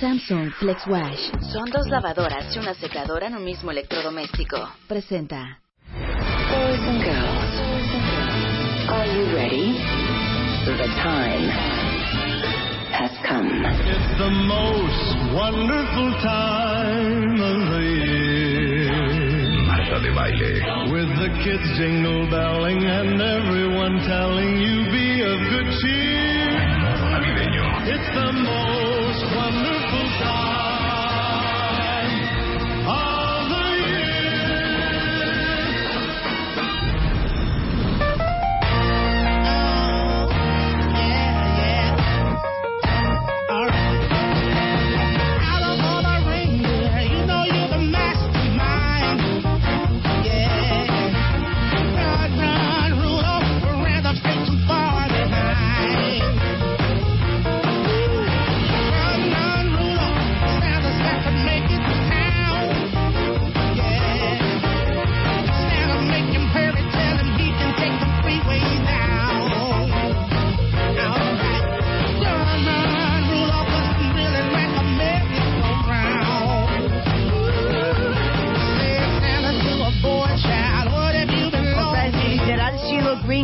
Samsung Flex Wash. Son dos lavadoras y una secadora en un mismo electrodoméstico. Presenta. Boys and girls, are you ready? The time has come. It's the most wonderful time of the year. Marta de baile. With the kids jingle belling and everyone telling you be of good cheer. Navideño. It's the most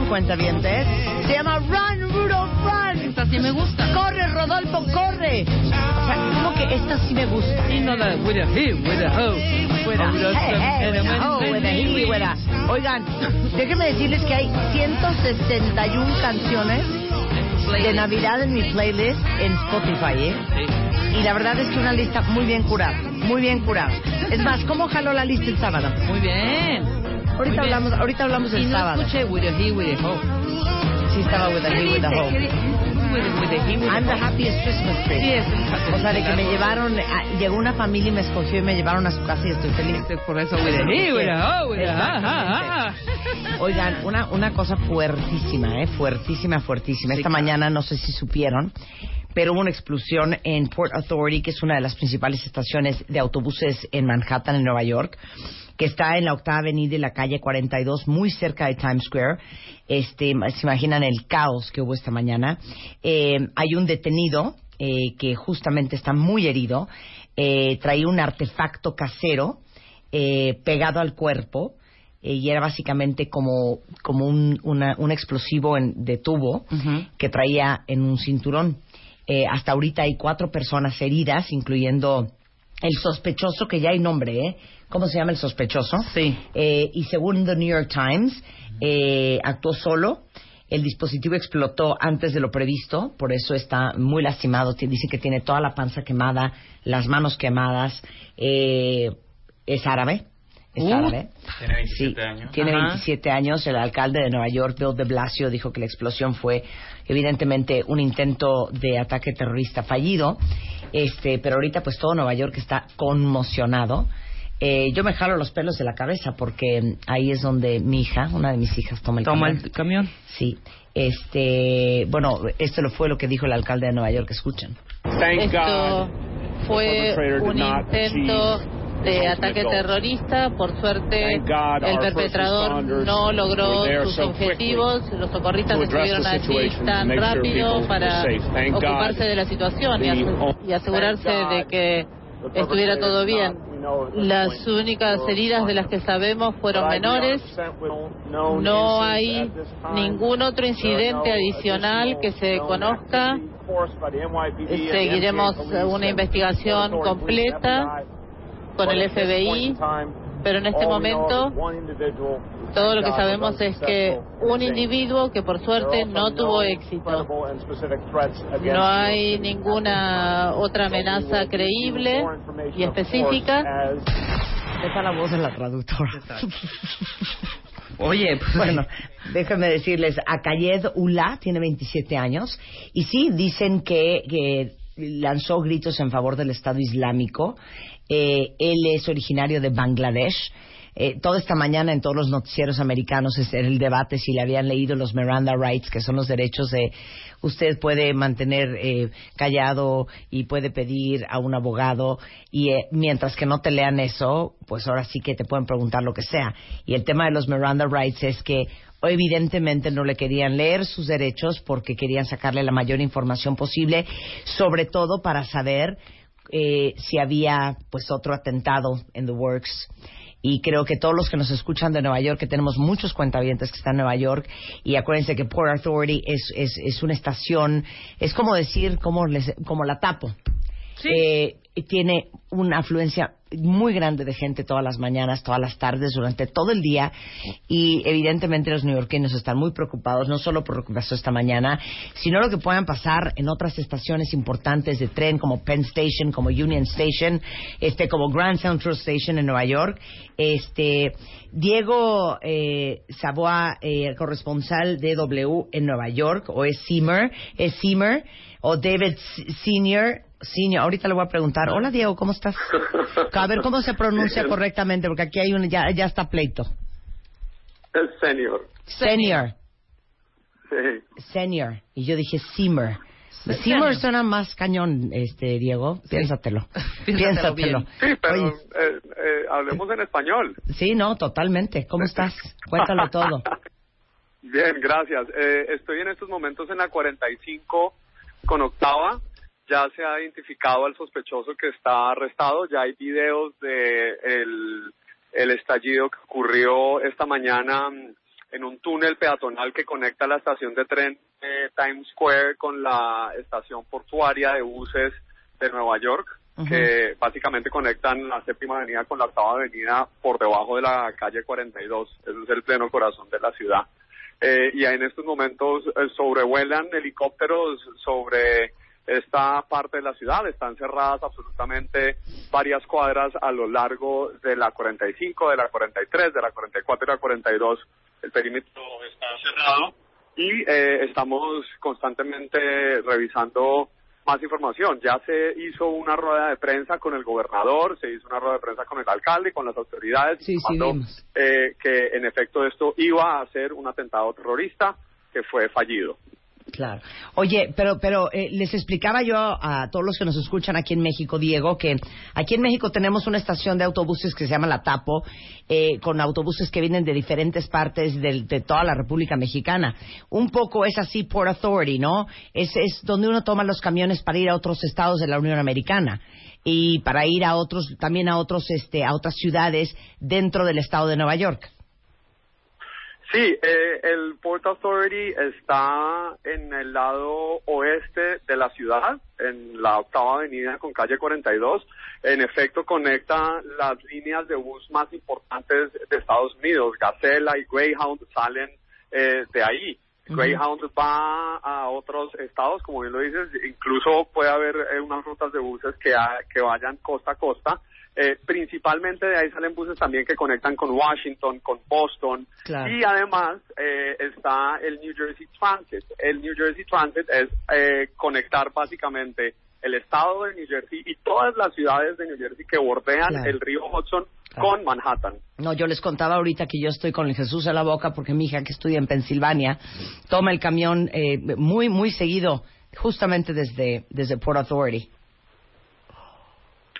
cuentavientes. Se llama Run, Rudolph, Run. Esta sí me gusta. Corre, Rodolfo, corre. O sea, como que esta sí me gusta. Y no la with a he, with a ho. With a Hey, hey, with a ho, with a he, with a- Oigan, déjenme decirles que hay 161 canciones de Navidad en mi playlist en Spotify, ¿eh? Y la verdad es que una lista muy bien curada, muy bien curada. Es más, ¿cómo jaló la lista el sábado? Muy bien. Ahorita hablamos, ahorita hablamos Y del no sábado. escuché with a he, with a ho. Sí estaba with a he, with a ho. I'm the ho. happiest Christmas tree. Sí, es el- O sea, de que me llevaron, ah, llegó una familia y me escogió y me llevaron a su casa y estoy feliz. Por eso with a he, with a ho, with a ha. Oigan, una, una cosa fuertísima, ¿eh? Fuertísima, fuertísima. Esta mañana, no sé si supieron, pero hubo una explosión en Port Authority, que es una de las principales estaciones de autobuses en Manhattan, en Nueva York, que está en la octava avenida y la calle 42, muy cerca de Times Square. Este, se imaginan el caos que hubo esta mañana. Eh, hay un detenido eh, que justamente está muy herido. Eh, traía un artefacto casero eh, pegado al cuerpo eh, y era básicamente como, como un, una- un explosivo en- de tubo que traía en un cinturón. Eh, hasta ahorita hay cuatro personas heridas, incluyendo el sospechoso, que ya hay nombre, ¿eh? ¿Cómo se llama el sospechoso? Sí. Eh, y según The New York Times, eh, actuó solo. El dispositivo explotó antes de lo previsto, por eso está muy lastimado. Ti- Dice que tiene toda la panza quemada, las manos quemadas. Eh, es árabe. Es Uh. árabe. Tiene 27 Sí, años. Tiene Ajá. 27 años. El alcalde de Nueva York, Bill de Blasio, dijo que la explosión fue evidentemente un intento de ataque terrorista fallido. Este, pero ahorita pues todo Nueva York está conmocionado. Eh, yo me jalo los pelos de la cabeza porque ahí es donde mi hija, una de mis hijas, toma el Toma camión. el camión. Sí. Este, bueno, esto lo fue lo que dijo el alcalde de Nueva York. Escuchen. Esto fue un intento de ataque terrorista. Por suerte, el perpetrador no logró sus objetivos. Los socorristas estuvieron allí tan rápido para ocuparse de la situación y ase- y asegurarse de que estuviera todo bien. Las únicas heridas de las que sabemos fueron menores. No hay ningún otro incidente adicional que se conozca. Seguiremos una investigación completa con el FBI, pero en este momento todo lo que sabemos es que un individuo que por suerte no tuvo éxito. No hay ninguna otra amenaza creíble y específica. Es la voz de la traductora. Oye, pues, Bueno, déjenme decirles, Akayed Ula tiene 27 años y sí, dicen que, que lanzó gritos en favor del Estado Islámico. Eh, él es originario de Bangladesh. Eh, toda esta mañana en todos los noticieros americanos es el debate si le habían leído los Miranda Rights, que son los derechos de usted puede mantener eh, callado y puede pedir a un abogado y eh, mientras que no te lean eso, pues ahora sí que te pueden preguntar lo que sea. Y el tema de los Miranda Rights es que evidentemente no le querían leer sus derechos porque querían sacarle la mayor información posible, sobre todo para saber eh, si había pues otro atentado en the works y creo que todos los que nos escuchan de Nueva York, que tenemos muchos cuentavientes que están en Nueva York, y acuérdense que Port Authority es, es, es una estación, es como decir, como, les, como la tapo. Sí. Eh, tiene una afluencia muy grande de gente todas las mañanas, todas las tardes, durante todo el día y evidentemente los neoyorquinos están muy preocupados, no solo por lo que pasó esta mañana, sino lo que puedan pasar en otras estaciones importantes de tren como Penn Station, como Union Station, este, como Grand Central Station en Nueva York. Este, Diego eh, Saboa, eh, corresponsal de W en Nueva York, o es Seymour, es Seymour, o David Senior, Senior, ahorita le voy a preguntar. Hola Diego, ¿cómo estás? A ver cómo se pronuncia correctamente, porque aquí hay un, ya, ya está pleito. El senior. Senior, Sí. senior. Y yo dije Seymour. Seymour suena más cañón, este Diego. Piénsatelo. Piénsatelo. Sí, pero eh, eh, hablemos en español. sí, no, totalmente. ¿Cómo estás? Cuéntalo todo. Bien, gracias. Eh, estoy en estos momentos en la 45 con octava. Ya se ha identificado al sospechoso que está arrestado. Ya hay videos de el, el estallido que ocurrió esta mañana mm, en un túnel peatonal que conecta la estación de tren eh, Times Square con la estación portuaria de buses de Nueva York, que básicamente conectan la séptima avenida con la octava avenida por debajo de la calle 42. Eso es el pleno corazón de la ciudad. Eh, y en estos momentos eh, sobrevuelan helicópteros sobre esta parte de la ciudad. Están cerradas absolutamente varias cuadras a lo largo de la 45, de la 43, de la 44 y la 42. El perímetro está cerrado y eh, estamos constantemente revisando más información. Ya se hizo una rueda de prensa con el gobernador, se hizo una rueda de prensa con el alcalde, con las autoridades, Sí, informando, eh, que en efecto esto iba a ser un atentado terrorista que fue fallido. Claro. Oye, pero, pero eh, les explicaba yo a todos los que nos escuchan aquí en México, Diego, que aquí en México tenemos una estación de autobuses que se llama La Tapo, eh, con autobuses que vienen de diferentes partes del- de, toda la República Mexicana. Un poco es así Port Authority, ¿no? Es, es donde uno toma los camiones para ir a otros estados de la Unión Americana y para ir a otros, también a otros, este, a otras ciudades dentro del estado de Nueva York. Sí, eh, el Port Authority está en el lado oeste de la ciudad, en la octava avenida con calle 42. En efecto, conecta las líneas de bus más importantes de Estados Unidos. Gacela y Greyhound salen eh, de ahí. Greyhound va a otros estados, como bien lo dices, incluso puede haber eh, unas rutas de buses que, que vayan costa a costa. Eh, principalmente de ahí salen buses también que conectan con Washington, con Boston. Claro. Y además eh, está el New Jersey Transit. El New Jersey Transit es eh, conectar básicamente el estado de New Jersey y todas las ciudades de New Jersey que bordean Claro. el río Hudson Claro. con Manhattan. No, yo les contaba ahorita que yo estoy con el Jesús en la boca porque mi hija que estudia en Pensilvania toma el camión eh, muy, muy seguido, justamente desde, desde Port Authority.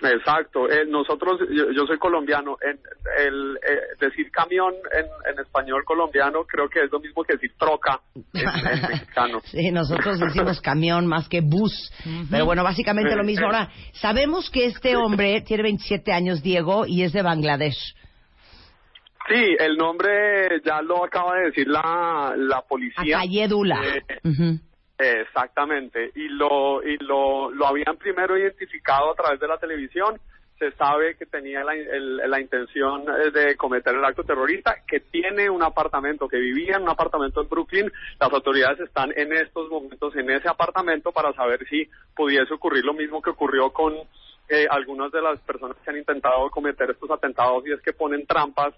Exacto. Eh, nosotros, yo, yo soy colombiano. En, el eh, decir camión en, en español colombiano creo que es lo mismo que decir troca en, en mexicano. Sí, nosotros decimos camión más que bus. Pero bueno, básicamente lo mismo. Ahora, sabemos que este hombre tiene 27 años, Diego, y es de Bangladesh. Sí, el nombre ya lo acaba de decir la, la policía. Akayedula. Eh, Ujú. Exactamente, y lo y lo, lo habían primero identificado a través de la televisión. Se sabe que tenía la, el- la intención eh, de cometer el acto terrorista, que tiene un apartamento, que vivía en un apartamento en Brooklyn. Las autoridades están en estos momentos en ese apartamento para saber si pudiese ocurrir lo mismo que ocurrió con eh, algunas de las personas que han intentado cometer estos atentados y es que ponen trampas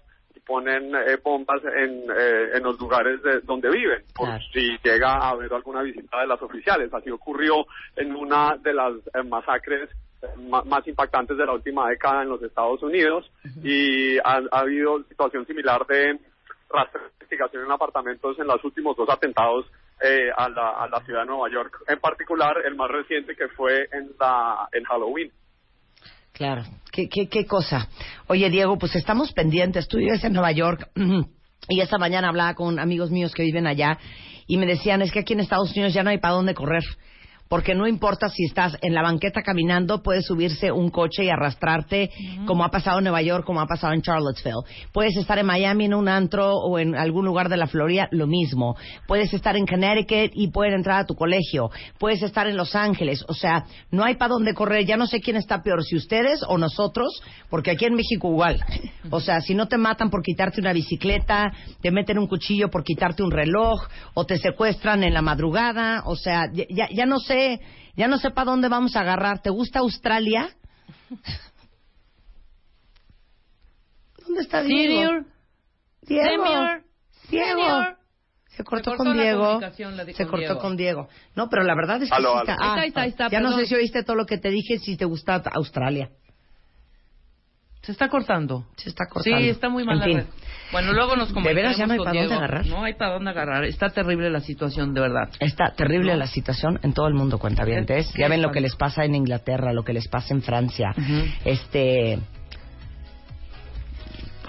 ponen eh, bombas en, eh, en los lugares de, donde viven, por Claro. si llega a haber alguna visita de las oficiales. Así ocurrió en una de las eh, masacres eh, ma- más impactantes de la última década en los Estados Unidos y ha, ha habido situación similar de rastreo en apartamentos en los últimos dos atentados eh, a, la, a la ciudad de Nueva York. En particular, el más reciente que fue en, la, en Halloween. Claro, ¿Qué, qué, qué cosa. Oye, Diego, pues estamos pendientes. Tú vives en Nueva York y esta mañana hablaba con amigos míos que viven allá y me decían, es que aquí en Estados Unidos ya no hay para dónde correr. Porque no importa si estás en la banqueta caminando, puedes subirse un coche y arrastrarte, como ha pasado en Nueva York, como ha pasado en Charlottesville. Puedes estar en Miami en un antro o en algún lugar de la Florida, lo mismo. Puedes estar en Connecticut y pueden entrar a tu colegio. Puedes estar en Los Ángeles. O sea, no hay para dónde correr. Ya no sé quién está peor, si ustedes o nosotros, porque aquí en México igual. O sea, si no te matan por quitarte una bicicleta, te meten un cuchillo por quitarte un reloj, o te secuestran en la madrugada. O sea, ya, ya no sé ya no sé para dónde vamos a agarrar. ¿Te gusta Australia? ¿Dónde está Diego? Senior. Diego. Senior. Diego. Senior. Se cortó, Se cortó con Diego. la Se con cortó Diego. con Diego. No, pero la verdad es que Aló, sí aló. ah, está, ahí está, ahí está, ya no perdón. sé si oíste todo lo que te dije, si te gusta Australia. Se está cortando. Se está cortando. Sí, está muy mal En la fin. red. Bueno, luego nos ¿De veras ya no hay para dónde agarrar? No hay para dónde agarrar. Está terrible la situación, de verdad. Está terrible No. la situación en todo el mundo, cuentavientes. ¿Qué- qué Ya ven lo que les pasa en Inglaterra, lo que les pasa en Francia. Este,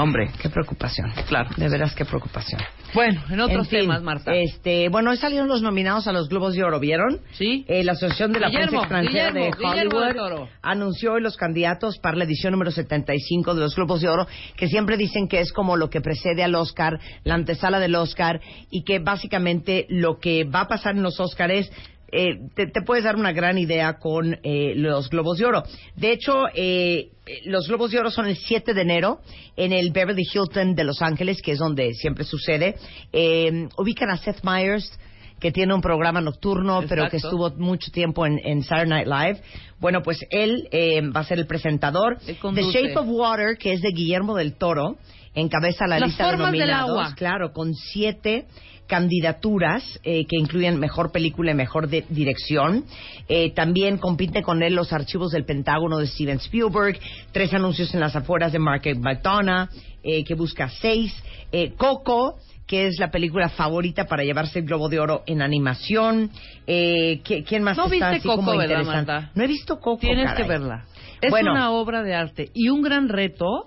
Hombre, qué preocupación. claro. De veras qué preocupación. Bueno, en otros En fin, temas, Marta. Este, bueno, hoy salieron los nominados a los Globos de Oro, ¿vieron? Sí. Eh, la Asociación de la Guillermo, Prensa Extranjera Guillermo, de Hollywood Toro. anunció hoy los candidatos para la edición número 75 de los Globos de Oro, que siempre dicen que es como lo que precede al Oscar, la antesala del Oscar, y que básicamente lo que va a pasar en los Oscars eh, te, te puedes dar una gran idea con eh, los Globos de Oro. De hecho, eh, los Globos de Oro son el 7 de enero en el Beverly Hilton de Los Ángeles, que es donde siempre sucede. Eh, ubican a Seth Meyers, que tiene un programa nocturno, pero que estuvo mucho tiempo en, en Saturday Night Live. Bueno, pues él eh, va a ser el presentador. Él The. Shape of Water, que es de Guillermo del Toro, encabeza la Las lista de formas del nominados. agua. Claro, con siete candidaturas eh, que incluyen mejor película y mejor de- dirección. Eh, también compite con él los archivos del Pentágono de Steven Spielberg, tres anuncios en las afueras de Market McDonough, eh, que busca seis. Eh, Coco, que es la película favorita para llevarse el Globo de Oro en animación. Eh, ¿qui- ¿Quién más No está viste así Coco, como ¿verdad, interesante? Marta? No he visto Coco, Tienes caray. que verla. Es Bueno. una obra de arte y un gran reto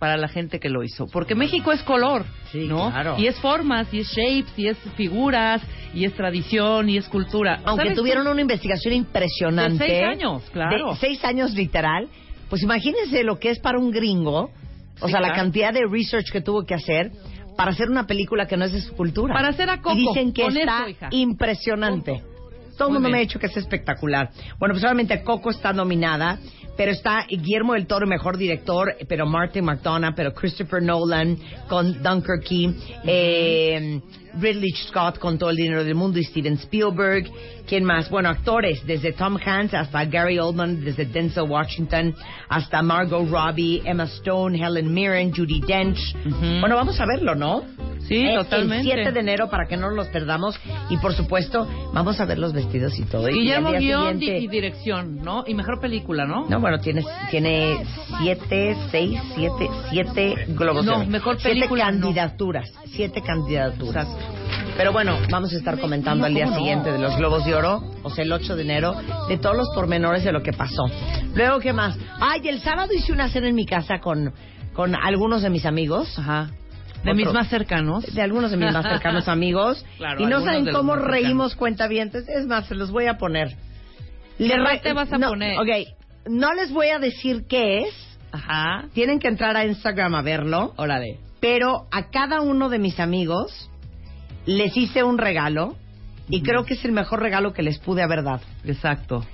para la gente que lo hizo. Porque México es color, Sí, ¿no? claro. Y es formas, y es shapes, y es figuras, y es tradición, y es cultura. Aunque ¿Sabes tuvieron una investigación impresionante. De seis años, claro. De seis años literal. Pues imagínense lo que es para un gringo. O Sí, sea, la cantidad de research que tuvo que hacer para hacer una película que no es de su cultura. Para hacer a Coco, Y dicen que con está eso, impresionante. Todo el mundo me ha dicho que es espectacular. Bueno, pues obviamente Coco está nominada, pero está Guillermo del Toro, mejor director, pero Martin McDonough, pero Christopher Nolan con Dunkirk, eh, Ridley Scott con todo el dinero del mundo y Steven Spielberg. ¿Quién más? Bueno, actores, desde Tom Hanks hasta Gary Oldman, desde Denzel Washington hasta Margot Robbie, Emma Stone, Helen Mirren, Judy Dench. Bueno, vamos a verlo, ¿no? Sí, Es totalmente. El 7 de enero para que no los perdamos. Y por supuesto, vamos a ver los vestidos y todo. Y Guillermo día guion siguiente- y dirección, ¿no? Y mejor película, ¿no? No, bueno, tiene, tiene siete, seis, siete, siete globos. No, mejor Siete película, no. candidaturas. Siete candidaturas. Exacto. Pero bueno, vamos a estar comentando No, al día ¿cómo no? siguiente de los Globos de Oro, o sea, el 8 de enero, de todos los pormenores de lo que pasó. Luego, ¿qué más? Ay, el sábado hice una cena en mi casa con, con algunos de mis amigos. Ajá. De mis más cercanos. de algunos de mis más cercanos amigos Claro, y no saben cómo reímos cuentavientes. Es más, se los voy a poner. ¿Qué re- más te vas a no, poner? Ok, no les voy a decir qué es. Ajá. Tienen que entrar a Instagram a verlo. Órale. Pero a cada uno de mis amigos les hice un regalo y creo que es el mejor regalo que les pude haber dado Exacto.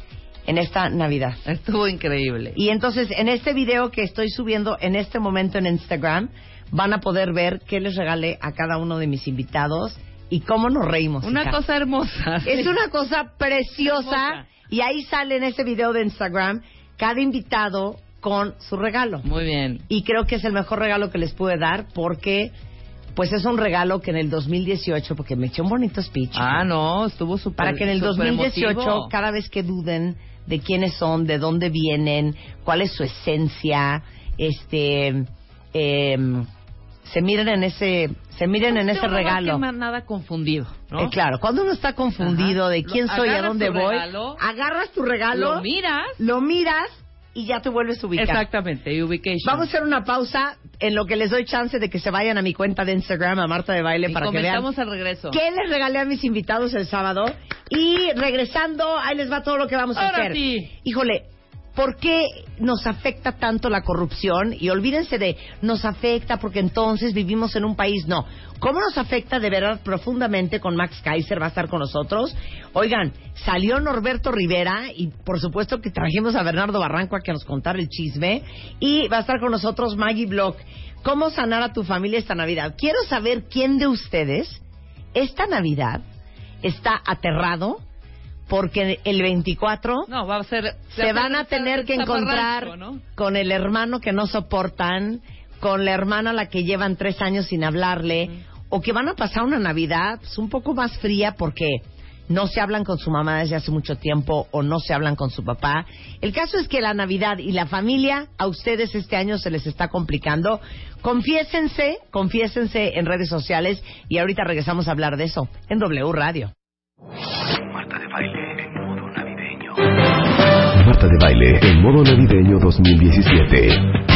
en esta Navidad. Estuvo increíble. Y entonces, en este video que estoy subiendo en este momento en Instagram, van a poder ver qué les regalé a cada uno de mis invitados y cómo nos reímos. Una hija. cosa hermosa. Es una cosa preciosa Hermosa. y ahí sale en ese video de Instagram cada invitado con su regalo. Muy bien. Y creo que es el mejor regalo que les pude dar porque pues es un regalo que en el 2018, porque me eché un bonito speech. Ah, no, estuvo súper para que en el súper 2018, emotivo. cada vez que duden de quiénes son, de dónde vienen, cuál es su esencia, este, em, se miren en ese, se miren en ese no regalo. quema nada confundido, ¿no? Eh, claro, cuando uno está confundido Ajá. de quién soy, a dónde voy, regalo, agarras tu regalo, Lo miras lo miras y ya te vuelves a ubicar. Exactamente, ubication. Vamos a hacer una pausa en lo que les doy chance de que se vayan a mi cuenta de Instagram, a Marta de Baile, Y para que vean al regreso. qué les regalé a mis invitados el sábado. Y regresando, ahí les va todo lo que vamos a Ahora hacer. sí. Híjole, ¿por qué nos afecta tanto la corrupción? Y olvídense de nos afecta porque entonces vivimos en un país. No. ¿Cómo nos afecta de verdad profundamente con Max Kaiser? Va a estar con nosotros. Oigan, salió Norberto Rivera y por supuesto que trajimos a Bernardo Barranco a que nos contara el chisme. Y va a estar con nosotros Maggie Block. ¿Cómo sanar a tu familia esta Navidad? Quiero saber quién de ustedes esta Navidad está aterrado porque el 24 No, va a ser... se van a tener que encontrar con el hermano que no soportan, con la hermana a la que llevan tres años sin hablarle, o que van a pasar una Navidad pues, un poco más fría porque no se hablan con su mamá desde hace mucho tiempo o no se hablan con su papá. El caso es que la Navidad y la familia a ustedes este año se les está complicando. Confiésense, confiésense en redes sociales y ahorita regresamos a hablar de eso en W Radio. Marta Baile en modo navideño. Marta de Baile en modo navideño 2017.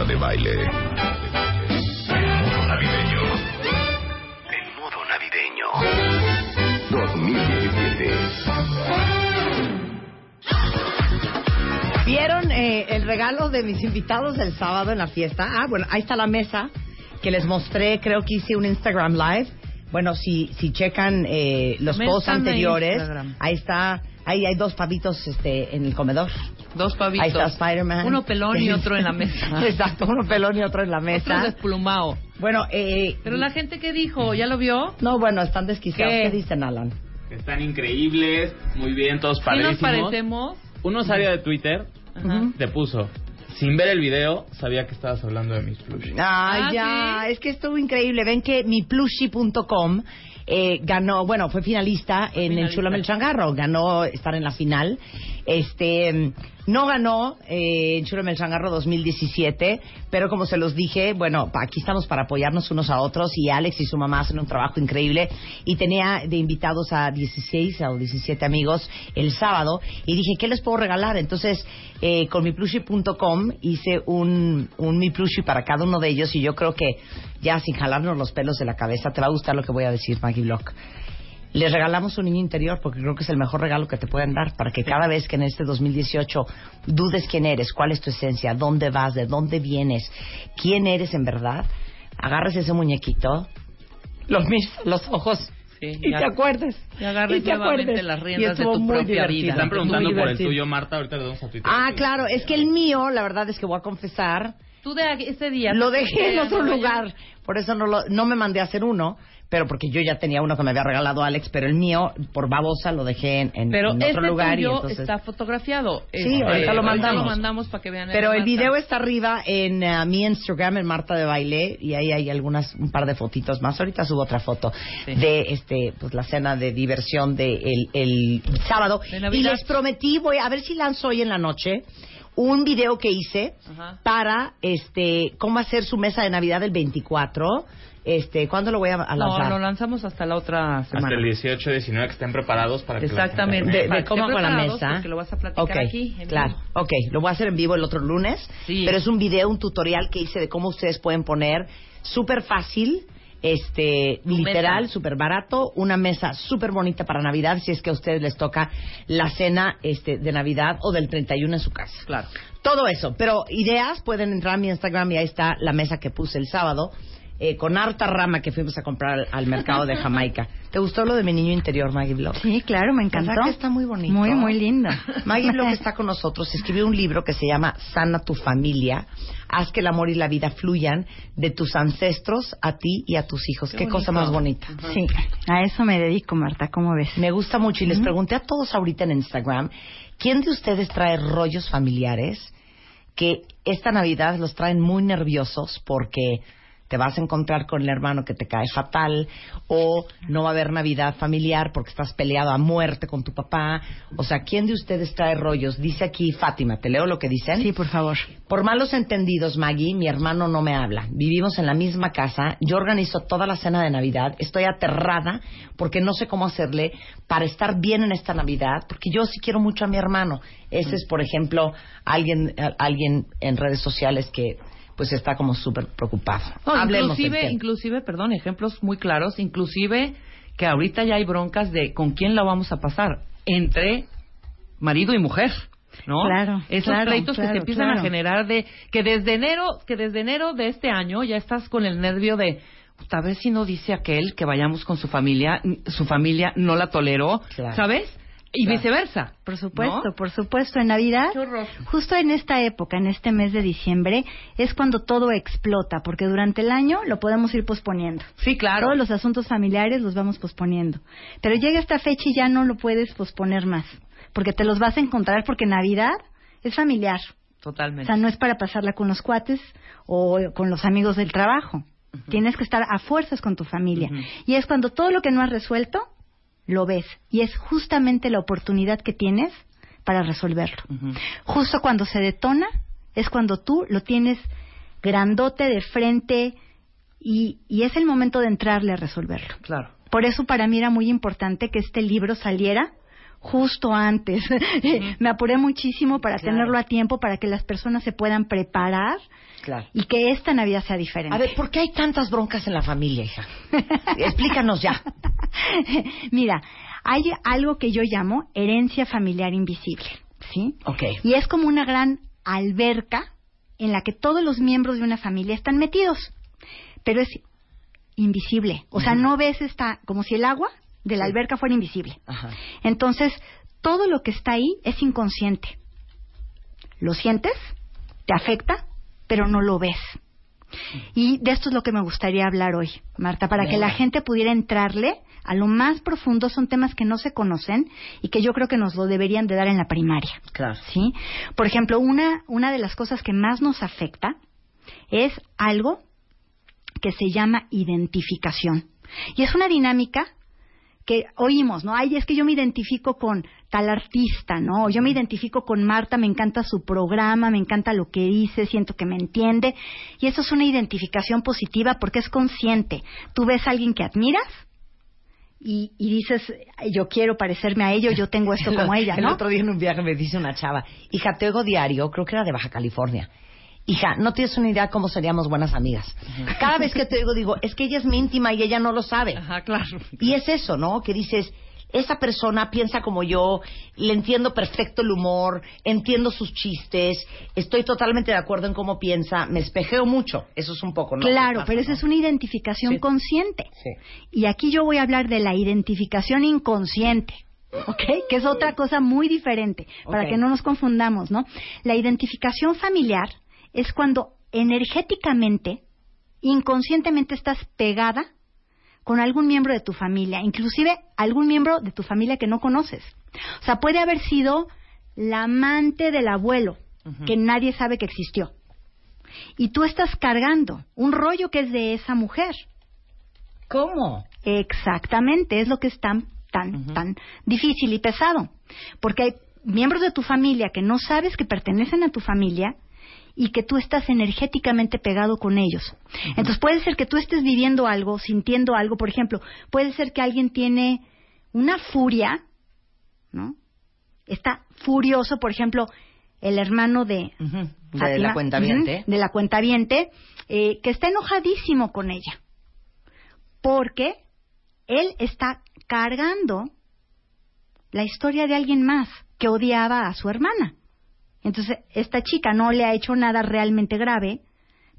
Marta de Baile. En modo navideño. En modo navideño. 2017. ¿Vieron eh, el regalo de mis invitados del sábado en la fiesta? Ah, bueno, ahí está la mesa que les mostré, creo que hice un Instagram Live. Bueno, si, si checan eh, los posts anteriores, ahí está, ahí hay dos pavitos este, en el comedor. Dos pavitos. Ahí está Spider-Man. Uno pelón y otro en la mesa. Exacto, uno pelón y otro en la Otro mesa. desplumado. Bueno, eh, Pero la gente que dijo, ¿ya lo vio? no, bueno, están desquiciados. ¿Qué? ¿Qué, dicen, Alan? Están increíbles, muy bien, todos Sí padrísimos. nos parecemos. Un usuario de Twitter Ajá. te puso, sin ver el video, sabía que estabas hablando de mis plushies. Ay, Ah, ya, ¿sí? es que estuvo increíble. Ven que mi plushie.com eh, ganó, bueno, fue finalista en el finalista. Chulame el Changarro, ganó estar en la final. Este, no ganó eh, en Chulame el Changarro 2017, pero como se los dije, bueno, aquí estamos para apoyarnos unos a otros y Alex y su mamá hacen un trabajo increíble y tenía de invitados a 16 o 17 amigos el sábado y dije, ¿qué les puedo regalar? Entonces, eh, con mi plushie.com hice un, un mi plushie para cada uno de ellos y yo creo que ya sin jalarnos los pelos de la cabeza te va a gustar lo que voy a decir, Maggie Block. Les regalamos un niño interior porque creo que es el mejor regalo que te pueden dar para que cada vez que en este 2018 dudes quién eres, cuál es tu esencia, dónde vas, de dónde vienes, quién eres en verdad, agarres ese muñequito, los mires los ojos Sí, y te acuerdes. y agarres y te nuevamente las riendas de tu propia divertido, vida. Están muy preguntando por el tuyo, Marta, ahorita le damos a Twitter. Ah, claro, es que el mío, la verdad es que voy a confesar, Tú de ese día. lo dejé en otro lugar, por eso no, lo, no me mandé a hacer uno, pero porque yo ya tenía uno que me había regalado Alex, pero el mío, por babosa, lo dejé en, en- Pero en este otro lugar. tuyo entonces... está fotografiado. Sí, ahorita lo mandamos. lo mandamos para que vean. Pero el video está arriba en eh, mi Instagram, en Marta de Baile, y ahí hay algunas, un par de fotitos más. Ahorita subo otra foto Sí. de este, pues la cena de diversión de el, el sábado. De y les prometí, voy a ver si lanzo hoy en la noche un video que hice Ajá. para este cómo hacer su mesa de Navidad el 24. Este, ¿cuándo lo voy a, a No, lanzar? lo lanzamos hasta la otra semana. Hasta el 18, 19 que estén preparados para que la Exactamente. de, de Para cómo que hago la mesa. porque lo vas a platicar Ok, aquí, en claro. vivo. Ok, lo voy a hacer en vivo el otro lunes. Sí. Pero es un video, un tutorial que hice de cómo ustedes pueden poner súper fácil, este, literal, súper barato, una mesa súper bonita para Navidad si es que a ustedes les toca la cena este, de Navidad o del 31 en su casa. Claro. Todo eso, pero ideas pueden entrar a mi Instagram y ahí está la mesa que puse el sábado. Eh, con harta rama que fuimos a comprar al, al mercado de Jamaica. ¿Te gustó lo de mi niño interior, Maggie Block? Sí, claro, me encantó. ¿Verdad que está muy bonito? Muy, muy lindo. Maggie Block está con nosotros. Escribió un libro que se llama Sana tu familia. Haz que el amor y la vida fluyan de tus ancestros a ti y a tus hijos. Qué, cosa más bonita. Sí, a eso me dedico, Marta, ¿cómo ves? Me gusta mucho y les pregunté a todos ahorita en Instagram, ¿quién de ustedes trae rollos familiares que esta Navidad los traen muy nerviosos porque te vas a encontrar con el hermano que te cae fatal o no va a haber Navidad familiar porque estás peleado a muerte con tu papá. O sea, ¿quién de ustedes trae rollos? Dice aquí Fátima, ¿te leo lo que dicen? Sí, por favor. Por malos entendidos, Maggie, mi hermano no me habla. Vivimos en la misma casa. Yo organizo toda la cena de Navidad. Estoy aterrada porque no sé cómo hacerle para estar bien en esta Navidad, porque yo sí quiero mucho a mi hermano. Ese es, por ejemplo, alguien, alguien en redes sociales que pues está como súper preocupado. No, Hablemos del inclusive, tema. inclusive, perdón, ejemplos muy claros, inclusive que ahorita ya hay broncas de con quién la vamos a pasar entre marido y mujer. ¿No? Claro, Esos claro, pleitos que se empiezan claro. a generar de que desde enero, que desde enero de este año ya estás con el nervio de tal vez si no dice aquel que vayamos con su familia, su familia no la toleró, Claro. ¿sabes? Y Claro. viceversa. Por supuesto, ¿no? por supuesto. En Navidad, justo en esta época, en este mes de diciembre, es cuando todo explota, porque durante el año lo podemos ir posponiendo. Sí, claro. Todos los asuntos familiares los vamos posponiendo. Pero llega esta fecha y ya no lo puedes posponer más, porque te los vas a encontrar, porque Navidad es familiar. O Totalmente. sea, no es para pasarla con los cuates o con los amigos del trabajo. Tienes que estar a fuerzas con tu familia. Y es cuando todo lo que no has resuelto, lo ves. Y es justamente la oportunidad que tienes para resolverlo. Justo cuando se detona, es cuando tú lo tienes grandote de frente y, y es el momento de entrarle a resolverlo. Claro. Por eso para mí era muy importante que este libro saliera justo antes. Me apuré muchísimo para Claro. tenerlo a tiempo, para que las personas se puedan preparar Claro. y que esta Navidad sea diferente. A ver, ¿por qué hay tantas broncas en la familia, hija? Explícanos ya. Mira, hay algo que yo llamo herencia familiar invisible, ¿sí? Ok. Y es como una gran alberca en la que todos los miembros de una familia están metidos, pero es invisible. O sea, no ves esta, como si el agua de la alberca fuera invisible. Ajá. Entonces, todo lo que está ahí es inconsciente. Lo sientes, te afecta, pero no lo ves. Y de esto es lo que me gustaría hablar hoy, Marta, para que la gente pudiera entrarle a lo más profundo. Son temas que no se conocen y que yo creo que nos lo deberían de dar en la primaria. Claro. ¿sí? Por ejemplo, una, una de las cosas que más nos afecta es algo que se llama identificación. Y es una dinámica que oímos, ¿no? Ay, es que yo me identifico con tal artista, ¿no? Yo me identifico con Marta, me encanta su programa, me encanta lo que dice, siento que me entiende. Y eso es una identificación positiva porque es consciente. Tú ves a alguien que admiras y, y dices, yo quiero parecerme a ello, yo tengo esto como ella, El ¿no? otro día en un viaje me dice una chava, hija, te oigo diario, creo que era de Baja California. Hija, no tienes una idea cómo seríamos buenas amigas. Cada vez que te oigo digo, es que ella es mi íntima y ella no lo sabe. Ajá, claro. Y es eso, ¿no? Que dices, esa persona piensa como yo, le entiendo perfecto el humor, entiendo sus chistes, estoy totalmente de acuerdo en cómo piensa, me espejeo mucho. Eso es un poco, ¿no? Claro, Pasa, pero esa ¿no? es una identificación Sí. consciente. Sí. Y aquí yo voy a hablar de la identificación inconsciente. ¿Ok? Que es otra cosa muy diferente, para que no nos confundamos, ¿no? La identificación familiar es cuando energéticamente, inconscientemente estás pegada con algún miembro de tu familia, inclusive algún miembro de tu familia que no conoces. O sea, puede haber sido la amante del abuelo, que nadie sabe que existió. Y tú estás cargando un rollo que es de esa mujer. ¿Cómo? Exactamente, es lo que es tan, tan, tan difícil y pesado. Porque hay miembros de tu familia que no sabes que pertenecen a tu familia y que tú estás energéticamente pegado con ellos. Entonces puede ser que tú estés viviendo algo, sintiendo algo, por ejemplo, puede ser que alguien tiene una furia, ¿no? Está furioso, por ejemplo, el hermano de. De Fátima, la cuenta viente. de la cuentaviente, eh, que está enojadísimo con ella. Porque él está cargando la historia de alguien más que odiaba a su hermana. Entonces, esta chica no le ha hecho nada realmente grave,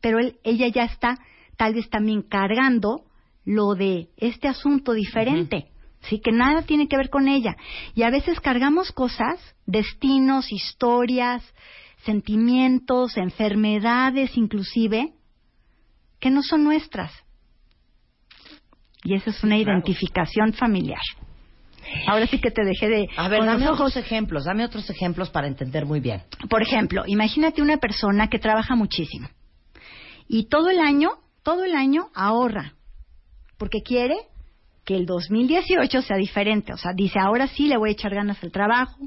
pero él, ella ya está tal vez también cargando lo de este asunto diferente. Sí, que nada tiene que ver con ella. Y a veces cargamos cosas, destinos, historias, sentimientos, enfermedades inclusive, que no son nuestras. Y esa es una identificación familiar. Ahora sí que te dejé de... A ver, dame ojos. otros ejemplos, dame otros ejemplos para entender muy bien. Por ejemplo, imagínate una persona que trabaja muchísimo y todo el año, todo el año ahorra, porque quiere que el 2018 sea diferente. O sea, dice, ahora sí le voy a echar ganas al trabajo,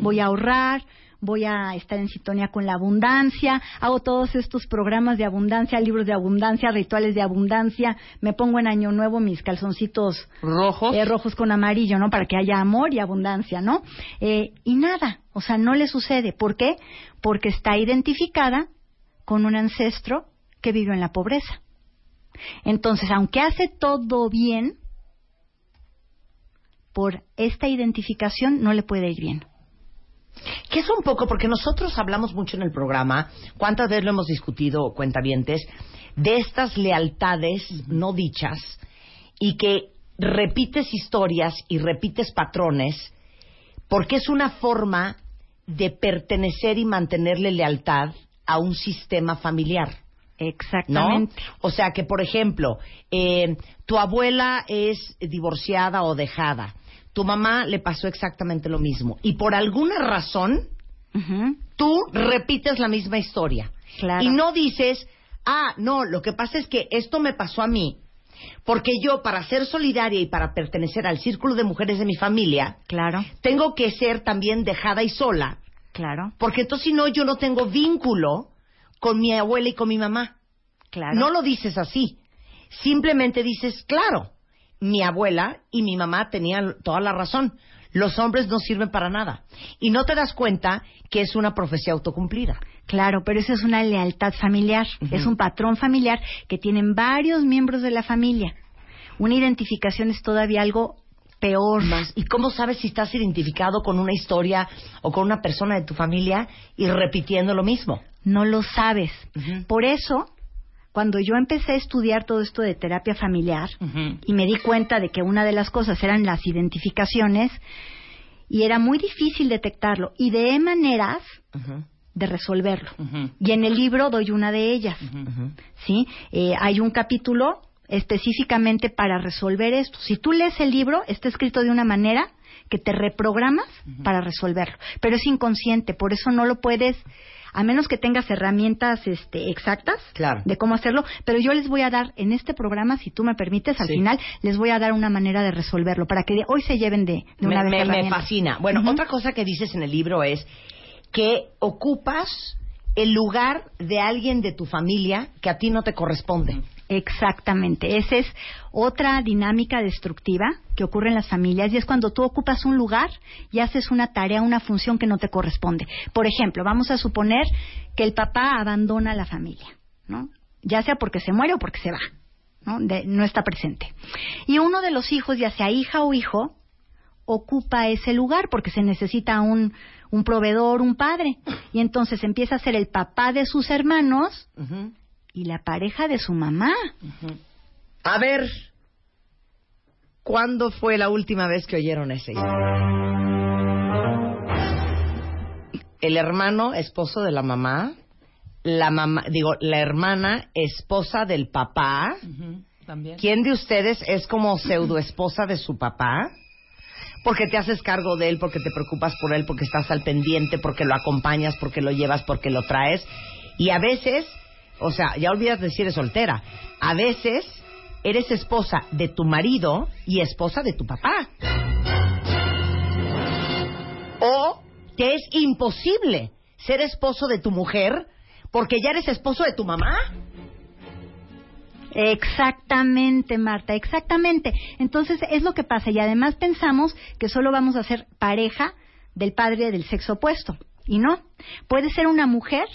voy a ahorrar, voy a estar en sintonía con la abundancia, hago todos estos programas de abundancia, libros de abundancia, rituales de abundancia, me pongo en año nuevo mis calzoncitos Rojos. eh, rojos con amarillo, ¿no? Para que haya amor y abundancia, ¿no? Eh, y nada, o sea, no le sucede. ¿Por qué? Porque está identificada con un ancestro que vivió en la pobreza. Entonces, aunque hace todo bien, por esta identificación no le puede ir bien. Que es un poco, porque nosotros hablamos mucho en el programa, cuántas veces lo hemos discutido, cuentavientes, de estas lealtades no dichas y que repites historias y repites patrones porque es una forma de pertenecer y mantenerle lealtad a un sistema familiar. ¿no? Exactamente. O sea que, por ejemplo, eh, tu abuela es divorciada o dejada, tu mamá le pasó exactamente lo mismo y por alguna razón tú repites la misma historia Claro. y no dices, ah, no, lo que pasa es que esto me pasó a mí porque yo para ser solidaria y para pertenecer al círculo de mujeres de mi familia Claro, tengo que ser también dejada y sola claro, porque entonces si no yo no tengo vínculo con mi abuela y con mi mamá. claro. No lo dices así. Simplemente dices, claro, mi abuela y mi mamá tenían toda la razón. Los hombres no sirven para nada. Y no te das cuenta que es una profecía autocumplida. Claro, pero eso es una lealtad familiar, es un patrón familiar que tienen varios miembros de la familia. Una identificación es todavía algo peor. Más. ¿Y cómo sabes si estás identificado con una historia o con una persona de tu familia y repitiendo lo mismo? No lo sabes. Por eso, cuando yo empecé a estudiar todo esto de terapia familiar y me di cuenta de que una de las cosas eran las identificaciones y era muy difícil detectarlo y de maneras de resolverlo. Y en el libro doy una de ellas. ¿sí? Eh, hay un capítulo específicamente para resolver esto. Si tú lees el libro, está escrito de una manera que te reprogramas para resolverlo, pero es inconsciente, por eso no lo puedes, a menos que tengas herramientas este, exactas Claro. de cómo hacerlo, pero yo les voy a dar en este programa, si tú me permites, al Sí. final les voy a dar una manera de resolverlo, para que de- hoy se lleven de, de una me, vez me- fascina. Bueno, otra cosa que dices en el libro es que ocupas el lugar de alguien de tu familia que a ti no te corresponde. Exactamente. Esa es otra dinámica destructiva que ocurre en las familias y es cuando tú ocupas un lugar y haces una tarea, una función que no te corresponde. Por ejemplo, vamos a suponer que el papá abandona la familia, ¿no? Ya sea porque se muere o porque se va, ¿no? De- no está presente. Y uno de los hijos, ya sea hija o hijo, ocupa ese lugar porque se necesita un, un proveedor, un padre. Y entonces empieza a ser el papá de sus hermanos. Y la pareja de su mamá. A ver, ¿cuándo fue la última vez que oyeron ese? El hermano esposo de la mamá, la mamá, digo, la hermana esposa del papá. También. ¿Quién de ustedes es como pseudo esposa de su papá? Porque te haces cargo de él, porque te preocupas por él, porque estás al pendiente, porque lo acompañas, porque lo llevas, porque lo traes. Y a veces, o sea, ya olvidas de si eres soltera, a veces eres esposa de tu marido y esposa de tu papá. O te es imposible ser esposo de tu mujer porque ya eres esposo de tu mamá. Exactamente, Marta, exactamente. Entonces es lo que pasa y además pensamos que solo vamos a ser pareja del padre del sexo opuesto. Y no, puede ser una mujer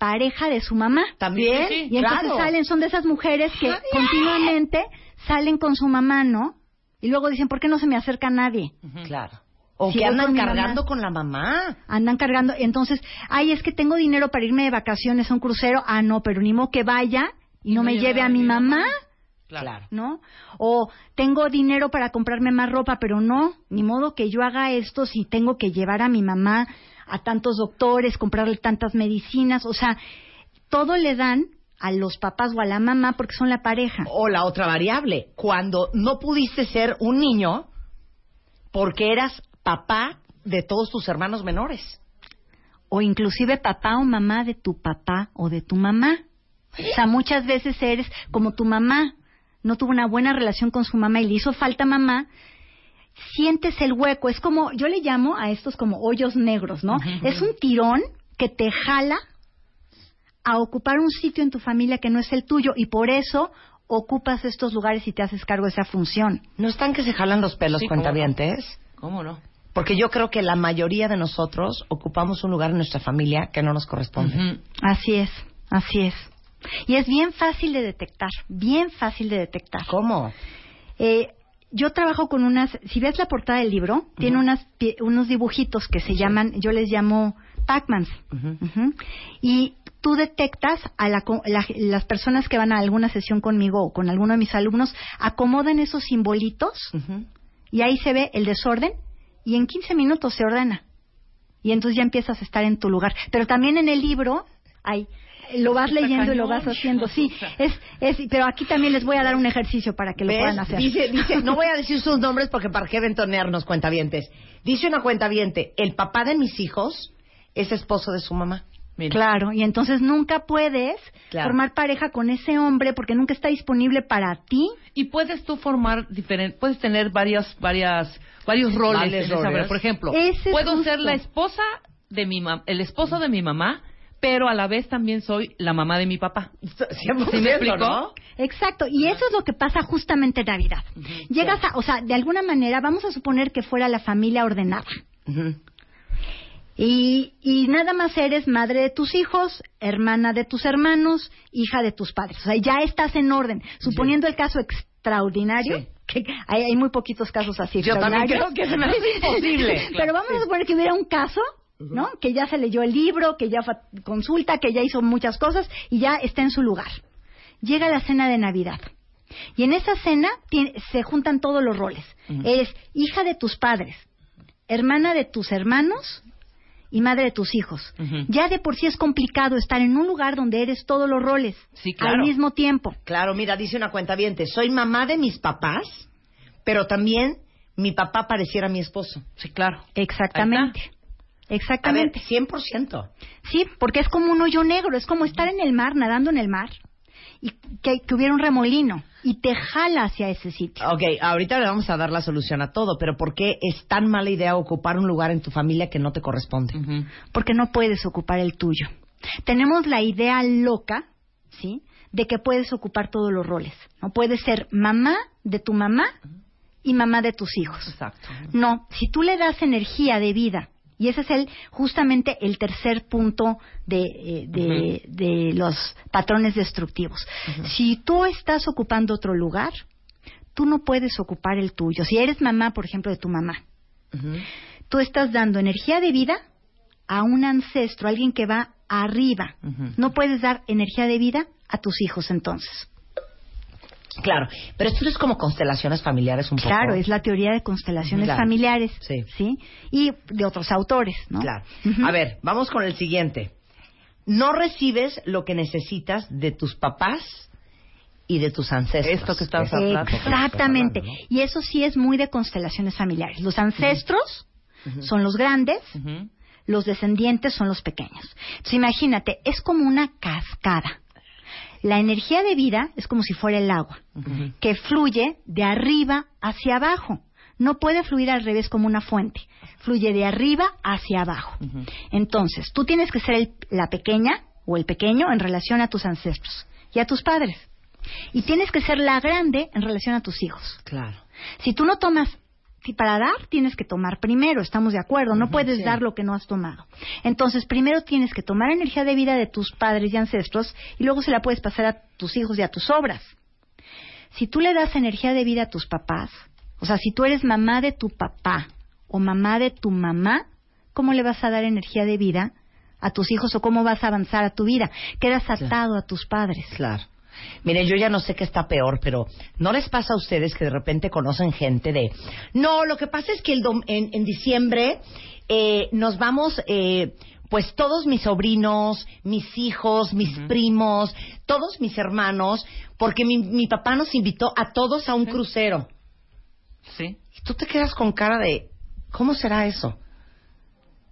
pareja de su mamá. También, Sí, sí, Y entonces claro. salen, son de esas mujeres que continuamente salen con su mamá, ¿no? Y luego dicen, ¿por qué no se me acerca nadie? Claro. O Si que andan cargando mamá. con la mamá. Andan cargando. Entonces, ay, es que tengo dinero para irme de vacaciones a un crucero. Ah, no, pero ni modo que vaya y no me lleve a mi mamá. Claro. ¿no? O tengo dinero para comprarme más ropa, pero no, ni modo que yo haga esto si tengo que llevar a mi mamá a tantos doctores, comprarle tantas medicinas, o sea, todo le dan a los papás o a la mamá porque son la pareja. O la otra variable, cuando no pudiste ser un niño porque eras papá de todos tus hermanos menores. O inclusive papá o mamá de tu papá o de tu mamá. O sea, muchas veces eres como tu mamá, no tuvo una buena relación con su mamá y le hizo falta mamá, sientes el hueco. Es como, yo le llamo a estos como hoyos negros, ¿no? Es un tirón que te jala a ocupar un sitio en tu familia que no es el tuyo y por eso ocupas estos lugares y te haces cargo de esa función. ¿No están que se jalan los pelos, Sí, ¿cómo cuentavientes? ¿Cómo no? Porque yo creo que la mayoría de nosotros ocupamos un lugar en nuestra familia que no nos corresponde. Así es, así es. Y es bien fácil de detectar, bien fácil de detectar. ¿Cómo? Eh, yo trabajo con unas, si ves la portada del libro, tiene unas, unos dibujitos que se llaman, yo les llamo Pac-Mans. Y tú detectas a la la- las personas que van a alguna sesión conmigo o con alguno de mis alumnos, acomodan esos simbolitos y ahí se ve el desorden y en 15 minutos se ordena. Y entonces ya empiezas a estar en tu lugar. Pero también en el libro hay lo vas leyendo y lo vas haciendo, sí, es, es, pero aquí también les voy a dar un ejercicio para que lo ¿Ves? puedan hacer. Dice, dice, no voy a decir sus nombres porque para qué ventonearnos cuentavientes. Dice una cuentaviente, el papá de mis hijos es esposo de su mamá. Claro, y entonces nunca puedes Claro. formar pareja con ese hombre porque nunca está disponible para ti. Y puedes tú formar diferentes, puedes tener varias, varias, varios roles. En. Por ejemplo, Ese puedo justo. ser la esposa de mi mamá, el esposo de mi mamá, pero a la vez también soy la mamá de mi papá. ¿Sí me explicó? ¿no? Exacto, y eso es lo que pasa justamente en Navidad. Llegas a, o sea, de alguna manera, vamos a suponer que fuera la familia ordenada. Y, y nada más eres madre de tus hijos, hermana de tus hermanos, hija de tus padres. O sea, ya estás en orden. Suponiendo el caso extraordinario, que hay, hay muy poquitos casos así. Yo también creo que se me hace imposible. Pero vamos a suponer que hubiera un caso, ¿no? Que ya se leyó el libro, que ya consulta, que ya hizo muchas cosas y ya está en su lugar. Llega la cena de Navidad. Y en esa cena tiene- se juntan todos los roles. Eres hija de tus padres, hermana de tus hermanos y madre de tus hijos. Ya de por sí es complicado estar en un lugar donde eres todos los roles Sí, al mismo tiempo. Claro, mira, dice una cuentaviente, soy mamá de mis papás, pero también mi papá pareciera mi esposo. Sí, claro. Exactamente. A ver, Exactamente. 100%. Sí, porque es como un hoyo negro, es como estar en el mar, nadando en el mar, y que, que hubiera un remolino, y te jala hacia ese sitio. Ok, ahorita le vamos a dar la solución a todo, pero ¿por qué es tan mala idea ocupar un lugar en tu familia que no te corresponde? Porque no puedes ocupar el tuyo. Tenemos la idea loca, ¿sí? De que puedes ocupar todos los roles. No puedes ser mamá de tu mamá y mamá de tus hijos. Exacto. No, si tú le das energía de vida, y ese es el justamente el tercer punto de, eh, de, de los patrones destructivos. Si tú estás ocupando otro lugar, tú no puedes ocupar el tuyo. Si eres mamá, por ejemplo, de tu mamá, tú estás dando energía de vida a un ancestro, a alguien que va arriba. No puedes dar energía de vida a tus hijos entonces. Claro, pero esto es como constelaciones familiares un poco. Claro, es la teoría de constelaciones Claro. familiares. Sí. Y de otros autores, ¿no? Claro. A ver, vamos con el siguiente. No recibes lo que necesitas de tus papás y de tus ancestros. Esto que Esa- hablando. Exactamente. hablando, ¿no? Y eso sí es muy de constelaciones familiares. Los ancestros son los grandes, los descendientes son los pequeños. Entonces imagínate, es como una cascada. La energía de vida es como si fuera el agua, que fluye de arriba hacia abajo. No puede fluir al revés como una fuente. Fluye de arriba hacia abajo. Entonces, tú tienes que ser el- la pequeña o el pequeño en relación a tus ancestros y a tus padres. Y tienes que ser la grande en relación a tus hijos. Claro. Si tú no tomas, si para dar tienes que tomar primero, estamos de acuerdo, no puedes sí. dar lo que no has tomado. Entonces, primero tienes que tomar energía de vida de tus padres y ancestros y luego se la puedes pasar a tus hijos y a tus obras. Si tú le das energía de vida a tus papás, o sea, si tú eres mamá de tu papá o mamá de tu mamá, ¿cómo le vas a dar energía de vida a tus hijos o cómo vas a avanzar a tu vida? Quedas atado a tus padres. Claro. Mire, yo ya no sé qué está peor, pero ¿no les pasa a ustedes que de repente conocen gente de... No, lo que pasa es que el dom- en, en diciembre eh, nos vamos... Eh, pues todos mis sobrinos, mis hijos, mis primos, todos mis hermanos, porque mi, mi papá nos invitó a todos a un crucero. Sí. Y tú te quedas con cara de, ¿cómo será eso?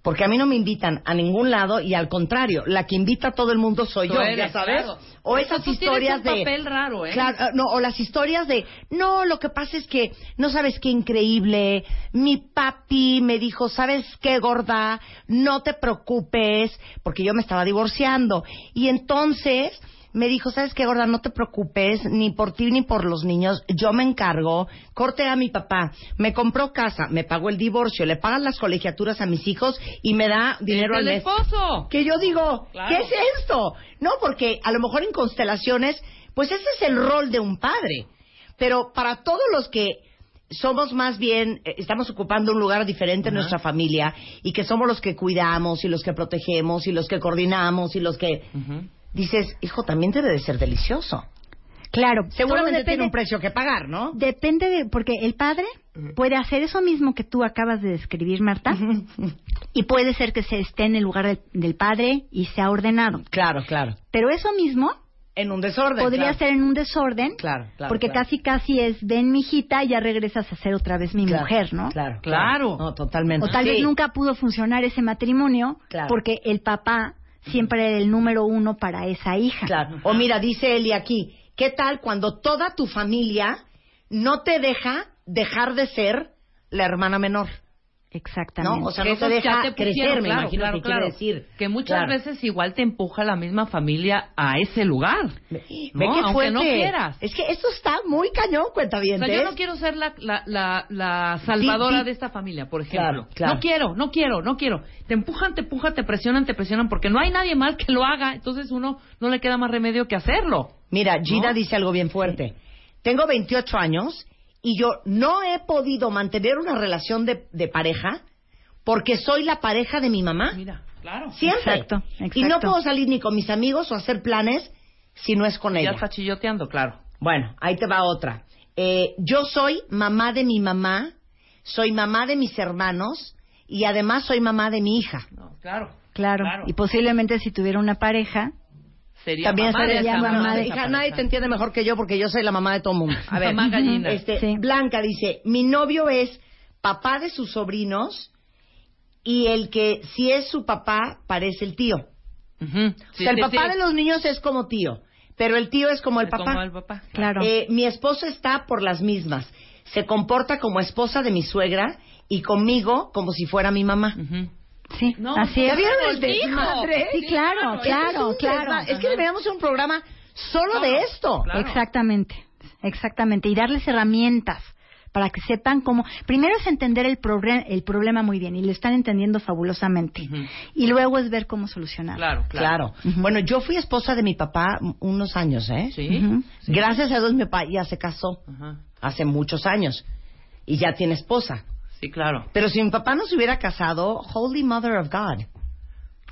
Porque a mí no me invitan a ningún lado y al contrario, la que invita a todo el mundo soy yo, eres, ya sabes. claro. O Pero esas tú historias un de papel raro, ¿eh? Claro, no, o las historias de, no, lo que pasa es que no sabes qué increíble. Mi papi me dijo, ¿sabes qué, gorda? No te preocupes, porque yo me estaba divorciando. Y entonces me dijo, ¿sabes qué, gorda? No te preocupes, ni por ti ni por los niños. Yo me encargo. Corte a mi papá. Me compró casa, me pagó el divorcio, le pagan las colegiaturas a mis hijos y me da dinero al el mes. esposo. Que yo digo, Claro. ¿qué es esto? No, porque a lo mejor en constelaciones, pues ese es el rol de un padre. Pero para todos los que somos más bien, eh, estamos ocupando un lugar diferente en nuestra familia y que somos los que cuidamos y los que protegemos y los que coordinamos y los que... Dices, hijo, también debe de ser delicioso. Claro, Seguramente depende- tiene un precio que pagar, ¿no? Depende de, porque el padre puede hacer eso mismo que tú acabas de describir, Marta, y puede ser que se esté en el lugar del, del padre y sea ordenado. Claro, claro. Pero eso mismo En un desorden. podría claro. ser en un desorden, Claro, claro. porque claro. casi casi es, ven mi hijita, y ya regresas a ser otra vez mi Claro, mujer, ¿no? Claro, Claro. No, totalmente. O tal vez nunca pudo funcionar ese matrimonio Claro. porque el papá siempre el número uno para esa hija. O mira, dice Eli aquí, ¿qué tal cuando toda tu familia no te deja dejar de ser la hermana menor? Exactamente. ¿No? O sea, Que no te deja te crecer, pusieron, me claro, imagino claro, que claro. decir. Que muchas Claro. veces igual te empuja la misma familia a ese lugar. Ve ¿no? Aunque fuerte. no quieras. Es que esto está muy cañón, cuenta O bien. sea, yo no quiero ser la, la, la, la salvadora de esta familia, por ejemplo. Claro, claro. No quiero, no quiero, no quiero. Te empujan, te empujan, te presionan, te presionan, porque no hay nadie más que lo haga. Entonces uno no le queda más remedio que hacerlo. Mira, Gina ¿No? dice algo bien fuerte. Tengo 28 años y yo no he podido mantener una relación de, de pareja porque soy la pareja de mi mamá. Mira, claro. Siempre. Exacto, Y no puedo salir ni con mis amigos o hacer planes si no es con Ya ella. está chilloteando, claro. Bueno, ahí te va otra. Eh, yo soy mamá de mi mamá, soy mamá de mis hermanos y además soy mamá de mi hija. No, claro. Claro. Claro. Y posiblemente si tuviera una pareja, Sería También mamá de sería esa mamá mamá de esa Hija, pareja. nadie te entiende mejor que yo porque yo soy la mamá de todo el mundo. A ver, Mamá gallina. Este, Sí. Blanca dice, mi novio es papá de sus sobrinos y el que si es su papá parece el tío. O Sí, sea, el sí, papá sí. de los niños es como tío, pero el tío es como el Es papá. Como el papá. claro. Eh, mi esposo está por las mismas. Se comporta como esposa de mi suegra y conmigo como si fuera mi mamá. Sí, No, así ¿Ya es. vieron el Hijo. desmadre? Sí, claro, claro, claro. Es que deberíamos hacer un programa solo de esto. Claro. Exactamente, exactamente. Y darles herramientas para que sepan cómo. Primero es entender el, el problema muy bien y lo están entendiendo fabulosamente. Ujú. Y luego es ver cómo solucionarlo. Claro, claro. Claro. Bueno, yo fui esposa de mi papá unos años, ¿eh? Sí. Ujú. Sí. Gracias a Dios mi papá ya se casó hace muchos años y ya tiene esposa. Sí, claro. Pero si mi papá no se hubiera casado, Holy Mother of God.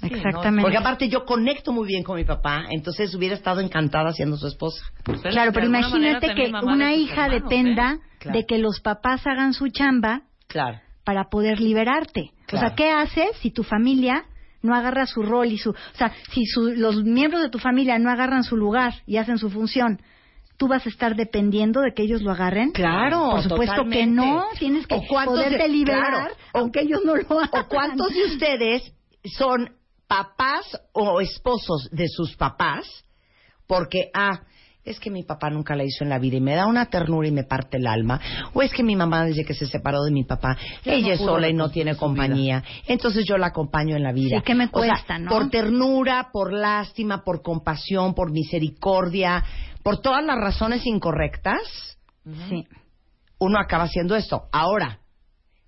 Sí, Exactamente. Porque aparte yo conecto muy bien con mi papá, entonces hubiera estado encantada siendo su esposa. Pues Claro, pero imagínate que una hija hermanos, dependa ¿eh? Claro. de que los papás hagan su chamba Claro. para poder liberarte. O sea, ¿qué haces si tu familia no agarra su rol y su... O sea, si su- los miembros de tu familia no agarran su lugar y hacen su función, ¿tú vas a estar dependiendo de que ellos lo agarren? Claro, Por supuesto que no. Tienes que ¿O cuántos poderte de- liberar, claro. aunque ellos no lo hagan. ¿O cuántos de ustedes son papás o esposos de sus papás? Porque, ah, es que mi papá nunca la hizo en la vida y me da una ternura y me parte el alma. O es que mi mamá, desde que se separó de mi papá, Ya ella no es sola y no tiene compañía. Entonces yo la acompaño en la vida. Sí, ¿qué me O sea, cuesta, no? Por ternura, por lástima, por compasión, por misericordia, por todas las razones incorrectas, Sí. uno acaba haciendo esto. Ahora,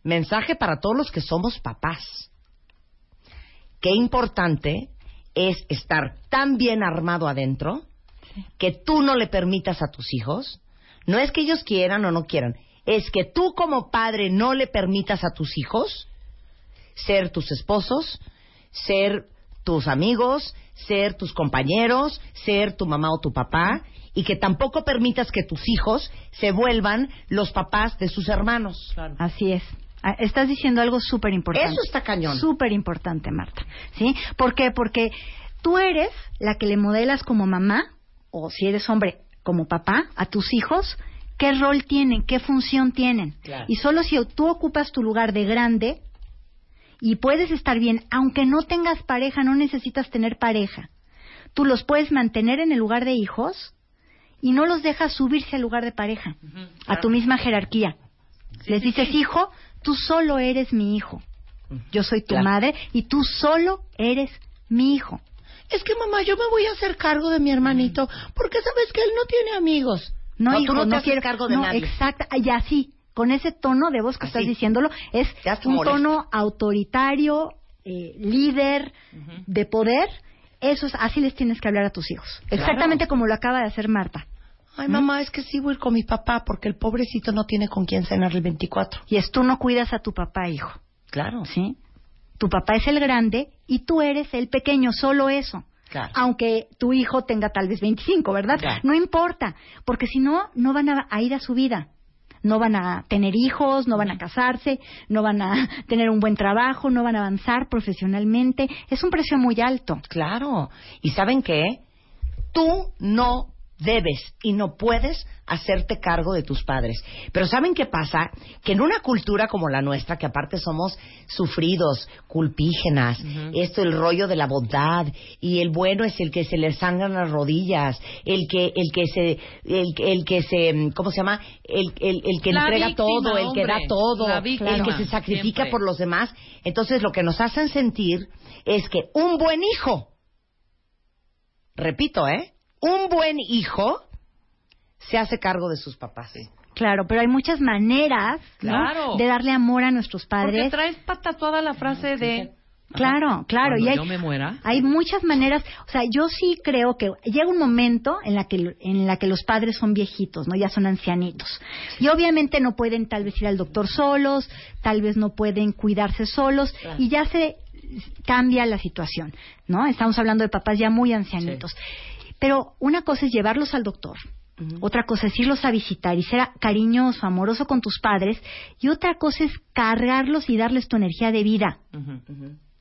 mensaje para todos los que somos papás. Qué importante es estar tan bien armado adentro que tú no le permitas a tus hijos, no es que ellos quieran o no quieran, es que tú como padre no le permitas a tus hijos ser tus esposos, ser tus amigos, ser tus compañeros, ser tu mamá o tu papá, y que tampoco permitas que tus hijos se vuelvan los papás de sus hermanos. Así es. Ah, Estás diciendo algo súper importante. Eso está cañón. Súper importante, Marta. ¿Sí? ¿Por qué? Porque tú eres la que le modelas como mamá, o si eres hombre, como papá, a tus hijos, qué rol tienen, qué función tienen. Claro. Y solo si tú ocupas tu lugar de grande y puedes estar bien, aunque no tengas pareja, no necesitas tener pareja. Tú los puedes mantener en el lugar de hijos y no los dejas subirse al lugar de pareja, a tu misma jerarquía. Les dices, hijo, tú solo eres mi hijo. Yo soy tu Claro. madre y tú solo eres mi hijo. Es que mamá, yo me voy a hacer cargo de mi hermanito porque sabes que él no tiene amigos. No, No, tú hijo, no te no haces quiero cargo de no, nadie. Exacto, y así, con ese tono de voz que estás diciéndolo, es te un tono autoritario, eh, líder, de poder. Eso es, así les tienes que hablar a tus hijos. Claro. Exactamente como lo acaba de hacer Marta. Ay, mamá, es que sí voy a ir con mi papá porque el pobrecito no tiene con quién cenar el 24. Y es tú no cuidas a tu papá, hijo. Claro. ¿Sí? Tu papá es el grande y tú eres el pequeño, solo eso. Claro. Aunque tu hijo tenga tal vez 25, ¿verdad? Claro. No importa, porque si no, no van a, a ir a su vida. No van a tener hijos, no van a casarse, no van a tener un buen trabajo, no van a avanzar profesionalmente. Es un precio muy alto. Claro. ¿Y saben qué? Tú no debes y no puedes hacerte cargo de tus padres. Pero ¿saben qué pasa? Que en una cultura como la nuestra, que aparte somos sufridos, culpígenas, esto el rollo de la bondad y el bueno es el que se le sangran las rodillas, el que el que se el, el que se ¿cómo se llama? El, el, el que La entrega víctima, todo, el que da todo, víctima, el que se sacrifica siempre. por los demás. Entonces lo que nos hacen sentir es que un buen hijo repito, ¿eh? Un buen hijo se hace cargo de sus papás. Claro, pero hay muchas maneras de darle amor a nuestros Porque padres. traes pa- tatuada la frase de... Claro, claro. Cuando y hay, yo me muera. hay muchas maneras. O sea, yo sí creo que llega un momento en la que en la que los padres son viejitos, no, ya son ancianitos. Y obviamente no pueden tal vez ir al doctor solos, tal vez no pueden cuidarse solos y ya se cambia la situación, ¿no? Estamos hablando de papás ya muy ancianitos. Pero una cosa es llevarlos al doctor. Otra cosa es irlos a visitar y ser cariñoso, amoroso con tus padres. Y otra cosa es cargarlos y darles tu energía de vida.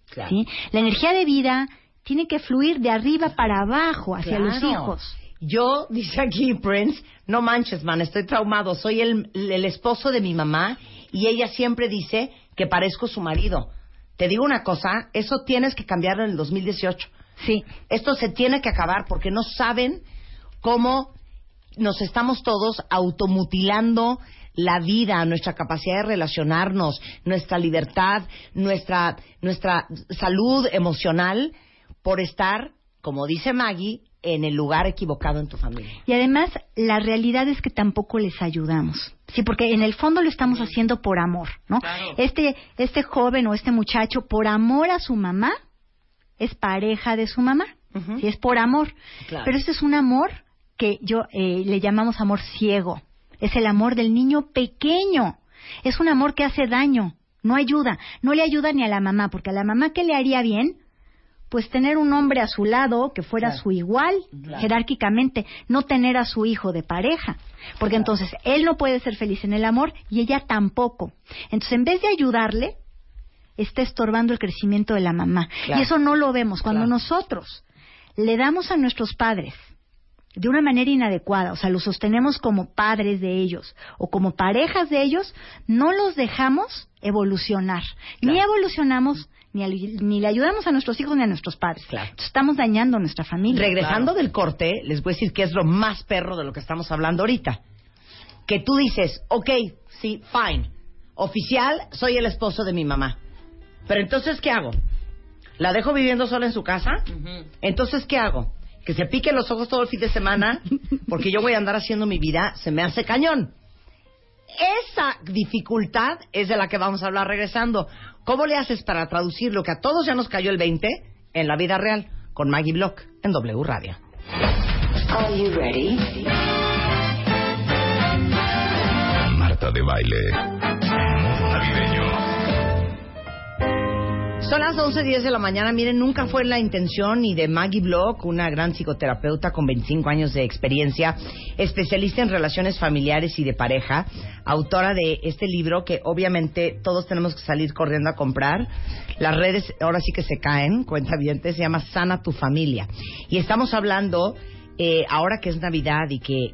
Claro. ¿sí? La energía de vida tiene que fluir de arriba para abajo hacia los Claro. hijos. Yo, dice aquí Prince, no manches, man, estoy traumado. Soy el, el esposo de mi mamá y ella siempre dice que parezco su marido. Te digo una cosa, eso tienes que cambiarlo en el 2018. Sí. Esto se tiene que acabar porque no saben cómo nos estamos todos automutilando la vida, nuestra capacidad de relacionarnos, nuestra libertad, nuestra, nuestra salud emocional por estar, como dice Maggie, en el lugar equivocado en tu familia. Y además, la realidad es que tampoco les ayudamos. Sí, porque en el fondo lo estamos haciendo por amor, ¿no? Este, este joven o este muchacho, por amor a su mamá, es pareja de su mamá. Sí, es por amor. Claro. Pero este es un amor que yo eh, le llamamos amor ciego. Es el amor del niño pequeño. Es un amor que hace daño, no ayuda. No le ayuda ni a la mamá, porque a la mamá que le haría bien, pues tener un hombre a su lado que fuera Claro. su igual, jerárquicamente, no tener a su hijo de pareja, porque entonces él no puede ser feliz en el amor y ella tampoco. Entonces, en vez de ayudarle, está estorbando el crecimiento de la mamá. Claro. Y eso no lo vemos. Cuando Claro. nosotros le damos a nuestros padres de una manera inadecuada, o sea, los sostenemos como padres de ellos o como parejas de ellos, no los dejamos evolucionar. Ni evolucionamos, ni, al- ni le ayudamos a nuestros hijos ni a nuestros padres. Claro. Estamos dañando a nuestra familia. Regresando del corte, les voy a decir que es lo más perro de lo que estamos hablando ahorita. Que tú dices, ok, sí, fine. Oficial, soy el esposo de mi mamá. Pero entonces, ¿qué hago? ¿La dejo viviendo sola en su casa? Entonces, ¿qué hago? Que se pique los ojos todo el fin de semana porque yo voy a andar haciendo mi vida, se me hace cañón. Esa dificultad es de la que vamos a hablar regresando. ¿Cómo le haces para traducir lo que a todos ya nos cayó el 20 en la vida real? Con Maggie Block en W Radio. Are you ready? Marta de baile. Son las 11.10 de la mañana. Miren, nunca fue la intención ni de Maggie Block, una gran psicoterapeuta con 25 años de experiencia, especialista en relaciones familiares y de pareja, autora de este libro que obviamente todos tenemos que salir corriendo a comprar. Las redes ahora sí que se caen, cuenta bien, se llama Sana tu familia. Y estamos hablando, eh, ahora que es Navidad y que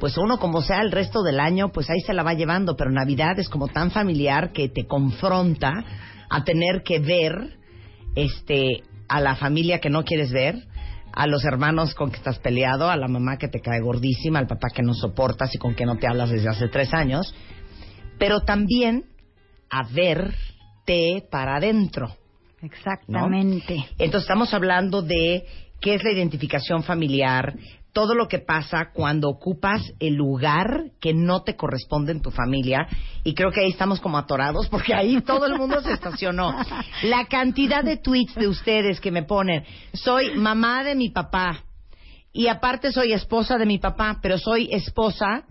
pues uno como sea el resto del año, pues ahí se la va llevando, pero Navidad es como tan familiar que te confronta a tener que ver este a la familia que no quieres ver, a los hermanos con que estás peleado, a la mamá que te cae gordísima, al papá que no soportas y con que no te hablas desde hace tres años, pero también a verte para adentro. Exactamente. Entonces estamos hablando de qué es la identificación familiar, todo lo que pasa cuando ocupas el lugar que no te corresponde en tu familia. Y creo que ahí estamos como atorados porque ahí todo el mundo se estacionó. La cantidad de tweets de ustedes que me ponen, soy mamá de mi papá y aparte soy esposa de mi papá, pero soy esposa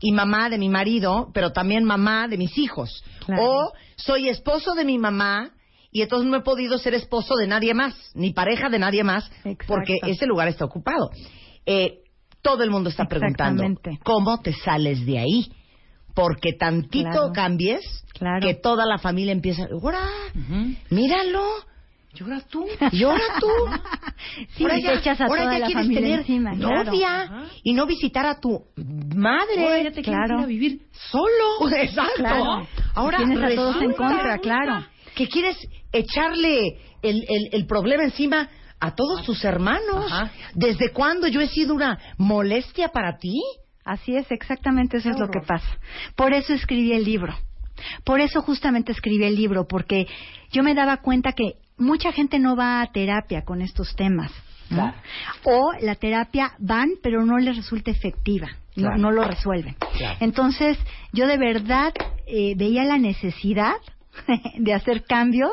y mamá de mi marido, pero también mamá de mis hijos. O soy esposo de mi mamá y entonces no he podido ser esposo de nadie más, ni pareja de nadie más, porque ese lugar está ocupado. Eh, todo el mundo está preguntando cómo te sales de ahí. Porque tantito Claro. cambies Claro. que toda la familia empieza, ¡Ahora! ¡Míralo! Llora tú. ¡Llora tú! Sí, Ahora ya- echas a ahora toda ya la quieres tener encima, claro. novia y no visitar a tu madre. Ahora ya te quieres Claro. ir a vivir solo. Exacto. Claro. Ahora Tienes a todos en contra, claro. Que quieres echarle el, el, el problema encima a todos tus hermanos. ¿Desde cuándo yo he sido una molestia para ti? Así es, exactamente eso es lo que pasa. Por eso escribí el libro. Por eso justamente escribí el libro, porque yo me daba cuenta que mucha gente no va a terapia con estos temas. ¿no? O la terapia van, pero no les resulta efectiva. No, lo resuelven. Claro. Entonces, yo de verdad eh, veía la necesidad de hacer cambios,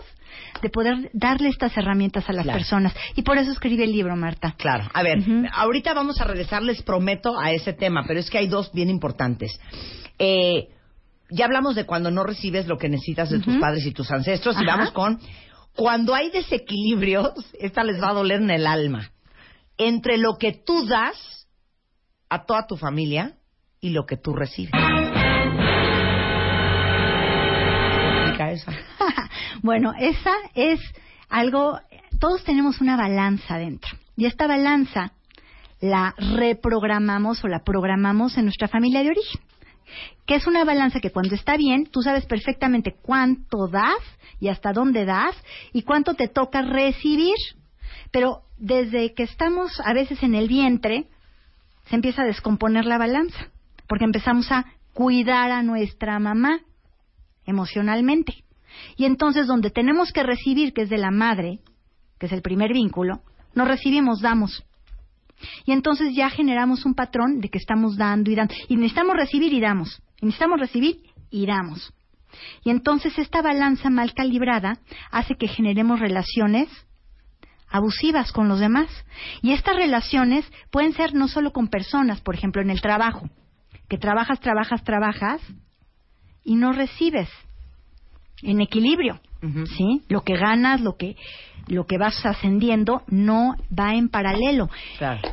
de poder darle estas herramientas a las Claro. personas. Y por eso escribí el libro, Marta. Claro. A ver, ahorita vamos a regresar, les prometo, a ese tema, pero es que hay dos bien importantes. Eh, ya hablamos de cuando no recibes lo que necesitas de tus padres y tus ancestros, y vamos con cuando hay desequilibrios, esta les va a doler en el alma, entre lo que tú das a toda tu familia y lo que tú recibes. Esa. bueno, esa es algo, todos tenemos una balanza dentro. Y esta balanza la reprogramamos o la programamos en nuestra familia de origen. Que es una balanza que cuando está bien, tú sabes perfectamente cuánto das y hasta dónde das y cuánto te toca recibir. Pero desde que estamos a veces en el vientre, se empieza a descomponer la balanza. Porque empezamos a cuidar a nuestra mamá emocionalmente. Y entonces donde tenemos que recibir, que es de la madre, que es el primer vínculo, no recibimos, damos. Y entonces ya generamos un patrón de que estamos dando y dando. Y necesitamos recibir y damos. Y necesitamos recibir y damos. Y entonces esta balanza mal calibrada hace que generemos relaciones abusivas con los demás. Y estas relaciones pueden ser no solo con personas, por ejemplo, en el trabajo, que trabajas, trabajas, trabajas y no recibes en equilibrio. ¿Sí? Lo que ganas, lo que lo que vas ascendiendo no va en paralelo.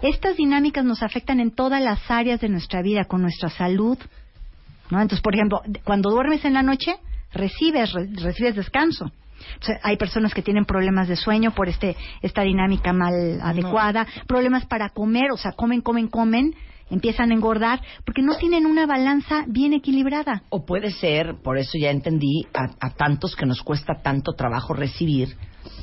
Estas dinámicas nos afectan en todas las áreas de nuestra vida, con nuestra salud, ¿no? Entonces, por ejemplo, cuando duermes en la noche, recibes re- recibes descanso. O sea, hay personas que tienen problemas de sueño por este esta dinámica mal adecuada, problemas para comer, o sea, comen, comen, comen, empiezan a engordar porque no tienen una balanza bien equilibrada. O puede ser, por eso ya entendí, a, a tantos que nos cuesta tanto trabajo recibir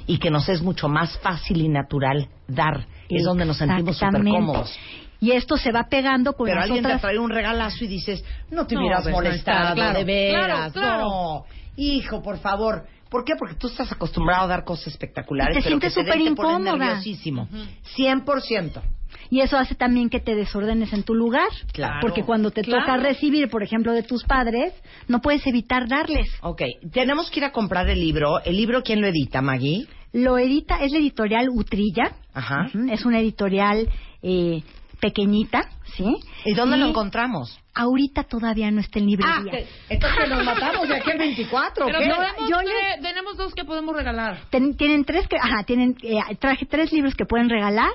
y que nos es mucho más fácil y natural dar. Es donde nos sentimos súper cómodos. Y esto se va pegando con Pero las alguien te otras... trae un regalazo y dices, no te No, hubieras pues, molestado, claro, de veras, claro, claro. no. Hijo, por favor. ¿Por qué? Porque tú estás acostumbrado a dar cosas espectaculares, Y te pero sientes te, súper te ponen incómoda. nerviosísimo. 100%. Y eso hace también que te desordenes en tu lugar. Claro. Porque cuando te Claro. toca recibir, por ejemplo, de tus padres, no puedes evitar darles. Ok, tenemos que ir a comprar el libro. ¿El libro quién lo edita, Maggie? Lo edita, es la editorial Utrilla. Ajá. Es una editorial eh, pequeñita, ¿sí? ¿Y dónde lo encontramos? Ahorita todavía no está en librería. Ah, entonces nos matamos de aquí al 24, Pero ¿qué? tenemos, yo tres- tenemos dos que podemos regalar. Ten- tienen tres que, ajá, tienen, eh, traje tres libros que pueden regalar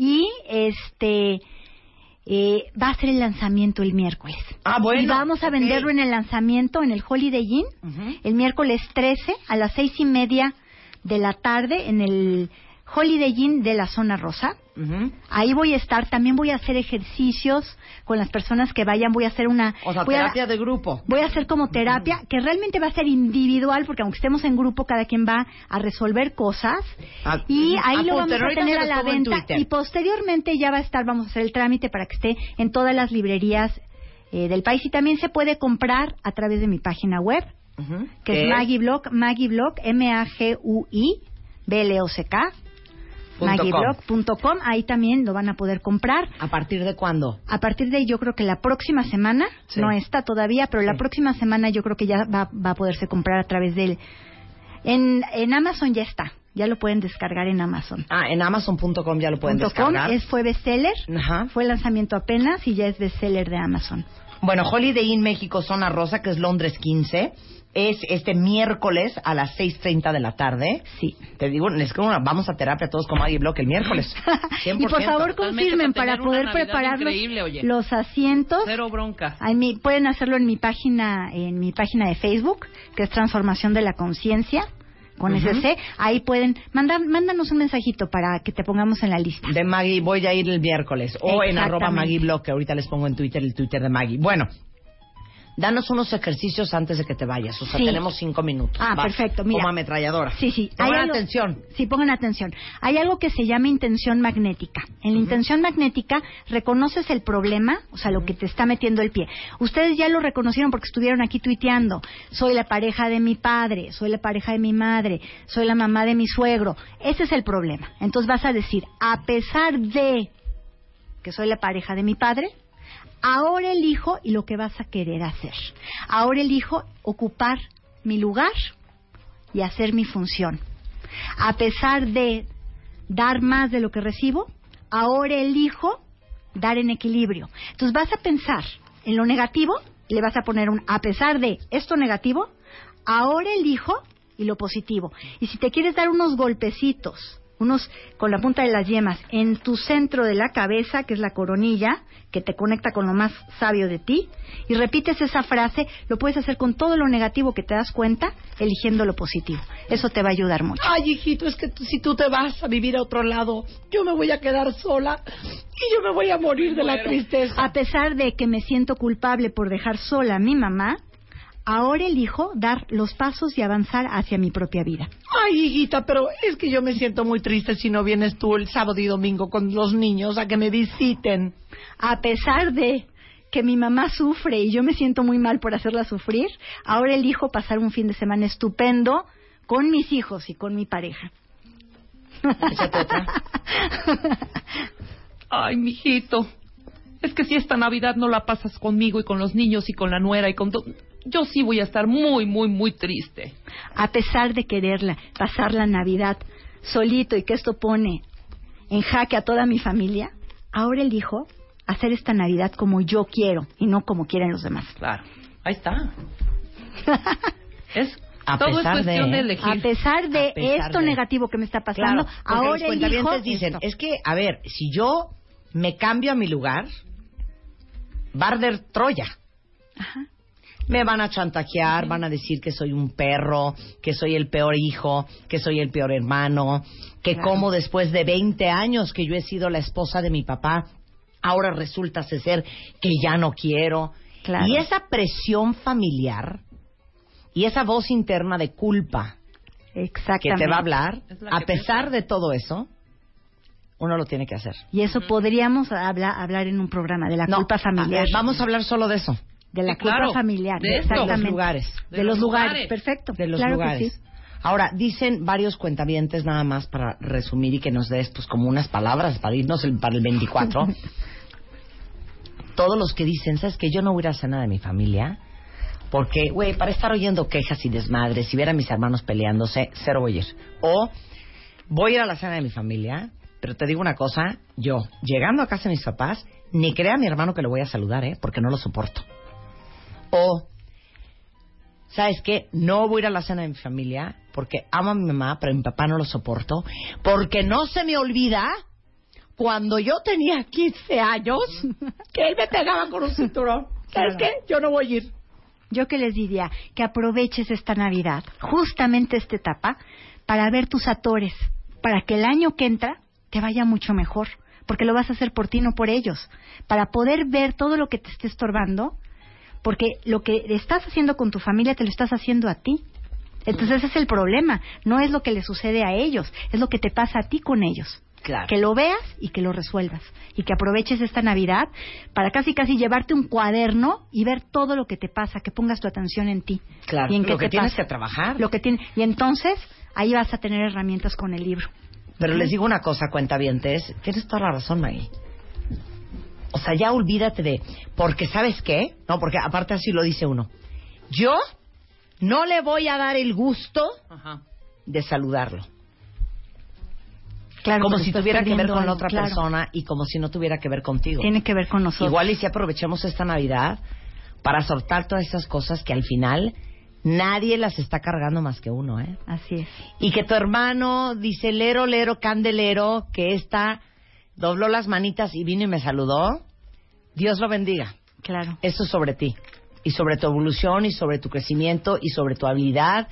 y este eh, va a ser el lanzamiento el miércoles. Ah, bueno. Y vamos a venderlo en el lanzamiento en el Holiday Inn el miércoles 13 a las seis y media de la tarde en el Holiday Inn de la zona rosa. Ahí voy a estar, también voy a hacer ejercicios con las personas que vayan, voy a hacer una... O sea, voy a- terapia de grupo. Voy a hacer como terapia, que realmente va a ser individual, porque aunque estemos en grupo, cada quien va a resolver cosas. Ah, y ahí lo vamos a tener a la venta. Y posteriormente ya va a estar, vamos a hacer el trámite para que esté en todas las librerías eh, del país. Y también se puede comprar a través de mi página web, que ¿Qué es Maggie Blog, Maggie Blog, M-A-G-U-I, B-L-O-C-K. maggieblog.com. Ahí también lo van a poder comprar. ¿A partir de cuándo? A partir de yo creo que la próxima semana, Sí. no está todavía, pero la próxima semana yo creo que ya va, va a poderse comprar a través del... En, en Amazon ya está, ya lo pueden descargar en Amazon. Ah, en Amazon.com ya lo pueden com descargar. es, fue bestseller, Ajá. fue lanzamiento apenas y ya es bestseller de Amazon. Bueno, Holiday Inn México, Zona Rosa, que es Londres 15, es este miércoles a las 6.30 de la tarde. Sí. Te digo, es que una- vamos a terapia todos con Maggie Block el miércoles. 100%. y por favor confirmen para poder preparar los, asientos. Cero bronca. Ay, mi- pueden hacerlo en mi página, en mi página de Facebook, que es Transformación de la Conciencia, con Ujú. SC. Ahí pueden, mandar, mándanos un mensajito para que te pongamos en la lista. De Maggie, voy a ir el miércoles. O en arroba. Maggie Block, que ahorita les pongo en Twitter el Twitter de Maggie. Bueno, danos unos ejercicios antes de que te vayas. O sea, Sí. tenemos cinco minutos. Ah, Vas, perfecto, mira. Como ametralladora. Sí, sí. Pongan algo- atención. Sí, pongan atención. Hay algo que se llama intención magnética. En la intención magnética reconoces el problema, o sea, lo que te está metiendo el pie. Ustedes ya lo reconocieron porque estuvieron aquí tuiteando. Soy la pareja de mi padre, soy la pareja de mi madre, soy la mamá de mi suegro. Ese es el problema. Entonces vas a decir, a pesar de que soy la pareja de mi padre, ahora elijo y lo que vas a querer hacer. Ahora elijo ocupar mi lugar y hacer mi función. A pesar de dar más de lo que recibo, ahora elijo dar en equilibrio. Entonces vas a pensar en lo negativo y le vas a poner un a pesar de esto negativo, ahora elijo y lo positivo. Y si te quieres dar unos golpecitos, unos con la punta de las yemas en tu centro de la cabeza, que es la coronilla, que te conecta con lo más sabio de ti, y repites esa frase, lo puedes hacer con todo lo negativo que te das cuenta, eligiendo lo positivo. Eso te va a ayudar mucho. Ay, hijito, es que tú- si tú te vas a vivir a otro lado, yo me voy a quedar sola y yo me voy a morir de la tristeza. A pesar de que me siento culpable por dejar sola a mi mamá, ahora elijo dar los pasos y avanzar hacia mi propia vida. Ay, hijita, pero es que yo me siento muy triste si no vienes tú el sábado y domingo con los niños a que me visiten. A pesar de que mi mamá sufre y yo me siento muy mal por hacerla sufrir, ahora elijo pasar un fin de semana estupendo con mis hijos y con mi pareja. Ay, mijito. Es que si esta Navidad no la pasas conmigo y con los niños y con la nuera y con yo sí voy a estar muy, muy, muy triste. A pesar de quererla, pasar la Navidad solito y que esto pone en jaque a toda mi familia, ahora elijo hacer esta Navidad como yo quiero y no como quieren los demás. Claro. Ahí está. Es A todo es pesar cuestión de- de, elegir. A pesar de A pesar esto de- negativo que me está pasando, Claro, ahora los elijo dicen, esto. es que, a ver, si yo me cambio a mi lugar, va a arder Troya. Ajá. Me van a chantajear, van a decir que soy un perro, que soy el peor hijo, que soy el peor hermano, que Claro. como después de 20 años que yo he sido la esposa de mi papá, ahora resulta ser que ya no quiero. Claro. Y esa presión familiar y esa voz interna de culpa que Exactamente. te va a hablar, a pesar de todo eso, uno lo tiene que hacer. Y eso podríamos hablar, hablar en un programa de la No, culpa familiar. vamos a hablar solo de eso. De la Sí, culpa claro. familiar. De esto. exactamente. De los lugares. De, los lugares. Perfecto. De los claro que lugares. sí. Ahora, dicen varios cuentavientes nada más para resumir y que nos des pues como unas palabras para irnos el- para el 24. Todos los que dicen, ¿sabes que Yo no voy a ir a cena de mi familia porque, güey, para estar oyendo quejas y desmadres y ver a mis hermanos peleándose, cero voy a ir. O voy a ir a la cena de mi familia Pero te digo una cosa, yo, llegando a casa de mis papás, ni crea a mi hermano que le voy a saludar, ¿eh? Porque no lo soporto. O, ¿sabes qué? No voy a ir a la cena de mi familia porque amo a mi mamá, pero a mi papá no lo soporto. Porque no se me olvida cuando yo tenía 15 años que él me pegaba con un cinturón. ¿Sabes qué? Yo no voy a ir. Yo que les diría que aproveches esta Navidad, justamente esta etapa, para ver tus atores, para que el año que entra te vaya mucho mejor, porque lo vas a hacer por ti, no por ellos, para poder ver todo lo que te esté estorbando, porque lo que estás haciendo con tu familia te lo estás haciendo a ti. Entonces ese es el problema, no es lo que le sucede a ellos, es lo que te pasa a ti con ellos. Claro. Que lo veas y que lo resuelvas. Y que aproveches esta Navidad para casi casi llevarte un cuaderno y ver todo lo que te pasa, que pongas tu atención en ti. Claro, y en qué lo que te tienes pasa. que trabajar. Lo que tiene, y entonces ahí vas a tener herramientas con el libro. Pero les digo una cosa, cuentavientes, tienes toda la razón, Maggie. O sea, ya olvídate de... Porque, ¿sabes qué? No, porque aparte así lo dice uno. Yo no le voy a dar el gusto Ajá. de saludarlo. Claro, como si tuviera que ver con la otra claro. persona y como si no tuviera que ver contigo. Tiene que ver con nosotros. Igual y si aprovechemos esta Navidad para soltar todas esas cosas que al final nadie las está cargando más que uno, ¿eh? Así es. Y que tu hermano dice lero, lero, candelero, que esta dobló las manitas y vino y me saludó. Dios lo bendiga. Claro. Eso es sobre ti. Y sobre tu evolución y sobre tu crecimiento y sobre tu habilidad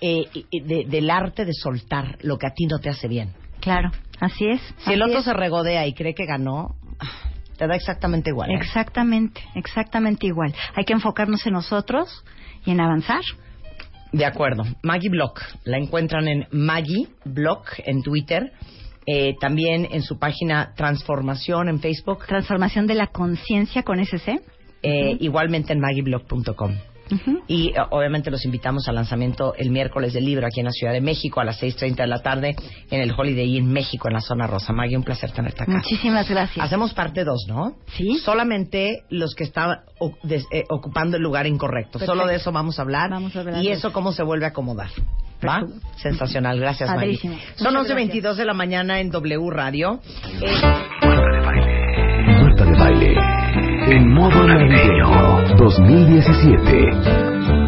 eh, de- del arte de soltar lo que a ti no te hace bien. Claro, así es. Si el otro es. se regodea y cree que ganó, te da exactamente igual. ¿eh? Exactamente, exactamente igual. Hay que enfocarnos en nosotros y en avanzar. De acuerdo. Maggie Block. La encuentran en Maggie Block en Twitter. Eh, también en su página Transformación en Facebook. Transformación de la conciencia con SC. eh, Igualmente en Y eh, obviamente los invitamos al lanzamiento el miércoles del libro aquí en la Ciudad de México a las 6.30 de la tarde en el Holiday Inn México en la zona rosa. Maggie, un placer tenerte acá. Muchísimas gracias. Hacemos parte dos, ¿no? Sí. Solamente los que están eh, ocupando el lugar incorrecto. Perfecto. Solo de eso vamos a hablar. Vamos a hablar y eso cómo se vuelve a acomodar. ¿Va? Perfecto. Sensacional. Gracias, Maggie. Son Muchas 11.22 de la mañana en W Radio. Eh, En modo navideño 2017.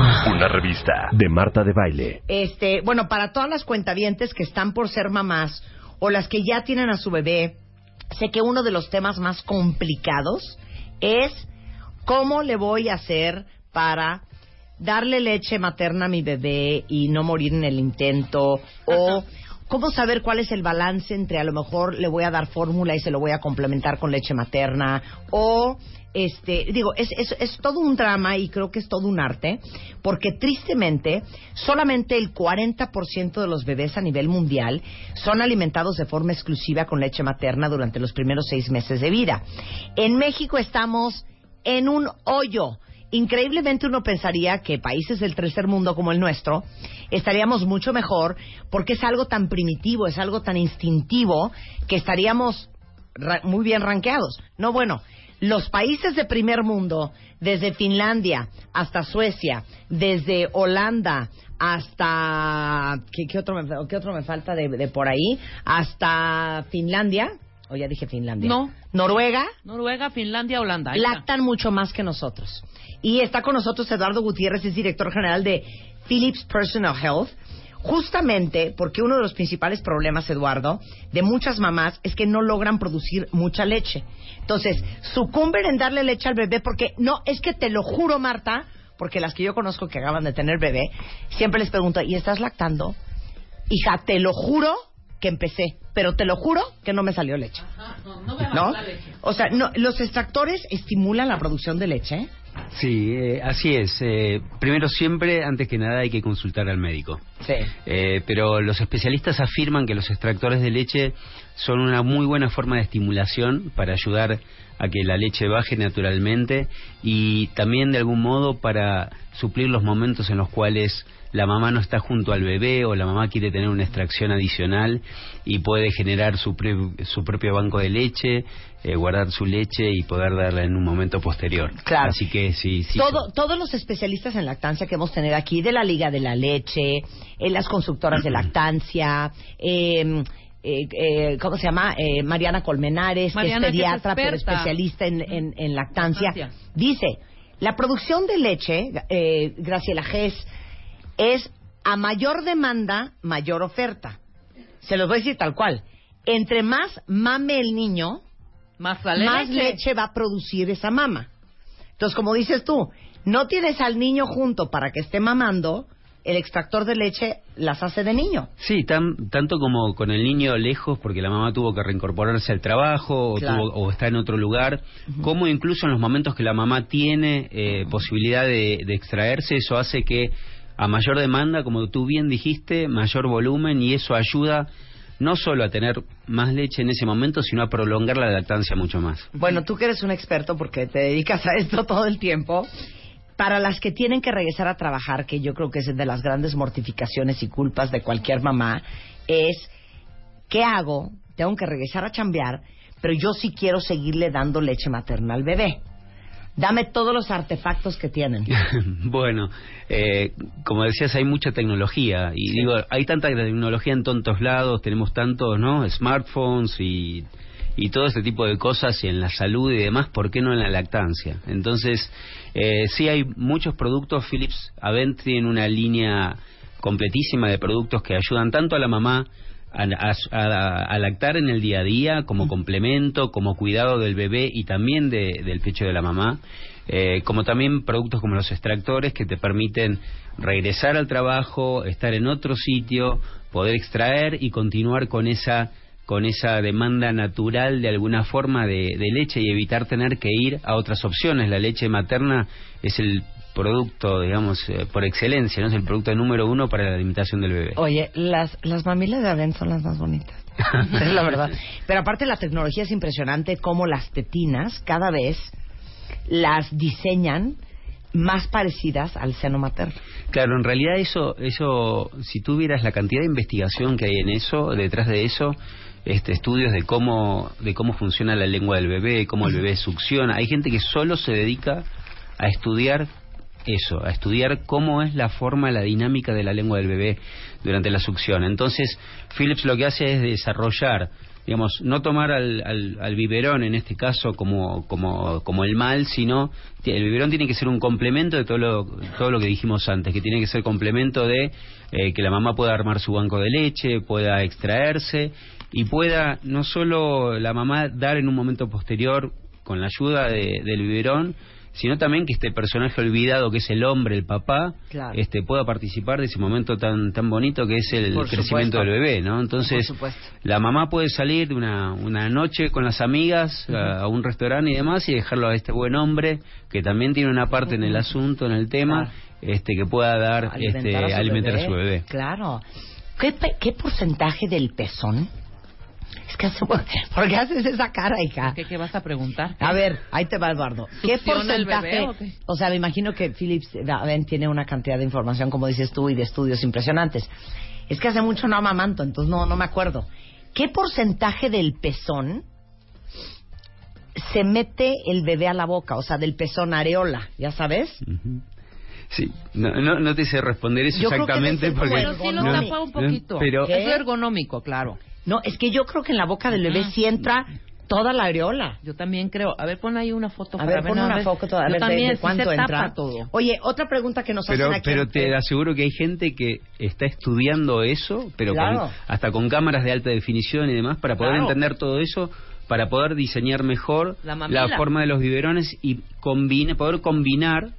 Una revista de Marta de Baile. Este, bueno, para todas las cuentavientes que están por ser mamás o las que ya tienen a su bebé, sé que uno de los temas más complicados es cómo le voy a hacer para darle leche materna a mi bebé y no morir en el intento o cómo saber cuál es el balance entre a lo mejor le voy a dar fórmula y se lo voy a complementar con leche materna o este digo es, es, es todo un drama y creo que es todo un arte porque tristemente solamente el 40% de los bebés a nivel mundial son alimentados de forma exclusiva con leche materna durante los primeros seis meses de vida. En México estamos en un hoyo Increíblemente uno pensaría que países del tercer mundo como el nuestro estaríamos mucho mejor porque es algo tan primitivo, es algo tan instintivo que estaríamos muy bien rankeados. No, bueno, los países de primer mundo, desde Finlandia hasta Suecia, desde Holanda hasta... ¿Qué, qué otro, me, qué otro me falta de, de por ahí? Hasta Finlandia. O ya dije Finlandia. No. Noruega Noruega, Finlandia, Holanda. Lactan mucho más que nosotros. Y está con nosotros Eduardo Gutiérrez, es director general de Philips Personal Health. Justamente porque uno de los principales problemas, Eduardo, de muchas mamás es que no logran producir mucha leche. Entonces, sucumben en darle leche al bebé porque, no, es que te lo juro, Marta, porque las que yo conozco que acaban de tener bebé, siempre les pregunto, ¿y estás lactando? Hija, te lo juro que empecé, pero te lo juro que no me salió leche. Ajá, no, no me ¿no? la leche. O sea, no, los extractores estimulan la producción de leche. Sí, eh, así es. Eh, primero siempre, antes que nada, hay que consultar al médico. Sí. Eh, pero los especialistas afirman que los extractores de leche son una muy buena forma de estimulación para ayudar a que la leche baje naturalmente y también de algún modo para suplir los momentos en los cuales la mamá no está junto al bebé o la mamá quiere tener una extracción adicional y puede generar su, su propio banco de leche, eh, guardar su leche y poder darla en un momento posterior. Claro. Así que sí, sí. Todo, todos los especialistas en lactancia que hemos tenido aquí, de la Liga de la Leche, en las constructoras de lactancia, eh, eh, eh, ¿cómo se llama? Eh, Mariana Colmenares, Mariana, que es que es pediatra, pero especialista en, en- en lactancia, Lactancia. dice, la producción de leche, eh, Graciela Gess, es a mayor demanda, mayor oferta. Se los voy a decir tal cual. Entre más mame el niño, Más sale más leche. leche va a producir esa mama. Entonces, como dices tú, no tienes al niño junto para que esté mamando, el extractor de leche las hace de niño. Sí, tan, tanto como con el niño lejos, porque la mamá tuvo que reincorporarse al trabajo o, tuvo- o está en otro lugar, como incluso en los momentos que la mamá tiene eh, posibilidad de, de extraerse, eso hace que a mayor demanda, como tú bien dijiste, mayor volumen y eso ayuda no solo a tener más leche en ese momento, sino a prolongar la lactancia mucho más. Bueno, tú que eres un experto porque te dedicas a esto todo el tiempo, para las que tienen que regresar a trabajar, que yo creo que es de las grandes mortificaciones y culpas de cualquier mamá, es, ¿qué hago? Tengo que regresar a chambear, pero yo sí quiero seguirle dando leche materna al bebé. Dame todos los artefactos que tienen. bueno, eh, como decías, hay mucha tecnología y digo, hay tanta tecnología en tantos lados, tenemos tantos, ¿no? Smartphones y y todo este tipo de cosas y en la salud y demás, ¿por qué no en la lactancia? Entonces, eh, sí hay muchos productos, Philips Avent tiene una línea completísima de productos que ayudan tanto a la mamá a, a- lactar en el día a día como complemento, como cuidado del bebé y también de- del pecho de la mamá, eh, como también productos como los extractores que te permiten regresar al trabajo, estar en otro sitio, poder extraer y continuar con esa con esa demanda natural de alguna forma de, de leche y evitar tener que ir a otras opciones. La leche materna es el producto, digamos, eh, por excelencia, ¿no? Es el producto número uno para la alimentación del bebé. Oye, las, las mamilas de Avent son las más bonitas. es la verdad. Pero aparte la tecnología es impresionante cómo las tetinas cada vez las diseñan más parecidas al seno materno. Claro, en realidad eso, eso, si tú vieras la cantidad de investigación que hay en eso, detrás de eso, este, estudios de cómo, de cómo funciona la lengua del bebé, cómo el bebé succiona. Hay gente que solo se dedica a estudiar eso, a estudiar cómo es la forma, la dinámica de la lengua del bebé durante la succión. Entonces, Philips lo que hace es desarrollar, digamos, no tomar al, al, al biberón en este caso como, como, como el mal, sino el biberón tiene que ser un complemento de todo lo, todo lo que dijimos antes, que tiene que ser complemento de eh, que la mamá pueda armar su banco de leche, pueda extraerse y pueda no solo la mamá dar en un momento posterior con la ayuda de- del biberón, sino también que este personaje olvidado que es el hombre, el papá, Claro. este pueda participar de ese momento tan tan bonito que es el Por crecimiento supuesto. del bebé, ¿no? Entonces, la mamá puede salir de una, una noche con las amigas a, a un restaurante y demás y dejarlo a este buen hombre que también tiene una parte en el asunto, en el tema, Claro. este que pueda dar este Alimentar a su alimentar bebé. a su bebé. Claro. ¿Qué, qué porcentaje del pezón? Que hace, ¿por qué haces esa cara, hija? ¿Qué, qué vas a preguntar? A ver, ahí te va Eduardo. ¿Qué ¿Succiona el porcentaje? bebé o qué? O sea, me imagino que Philips Avent tiene una cantidad de información, como dices tú, y de estudios impresionantes. Es que hace mucho no amamanto, entonces no, no me acuerdo. ¿Qué porcentaje del pezón se mete el bebé a la boca? O sea, del pezón areola, ¿ya sabes? Sí, no, no, no te sé responder eso Yo creo que exactamente porque Pero sí lo no, tapa un poquito. pero. Es ergonómico, claro. No, es que yo creo que en la boca del bebé sí entra toda la areola. Yo también creo. A ver, pon ahí una foto. A para ver, pon una foto, a Yo ver de- también, de, cuánto se entra. todo. Oye, otra pregunta que nos pero, hacen aquí. pero te aseguro que hay gente que está estudiando eso, pero con- hasta con cámaras de alta definición y demás, para poder Claro. entender todo eso, para poder diseñar mejor La mamila. forma de los biberones y combine, poder combinar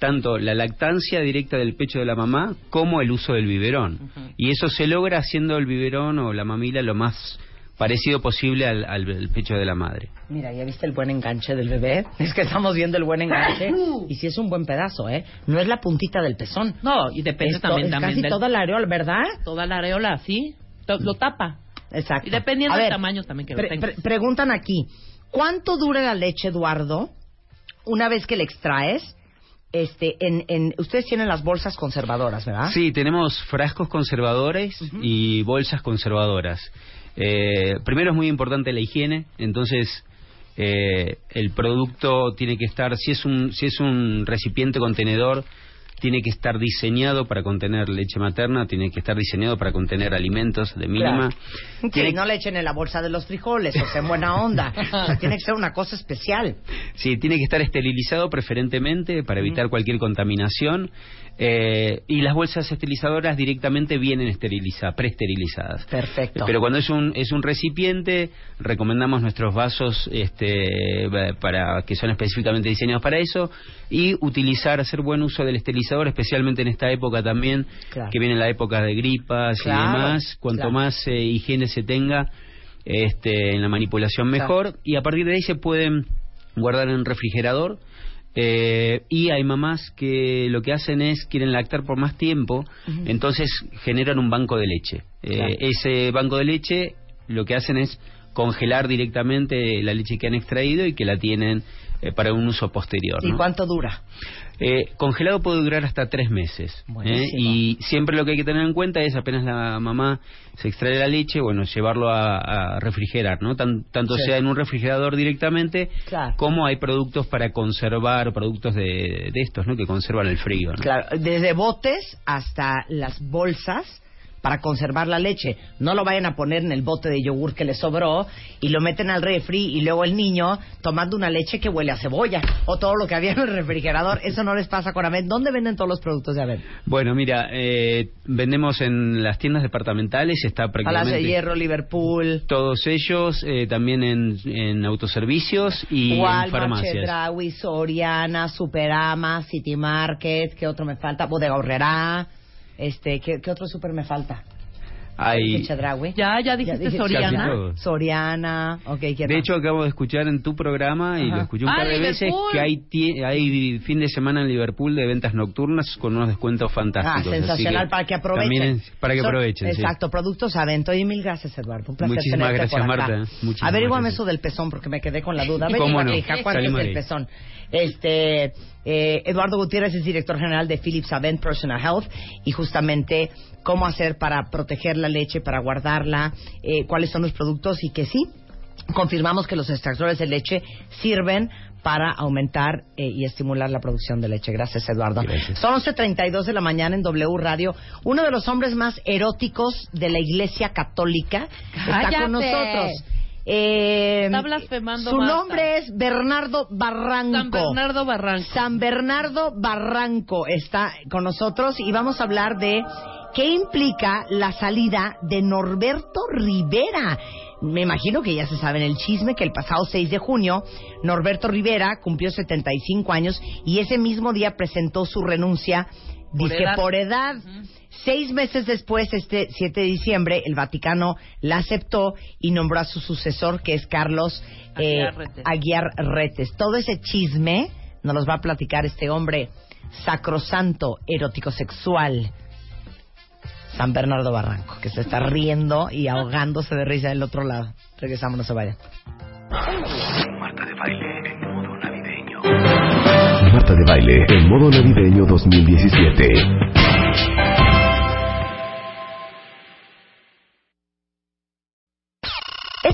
tanto la lactancia directa del pecho de la mamá como el uso del biberón. Y eso se logra haciendo el biberón o la mamila lo más parecido posible al, al- al pecho de la madre. Mira, ¿ya viste el buen enganche del bebé? Es que estamos viendo el buen enganche. Y sí es un buen pedazo, ¿eh? No es la puntita del pezón. No, y depende también, es también casi del- toda la areola, ¿verdad? Toda la areola, sí. Lo tapa. Exacto. Y dependiendo del tamaño también que lo pre- tenga. pre- preguntan aquí, ¿cuánto dura la leche, Eduardo, una vez que la extraes? Este, en, en, ustedes tienen las bolsas conservadoras, ¿verdad? Sí, tenemos frascos conservadores y bolsas conservadoras. Eh, primero es muy importante la higiene, entonces eh, el producto tiene que estar, si es un si es un recipiente contenedor, tiene que estar diseñado para contener leche materna, tiene que estar diseñado para contener alimentos de mínima. Sí, Tiene- no le echen en la bolsa de los frijoles, o sea, en buena onda. O sea, tiene que ser una cosa especial. Sí, tiene que estar esterilizado preferentemente para evitar cualquier contaminación. Eh, y las bolsas esterilizadoras directamente vienen esterilizadas, preesterilizadas. Perfecto. Pero cuando es un es un recipiente, recomendamos nuestros vasos este para que son específicamente diseñados para eso y utilizar hacer buen uso del esterilizador, especialmente en esta época también Claro. que viene la época de gripas Claro, y demás. Cuanto claro. más eh, higiene se tenga este, en la manipulación mejor y a partir de ahí se pueden guardar en refrigerador eh, y hay mamás que lo que hacen es quieren lactar por más tiempo entonces generan un banco de leche Eh, ese banco de leche lo que hacen es congelar directamente la leche que han extraído y que la tienen eh, para un uso posterior ¿Y ¿no? cuánto dura? Eh, congelado puede durar hasta tres meses. ¿eh? Y siempre lo que hay que tener en cuenta es apenas la mamá se extrae la leche, bueno, llevarlo a, a refrigerar, ¿no? Tan- tanto Sí. sea en un refrigerador directamente, Claro. como hay productos para conservar, productos de, de estos, ¿no? Que conservan el frío, ¿no? Claro, desde botes hasta las bolsas para conservar la leche. No lo vayan a poner en el bote de yogur que le sobró y lo meten al refri y luego el niño tomando una leche que huele a cebolla o todo lo que había en el refrigerador. Eso no les pasa con Amed. ¿Dónde venden todos los productos de Amed? Bueno, mira, eh, vendemos en las tiendas departamentales, está Palacio prácticamente... de Hierro, Liverpool, Todos ellos, eh, también en, en autoservicios y en Walmart, farmacias. Chedraui, Soriana, Superama, City Market, ¿qué otro me falta? Bodega Horrera, este, ¿qué, qué otro super me falta? Hay. Ya, ya dijiste dije Soriana. Soriana, ok, ¿qué De hecho, acabo de escuchar en tu programa y Ajá. lo escuché un Ah, par de veces que hay, tie- hay fin de semana en Liverpool de ventas nocturnas con unos descuentos Ah, fantásticos. así sensacional para que aprovechen. para que aprovechen, sí. Exacto, productos Avento. Y mil gracias, Eduardo. Un placer Muchísimas tenerte gracias, por acá. Marta. Muchísimas Averíguame gracias. eso del pezón porque me quedé con la duda. ¿Cómo no? hija, ¿cuánto es el pezón? Este, eh, Eduardo Gutiérrez es director general de Philips Avent Personal Health y justamente cómo hacer para proteger la leche, para guardarla, eh, cuáles son los productos y que sí, confirmamos que los extractores de leche sirven para aumentar eh, y estimular la producción de leche. Gracias, Eduardo. Son 11.32 de la mañana en W Radio. Uno de los hombres más eróticos de la Iglesia Católica está con nosotros. Eh, Está blasfemando, Su Marta. nombre es Bernardo Barranco. San Bernardo Barranco. San Bernardo Barranco está con nosotros y vamos a hablar de qué implica la salida de Norberto Rivera. Me imagino que ya se saben el chisme que el pasado 6 de junio Norberto Rivera cumplió 75 años y ese mismo día presentó su renuncia Por Dice edad. por edad. Seis meses después, este 7 de diciembre, el Vaticano la aceptó y nombró a su sucesor, que es Carlos eh, Aguiar Retes. Aguiar Retes. Todo ese chisme nos los va a platicar este hombre sacrosanto, erótico sexual, San Bernardo Barranco, que se está riendo y ahogándose de risa del otro lado. Regresamos, no se vayan. Marta de baile en modo. Marta de baile en modo navideño 2017.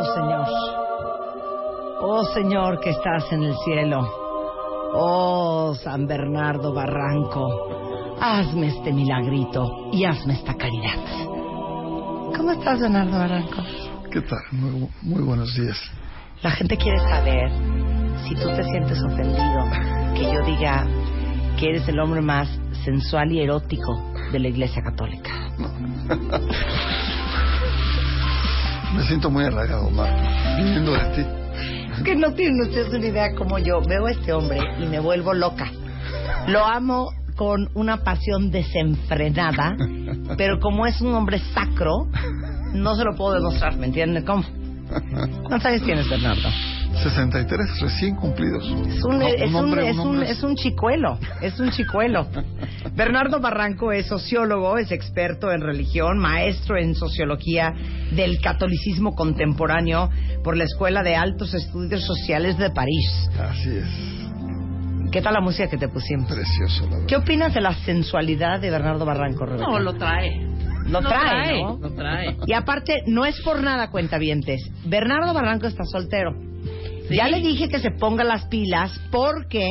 Oh Señor, oh Señor que estás en el cielo, oh San Bernardo Barranco, hazme este milagrito y hazme esta caridad. ¿Cómo estás, Bernardo Barranco? ¿Qué tal? Muy, muy buenos días. La gente quiere saber si tú te sientes ofendido que yo diga que eres el hombre más sensual y erótico de la Iglesia Católica. Me siento muy halagado, Omar, viniendo de ti. Es que no tienen ustedes una idea como yo. Veo a este hombre y me vuelvo loca. Lo amo con una pasión desenfrenada, pero como es un hombre sacro, no se lo puedo demostrar, ¿me entienden cómo? ¿Cuántos años tienes, Bernardo? 63 recién cumplidos. Es un, No, es, un, hombre, es, un, hombre. es un chicuelo, es un chicuelo. Bernardo Barranco es sociólogo, es experto en religión, maestro en sociología del catolicismo contemporáneo por la Escuela de Altos Estudios Sociales de París. Así es. ¿Qué tal la música que te pusimos? Precioso, la verdad. ¿Qué opinas de la sensualidad de Bernardo Barranco, Rebeca? No, lo trae. Lo trae, ¿no? Lo trae. Y aparte, no es por nada, cuentavientes. Bernardo Barranco está soltero. Ya le dije que se ponga las pilas porque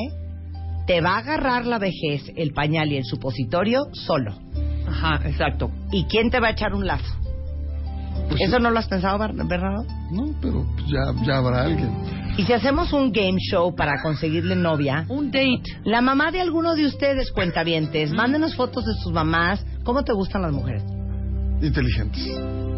te va a agarrar la vejez, el pañal y el supositorio solo. Ajá, exacto. ¿Y quién te va a echar un lazo? Pues ¿Eso sí. no lo has pensado, Ber- Bernardo? No, pero ya, ya habrá alguien. Y si hacemos un game show para conseguirle novia, Un date. la mamá de alguno de ustedes, cuentavientes, mándenos fotos de sus mamás. ¿Cómo te gustan las mujeres? Inteligentes.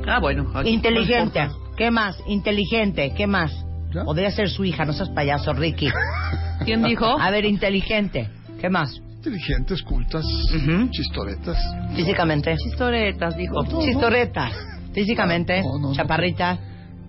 Ah, bueno. Inteligente. ¿Qué más? Inteligente. ¿Qué más? ¿Ya? Podría ser su hija, no seas payaso, Ricky. ¿Quién dijo? A ver, inteligente. ¿Qué más? Inteligentes, cultas, Ujú. chistoretas. Físicamente. Chistoretas, dijo. Chistoretas. Físicamente. No, no, no. Chaparrita.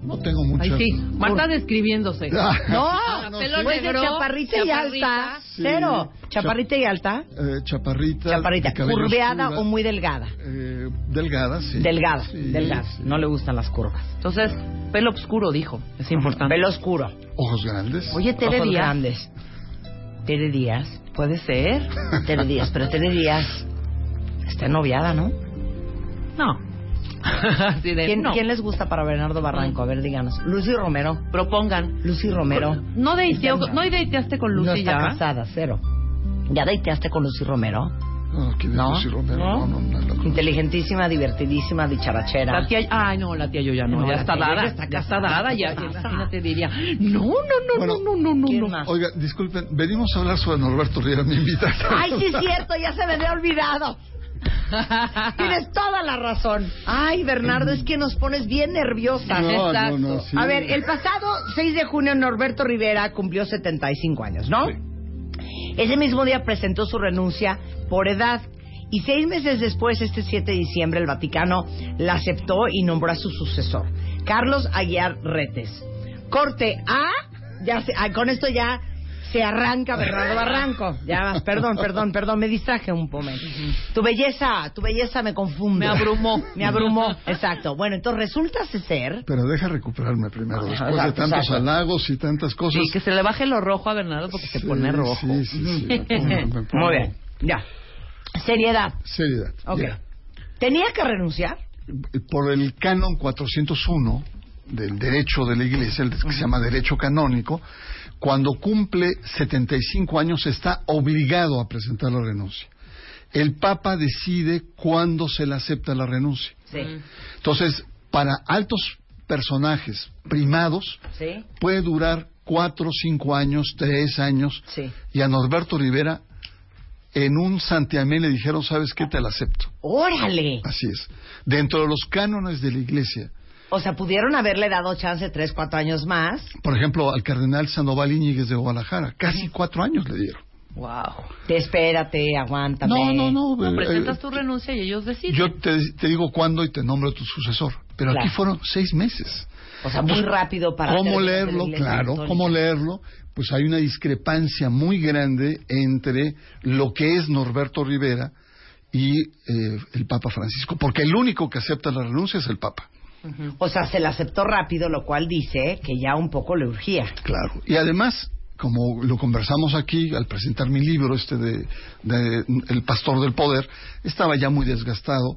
No tengo mucha... Ay, sí. Marta describiéndose. Ah, No, no, pelo sí. pues negro, chaparrita y alta. Sí. Cero. Chaparrita y alta. Eh, chaparrita. Chaparrita. ¿Curveada oscura, o muy delgada? eh, delgada, sí. Delgada. Sí, Delgada. sí. No le gustan las curvas. Entonces, pelo oscuro, dijo. Es importante. Pelo oscuro. Ojos grandes. Oye, Tere Ojos Díaz. grandes. Tere Díaz. Puede ser. Tere Díaz. Pero Tere Díaz está noviada, ¿no? No. De, ¿Quién, no. quién les gusta para Bernardo Barranco? A ver, díganos. Lucy Romero. Propongan. Lucy Romero. ¿No, dateó- ¿No dateaste con no Lucy está ya? casada, cero. ¿Ya dateaste con Lucy Romero? No, ¿quién es ¿No? Lucy Romero? ¿No? No, no, no. Inteligentísima, divertidísima, dicharachera. La tía, ay, no, la tía yo ya no, No, ya está dada, ya está ya casada, dada, ¿qué ya, te pasa? imagínate, diría, no, no, no, Bueno, no, no, no, ¿quién no. más? Oiga, disculpen, venimos a hablar sobre Norberto Riera, mi invitado. Ay, sí es cierto, ya se me había olvidado. Tienes toda la razón. Ay, Bernardo, es que nos pones bien nerviosas. No, Exacto. no, no, sí. A ver, el pasado 6 de junio Norberto Rivera cumplió 75 años, ¿no? Sí. Ese mismo día presentó su renuncia por edad. Y seis meses después, este 7 de diciembre, el Vaticano la aceptó y nombró a su sucesor, Carlos Aguiar Retes. Corte A, ya se- con esto ya se arranca Bernardo Barranco. Ya, perdón, perdón, perdón, me distraje un momento. Tu belleza, tu belleza me confunde. Me abrumó. Me abrumó, exacto. Bueno, entonces resulta ser... Pero deja recuperarme primero, después de Exacto, tantos exacto. halagos y tantas cosas. Sí, que se le baje lo rojo a Bernardo porque se Sí, pone rojo. Sí, sí, sí. me pongo- me pongo- Muy bien, ya. Seriedad. Seriedad. Ok. ya. ¿Tenía que renunciar? Por el canon 401 del derecho de la iglesia, el que se llama derecho canónico, cuando cumple 75 años está obligado a presentar la renuncia. El Papa decide cuándo se le acepta la renuncia. Sí. Entonces, para altos personajes primados, ¿Sí? puede durar cuatro, cinco años, tres años. Sí. Y a Norberto Rivera, en un santiamén le dijeron, ¿sabes qué? Te la acepto. ¡Órale! Así es. Dentro de los cánones de la iglesia, O sea, pudieron haberle dado chance tres, cuatro años más. por ejemplo, al cardenal Sandoval Íñiguez de Guadalajara, casi cuatro años le dieron. Wow. Te espérate, aguántame. No, no, no. No, eh, presentas eh, tu renuncia y ellos deciden. yo te, te digo cuándo y te nombro tu sucesor. Pero aquí fueron seis meses. O sea, muy rápido para... ¿Cómo leerlo? Claro, Católica. ¿cómo leerlo? Pues hay una discrepancia muy grande entre lo que es Norberto Rivera y eh, el Papa Francisco, porque el único que acepta la renuncia es el Papa. O sea, se la aceptó rápido, lo cual dice que ya un poco le urgía. Claro. Y además, como lo conversamos aquí al presentar mi libro, este de, de El Pastor del Poder, estaba ya muy desgastado.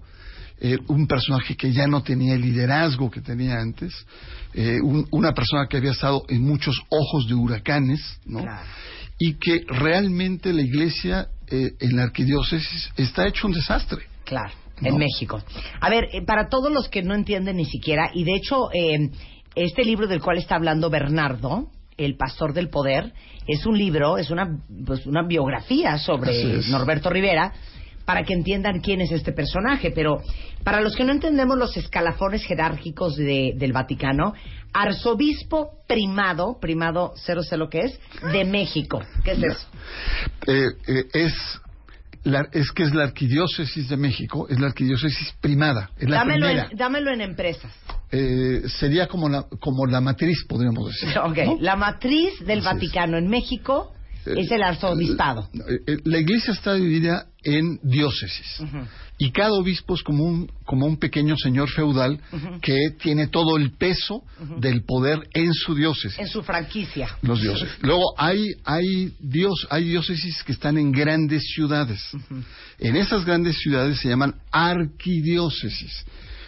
eh, un personaje que ya no tenía el liderazgo que tenía antes, eh, un- una persona que había estado en muchos ojos de huracanes, ¿no? Claro. Y que realmente la iglesia eh, en la arquidiócesis está hecho un desastre. Claro. En. México. A ver, eh, para todos los que no entienden ni siquiera, y de hecho, eh, este libro del cual está hablando Bernardo, El Pastor del Poder, es un libro, es una, pues, una biografía sobre. Norberto Rivera, para que entiendan quién es este personaje. Pero para los que no entendemos los escalafones jerárquicos de- del Vaticano, arzobispo primado, primado, cero sé lo que es, de México. ¿Qué es eso? Eh, eh, es, la, es que es la arquidiócesis de México, es la arquidiócesis primada, es la Dámelo primera. en, dámelo en empresas. Eh, sería como la, como la matriz, podríamos decir. Ok, ¿no? la matriz del Así es. Vaticano en México es el arzobispado. Eh, eh, La iglesia está dividida en diócesis. Y cada obispo es como un, como un pequeño señor feudal que tiene todo el peso del poder en su diócesis. En su franquicia. Los dioses. Luego hay, hay, dios, hay diócesis que están en grandes ciudades. En esas grandes ciudades se llaman arquidiócesis.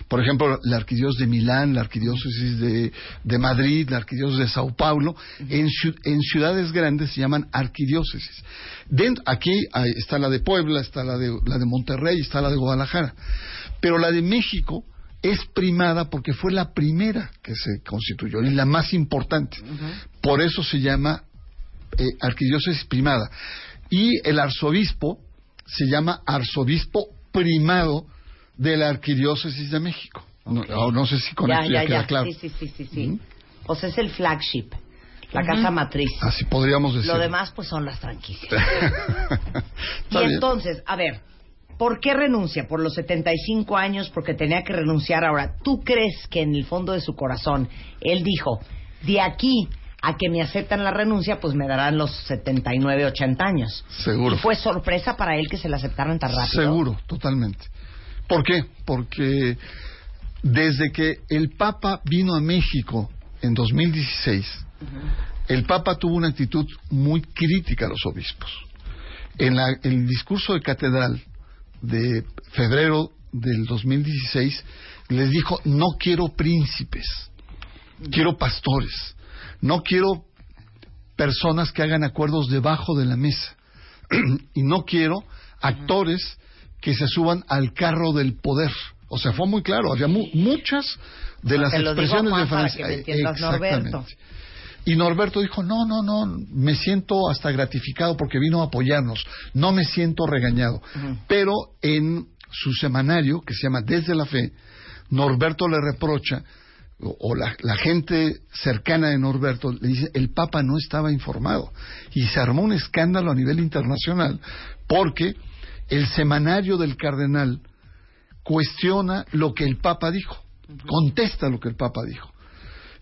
Por ejemplo, la arquidiócesis de Milán, la arquidiócesis de, de Madrid, la arquidiócesis de Sao Paulo. en, ciu- en ciudades grandes se llaman arquidiócesis. Dentro, aquí hay- está la de Puebla, está la de, la de Monterrey, está la de Guadalajara. Pero la de México es primada porque fue la primera que se constituyó y la más importante. Por eso se llama eh, arquidiócesis primada. Y el arzobispo se llama arzobispo primado de la arquidiócesis de México. No, no- no sé si con ya, esto ya, ya, queda ya. claro. Sí, sí, sí, sí. sí. O sea, es el flagship, la casa matriz. Así podríamos decir. Lo demás, pues, son las franquicias. y bien. entonces, a ver, ¿por qué renuncia? ¿Por los 75 años? ¿Porque tenía que renunciar ahora? ¿Tú crees que en el fondo de su corazón él dijo, de aquí a que me aceptan la renuncia, pues me darán los 79, 80 años? Seguro. ¿Y fue sorpresa para él que se la aceptaran tan rápido? Seguro, totalmente. ¿Por qué? Porque desde que el Papa vino a México en 2016, el Papa tuvo una actitud muy crítica a los obispos. En la- el discurso de catedral de febrero del 2016 les dijo, no quiero príncipes, quiero pastores, no quiero personas que hagan acuerdos debajo de la mesa y no quiero actores que se suban al carro del poder. O sea, fue muy claro, había mu- muchas de las expresiones Juan, de Francia. Norberto. Y Norberto dijo, no, no, no, me siento hasta gratificado porque vino a apoyarnos, no me siento regañado. Pero en su semanario, que se llama Desde la Fe, Norberto le reprocha, o, o la, la gente cercana de Norberto le dice, el Papa no estaba informado. Y se armó un escándalo a nivel internacional porque el semanario del cardenal cuestiona lo que el Papa dijo, contesta lo que el Papa dijo.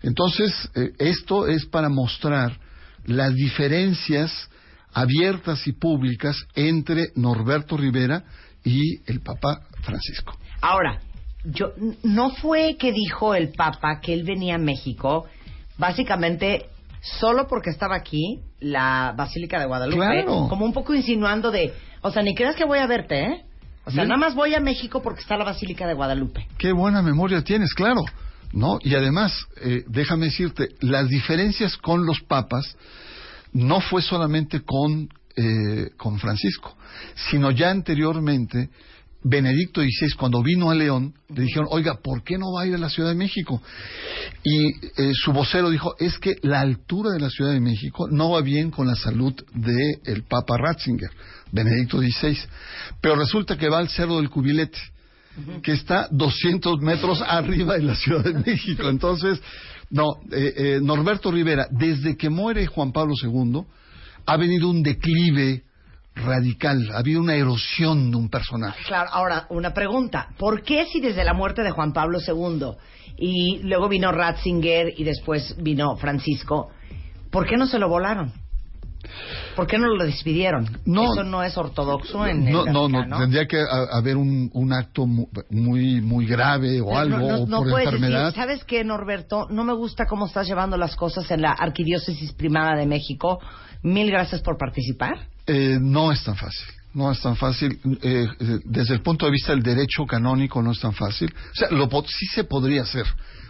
Entonces, eh, esto es para mostrar las diferencias abiertas y públicas entre Norberto Rivera y el Papa Francisco. Ahora, yo no fue que dijo el Papa que él venía a México, básicamente solo porque estaba aquí la Basílica de Guadalupe, Claro. como un poco insinuando de, o sea, ni creas que voy a verte, ¿eh? O sea, nada más voy a México porque está la Basílica de Guadalupe. Qué buena memoria tienes, claro. ¿No? Y además, eh, déjame decirte, las diferencias con los papas no fue solamente con, eh, con Francisco, sino ya anteriormente, Benedicto XVI, cuando vino a León, le dijeron, oiga, ¿por qué no va a ir a la Ciudad de México? Y eh, su vocero dijo, es que la altura de la Ciudad de México no va bien con la salud del Papa Ratzinger, Benedicto XVI. Pero resulta que va al Cerro del Cubilete, que está 200 metros arriba de la Ciudad de México. Entonces, no, eh, eh, Norberto Rivera, desde que muere Juan Pablo II, ha venido un declive radical, ha habido una erosión de un personaje. Claro, ahora, una pregunta. ¿Por qué si desde la muerte de Juan Pablo II y luego vino Ratzinger y después vino Francisco, ¿por qué no se lo volaron? ¿Por qué no lo despidieron? No. Eso no es ortodoxo en No, el no, no, tendría que ha- haber un, un acto mu- muy, muy grave o No, algo, no, no, o no por puedes enfermedad. decir, ¿sabes qué, Norberto? No me gusta cómo estás llevando las cosas en la Arquidiócesis Primada de México. Mil gracias por participar. Eh, no es tan fácil. No es tan fácil. Eh, eh, desde el punto de vista del derecho canónico no es tan fácil. O sea, lo, sí se podría hacer,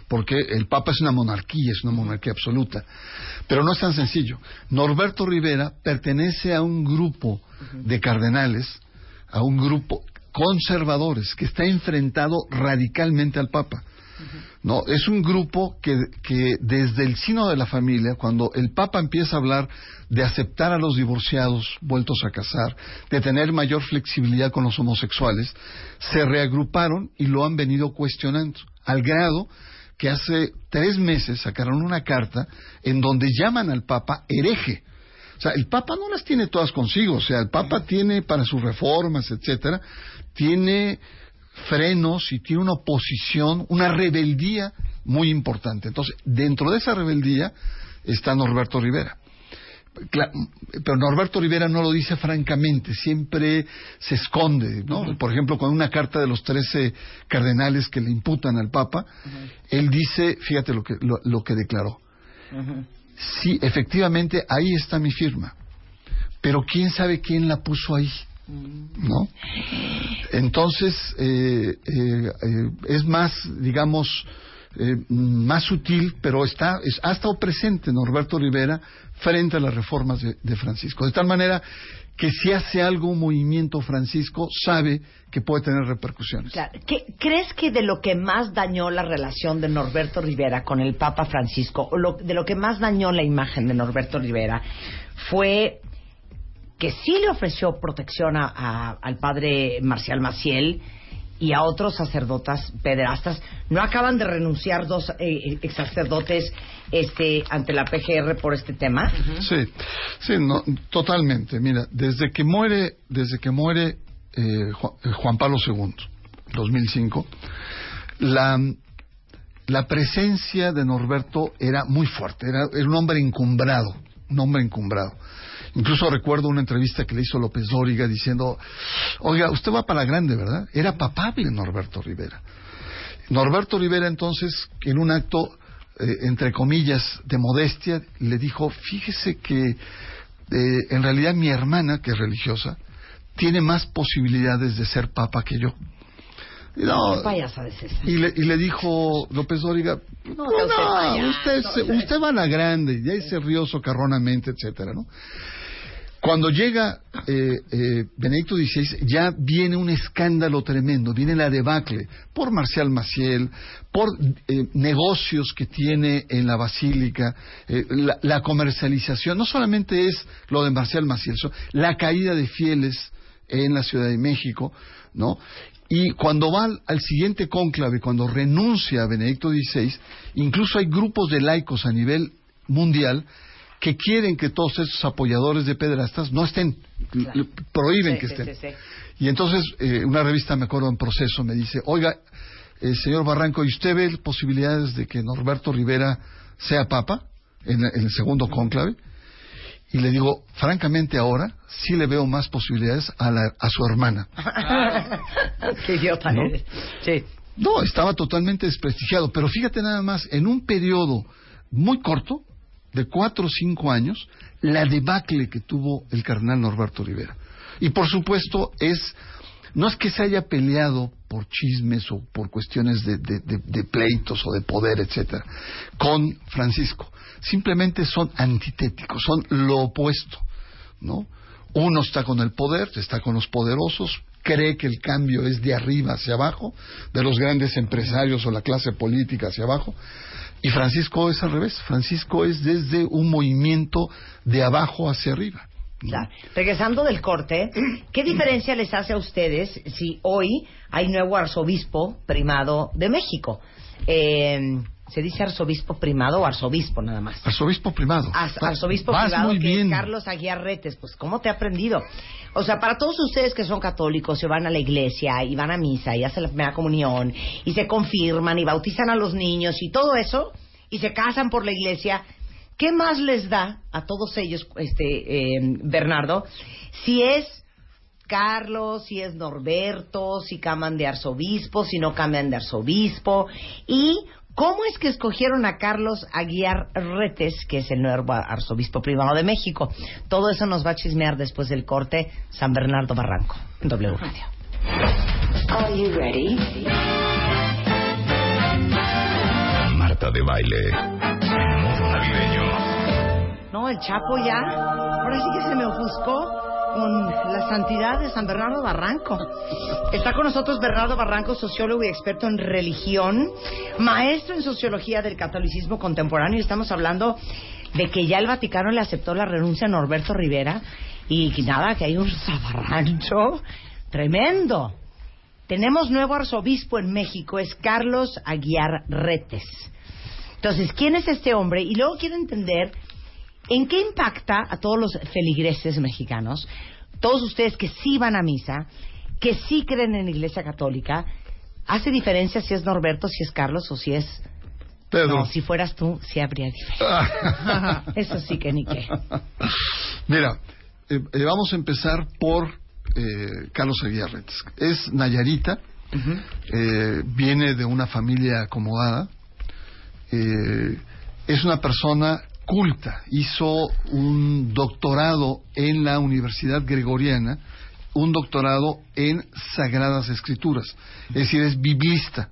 porque el Papa es una monarquía, es una monarquía absoluta. Pero no es tan sencillo. Norberto Rivera pertenece a un grupo de cardenales, a un grupo conservadores, que está enfrentado radicalmente al Papa. No, es un grupo que, que desde el sino de la familia, cuando el Papa empieza a hablar de aceptar a los divorciados vueltos a casar, de tener mayor flexibilidad con los homosexuales, se reagruparon y lo han venido cuestionando, al grado que hace tres meses sacaron una carta en donde llaman al Papa hereje. O sea, el Papa no las tiene todas consigo, o sea, el Papa tiene para sus reformas, etcétera, tiene frenos y tiene una oposición, una rebeldía muy importante. Entonces, dentro de esa rebeldía está Norberto Rivera. Pero Norberto Rivera no lo dice francamente, siempre se esconde, ¿no? Por ejemplo, con una carta de los trece cardenales que le imputan al Papa, él dice, fíjate lo que, lo, lo que declaró, sí, efectivamente, ahí está mi firma, pero quién sabe quién la puso ahí, ¿no? Entonces, eh, eh, eh, es más, digamos, eh, más sutil, pero está, es- ha estado presente Norberto Rivera frente a las reformas de, Francisco. De tal manera que si hace algo un movimiento Francisco, sabe que puede tener repercusiones. Claro. ¿Qué- ¿Crees que de lo que más dañó la relación de Norberto Rivera con el Papa Francisco, o lo- de lo que más dañó la imagen de Norberto Rivera, fue que sí le ofreció protección a- a- al padre Marcial Maciel y a otros sacerdotas pederastas? ¿No acaban de renunciar dos eh, ex sacerdotes este, ante la PGR por este tema? Sí, sí, no, totalmente. Mira, desde que muere, desde que muere eh, Ju- eh, Juan Pablo II, 2005, la, la presencia de Norberto era muy fuerte, era, era un hombre encumbrado, un hombre encumbrado. Incluso recuerdo una entrevista que le hizo López Dóriga diciendo, oiga, usted va para grande, ¿verdad? Era papable Norberto Rivera. Norberto Rivera entonces, en un acto, eh, entre comillas, de modestia, le dijo, fíjese que eh, en realidad mi hermana, que es religiosa, tiene más posibilidades de ser papa que yo. No, y le, y le dijo López Dóriga, no, usted no, usted, se- usted va a la grande, y ahí se rió socarronamente, etcétera, ¿no? Cuando llega eh, eh, Benedicto XVI, ya viene un escándalo tremendo, viene la debacle por Marcial Maciel, por eh, negocios que tiene en la Basílica, eh, la, la comercialización, no solamente es lo de Marcial Maciel, so- la caída de fieles en la Ciudad de México, ¿no? Y cuando va al, siguiente cónclave, cuando renuncia a Benedicto XVI, incluso hay grupos de laicos a nivel mundial que quieren que todos esos apoyadores de pederastas no estén, prohíben Sí, que estén. sí, sí. Y entonces eh, una revista, me acuerdo en proceso, me dice, oiga, eh, señor Barranco, ¿y usted ve posibilidades de que Norberto Rivera sea papa en, en el segundo cónclave? Y le digo, francamente ahora sí le veo más posibilidades a, la- a su hermana. Qué idiota ¿No? eres. Sí. No, estaba totalmente desprestigiado. Pero fíjate nada más, en un periodo muy corto, de cuatro o cinco años, la debacle que tuvo el cardenal Norberto Rivera. Y por supuesto es, no es que se haya peleado por chismes o por cuestiones de, de- pleitos o de poder, etcétera, con Francisco. Simplemente son antitéticos, son lo opuesto, ¿no? Uno está con el poder, está con los poderosos, cree que el cambio es de arriba hacia abajo, de los grandes empresarios o la clase política hacia abajo, y Francisco es al revés, Francisco es desde un movimiento de abajo hacia arriba. Regresando del corte, ¿qué diferencia les hace a ustedes si hoy hay nuevo arzobispo primado de México? Eh, ¿Se dice arzobispo primado o arzobispo nada más? Arzobispo primado. Arz- arzobispo Vas privado muy que bien. es Carlos Aguiar Retes. Pues, ¿cómo te ha aprendido? O sea, para todos ustedes que son católicos, se van a la iglesia y van a misa y hacen la primera comunión y se confirman y bautizan a los niños y todo eso y se casan por la iglesia, ¿qué más les da a todos ellos, este eh, Bernardo, si es Carlos, si es Norberto, si cambian de arzobispo, si no cambian de arzobispo. ¿Y cómo es que escogieron a Carlos Aguiar Retes, que es el nuevo arzobispo privado de México? Todo eso nos va a chismear después del corte San Bernardo Barranco, en W Radio. Are you ready? Marta de baile. Modo navideño. No, el Chapo ya. Ahora sí que se me ofuscó. Con la santidad de San Bernardo Barranco. Está con nosotros Bernardo Barranco, sociólogo y experto en religión, maestro en sociología del catolicismo contemporáneo y estamos hablando de que ya el Vaticano le aceptó la renuncia a Norberto Rivera y que nada, que hay un zafarrancho tremendo. Tenemos nuevo arzobispo en México, es Carlos Aguiar Retes. Entonces, ¿quién es este hombre? Y luego quiero entender en qué impacta a todos los feligreses mexicanos, todos ustedes que sí van a misa, que sí creen en la Iglesia Católica. ¿Hace diferencia si es Norberto, si es Carlos o si es Pedro. No, si fueras tú, sí habría diferencia. Eso sí que ni qué. Mira, eh, eh, vamos a empezar por eh, Carlos Aguiarretes. Es Nayarita, eh, viene de una familia acomodada, eh, es una persona culta, hizo un doctorado en la Universidad Gregoriana, un doctorado en Sagradas Escrituras, es decir, es biblista.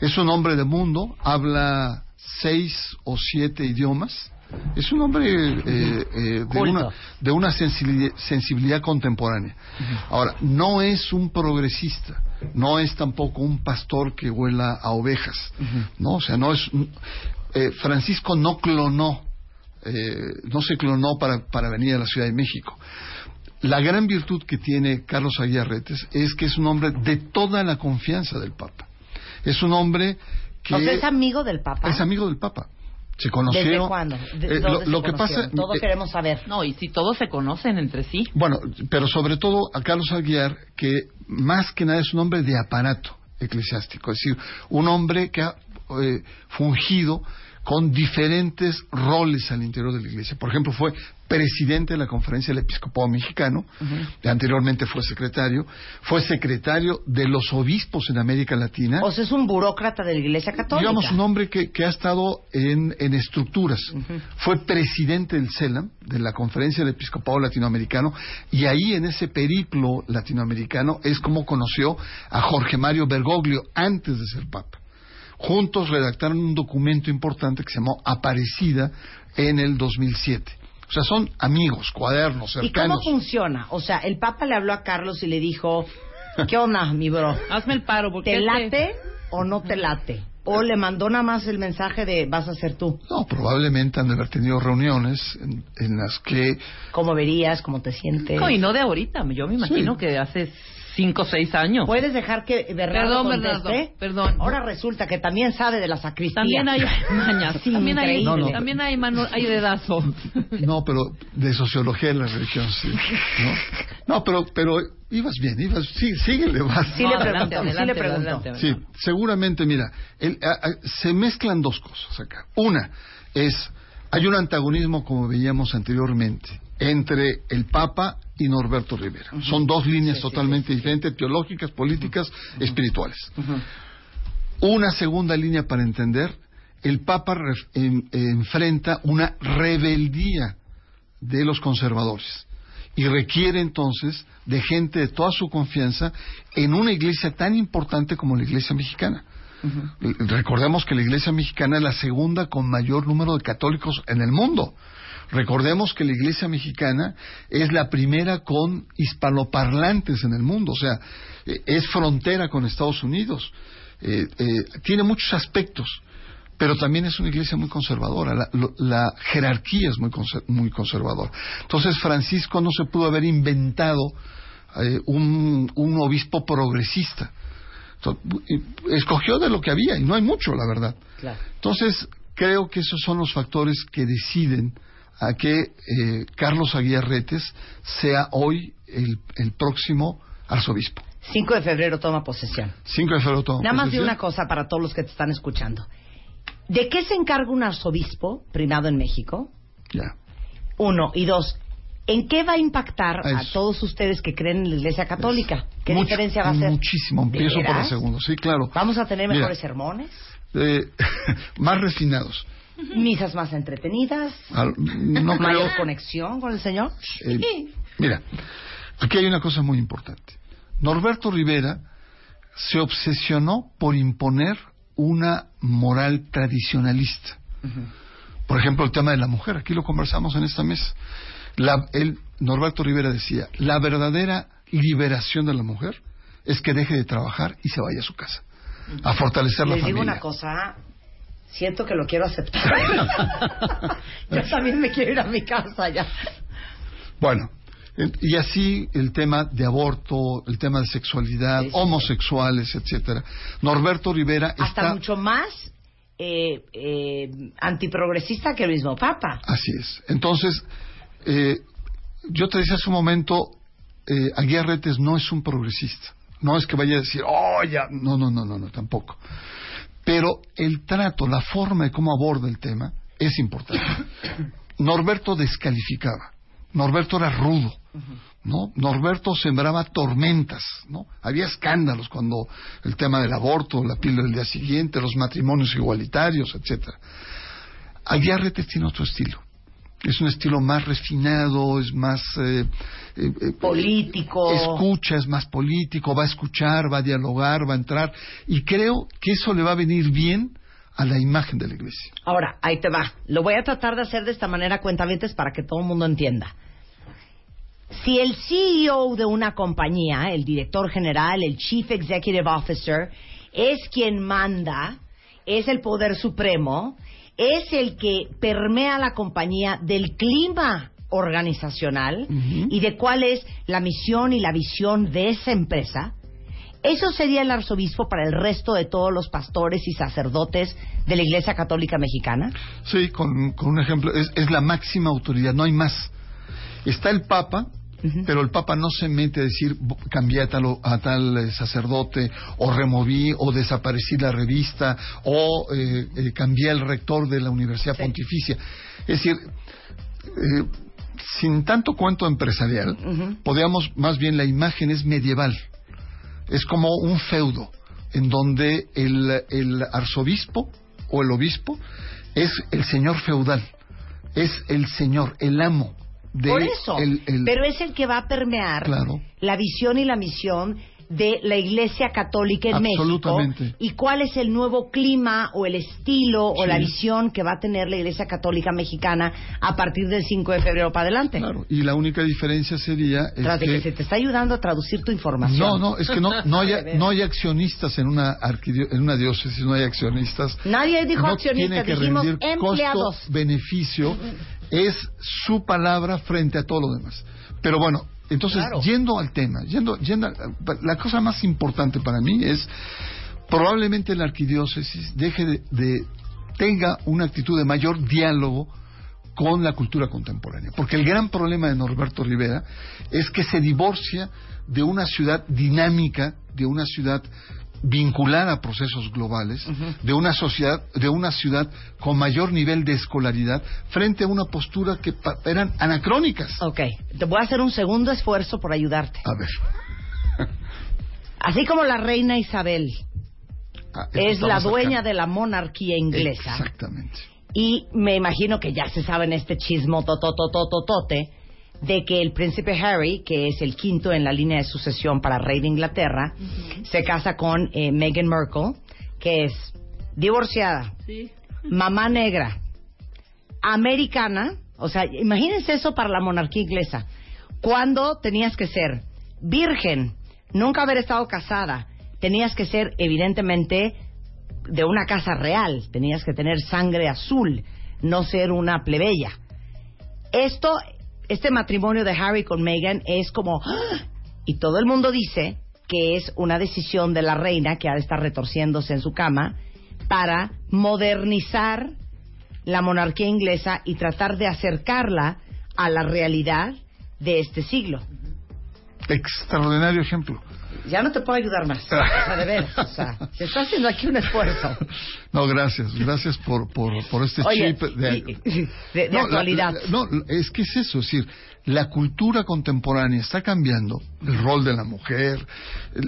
Es un hombre de mundo, habla seis o siete idiomas, es un hombre eh, eh, de, una, de una sensibilidad, sensibilidad contemporánea. Ahora, no es un progresista, no es tampoco un pastor que huela a ovejas, ¿no? O sea, no es... eh, Francisco no clonó, eh, no se clonó para, para venir a la Ciudad de México. La gran virtud que tiene Carlos Aguiarretes es que es un hombre de toda la confianza del Papa. Es un hombre que... O sea, es amigo del Papa. Es amigo del Papa. Se conocieron. ¿Desde cuándo? ¿De- Eh, dónde lo, se lo que conocieron? pasa. Todo eh, queremos saber. No, y si todos se conocen entre sí. Bueno, pero sobre todo a Carlos Aguiar, que más que nada es un hombre de aparato eclesiástico, es decir, un hombre que ha eh, fungido con diferentes roles al interior de la iglesia. Por ejemplo, fue presidente de la Conferencia del Episcopado Mexicano, anteriormente fue secretario, fue secretario de los obispos en América Latina. O sea, es un burócrata de la Iglesia Católica. Digamos, un hombre que, que ha estado en, en estructuras. Fue presidente del CELAM, de la Conferencia del Episcopado Latinoamericano, y ahí en ese periplo latinoamericano es como conoció a Jorge Mario Bergoglio antes de ser papa. Juntos redactaron un documento importante que se llamó Aparecida en el 2007. O sea, son amigos, cuadernos, ¿Y cómo cercanos. funciona? O sea, el Papa le habló a Carlos y le dijo, ¿qué onda, mi bro? Hazme el paro, porque ¿Te late o no te late? O le mandó nada más el mensaje de vas a ser tú. No, probablemente han de haber tenido reuniones en, en las que ¿Cómo verías? ¿Cómo te sientes? No, y no de ahorita. Yo me imagino que hace cinco o seis años. ¿Puedes dejar que Bernardo Perdón, conteste? Bernardo, perdón. Ahora resulta que también sabe de la sacristía. También hay mañas. Sí, también hay. No, no. también hay, mano, hay dedazo. No, pero de sociología de la religión, sí. No, no pero, pero ibas bien, ibas, sí, síguele, vas. Sí le preguntó, sí le preguntó. Sí, seguramente, mira, el- a- a- se mezclan dos cosas acá. Una es, hay un antagonismo, como veíamos anteriormente, entre el Papa y Norberto Rivera. Son dos líneas totalmente diferentes, teológicas, políticas, espirituales. Una segunda línea para entender, el Papa en- enfrenta una rebeldía de los conservadores y requiere entonces de gente de toda su confianza en una iglesia tan importante como la iglesia mexicana. Recordemos que la iglesia mexicana es la segunda con mayor número de católicos en el mundo. Recordemos que la iglesia mexicana es la primera con hispanoparlantes en el mundo, o sea, eh, es frontera con Estados Unidos. Eh, eh, tiene muchos aspectos, pero también es una iglesia muy conservadora. La, la jerarquía es muy, conser- muy conservadora. Entonces, Francisco no se pudo haber inventado eh, un, un obispo progresista. Entonces, escogió de lo que había, y no hay mucho, la verdad. Claro. Entonces, creo que esos son los factores que deciden a que eh, Carlos Aguiar Retes sea hoy el, el próximo arzobispo. 5 de febrero toma posesión. 5 de febrero toma Nada más de posesión. una cosa para todos los que te están escuchando. ¿De qué se encarga un arzobispo primado en México? Ya. Uno. Y dos, ¿en qué va a impactar a todos ustedes que creen en la Iglesia Católica? ¿Qué Mucho, diferencia va a ser? Muchísimo. ¿De Empiezo por la veras? segunda. Sí, claro. ¿Vamos a tener Mira, mejores sermones? eh, más refinados. ¿Misas más entretenidas? Al- no creo. ¿Mayor conexión con el Señor? Eh, mira, aquí hay una cosa muy importante. Norberto Rivera se obsesionó por imponer una moral tradicionalista. Por ejemplo, el tema de la mujer, aquí lo conversamos en esta mesa. La, el, Norberto Rivera decía, la verdadera liberación de la mujer es que deje de trabajar y se vaya a su casa, a fortalecer la Les digo familia. una cosa, siento que lo quiero aceptar. Yo también me quiero ir a mi casa ya. Bueno, y así el tema de aborto, el tema de sexualidad, homosexuales, etcétera. Norberto Rivera Hasta está mucho más eh, eh, antiprogresista que el mismo Papa. Así es. Entonces, eh, yo te decía hace un momento, eh, Aguirretes no es un progresista. No es que vaya a decir, oh, ya. No, no, no, no, no, tampoco. Pero el trato, la forma de cómo aborda el tema es importante. Norberto descalificaba. Norberto era rudo. ¿no? Norberto sembraba tormentas, ¿no? Había escándalos cuando el tema del aborto, la píldora del día siguiente, los matrimonios igualitarios, etcétera. Aguiarretes tiene otro estilo. Es un estilo más refinado, es más eh, eh, eh, político. Escucha, es más político, va a escuchar, va a dialogar, va a entrar. Y creo que eso le va a venir bien a la imagen de la iglesia. Ahora, ahí te va. Lo voy a tratar de hacer de esta manera, cuentavientes, para que todo el mundo entienda. Si el CEO de una compañía, el director general, el Chief Executive Officer, es quien manda, es el poder supremo, es el que permea la compañía del clima organizacional y de cuál es la misión y la visión de esa empresa, eso sería el arzobispo para el resto de todos los pastores y sacerdotes de la Iglesia Católica Mexicana. Sí, con, con un ejemplo, es, es la máxima autoridad, no hay más. Está el Papa, pero el Papa no se mete a decir "Bo- cambié a tal, a tal eh, sacerdote, o removí, o desaparecí la revista, o eh, eh, cambié el rector de la Universidad Pontificia. Es decir, eh, sin tanto cuento empresarial, podríamos, más bien la imagen es medieval. Es como un feudo, en donde el, el arzobispo o el obispo es el señor feudal, es el señor, el amo. Por eso. el- el- Pero es el que va a permear Claro. la visión y la misión de la Iglesia Católica en México. Absolutamente. Y cuál es el nuevo clima o el estilo o Sí. la visión que va a tener la Iglesia Católica Mexicana a partir del 5 de febrero para adelante. Claro, y la única diferencia sería Tras de que... que se te está ayudando a traducir tu información. no, no, es que no, no hay, no hay accionistas en una arquidio- en una diócesis, no hay accionistas. Nadie dijo no accionistas, tiene que dijimos rendir empleados. costo-beneficio, es su palabra frente a todo lo demás. Pero bueno, entonces, Claro. yendo al tema, yendo, yendo la cosa más importante para mí es probablemente la arquidiócesis deje de, de- tenga una actitud de mayor diálogo con la cultura contemporánea. Porque el gran problema de Norberto Rivera es que se divorcia de una ciudad dinámica, de una ciudad vinculada a procesos globales, de una sociedad, de una ciudad con mayor nivel de escolaridad, frente a una postura que eran anacrónicas. Ok, te voy a hacer un segundo esfuerzo por ayudarte. A ver. Así como la reina Isabel Ah, es la acá. dueña de la monarquía inglesa. Exactamente. Y me imagino que ya se sabe en este chismo tototototote de que el príncipe Harry, que es el quinto en la línea de sucesión para rey de Inglaterra, se casa con eh, Meghan Markle, que es divorciada, Sí. mamá negra, americana, o sea, imagínense eso para la monarquía inglesa. Cuando tenías que ser virgen, nunca haber estado casada, tenías que ser evidentemente de una casa real, tenías que tener sangre azul, no ser una plebeya. Esto, este matrimonio de Harry con Meghan es como, ¡ah! y todo el mundo dice que es una decisión de la reina que ha de estar retorciéndose en su cama para modernizar la monarquía inglesa y tratar de acercarla a la realidad de este siglo. Extraordinario ejemplo. Ya no te puedo ayudar más. O sea, de veras. O sea, se está haciendo aquí un esfuerzo. No, gracias, gracias por, por, por este Oye, chip de, de- de No, la- actualidad. la- no, es que es eso, es decir, la cultura contemporánea está cambiando, el rol de la mujer,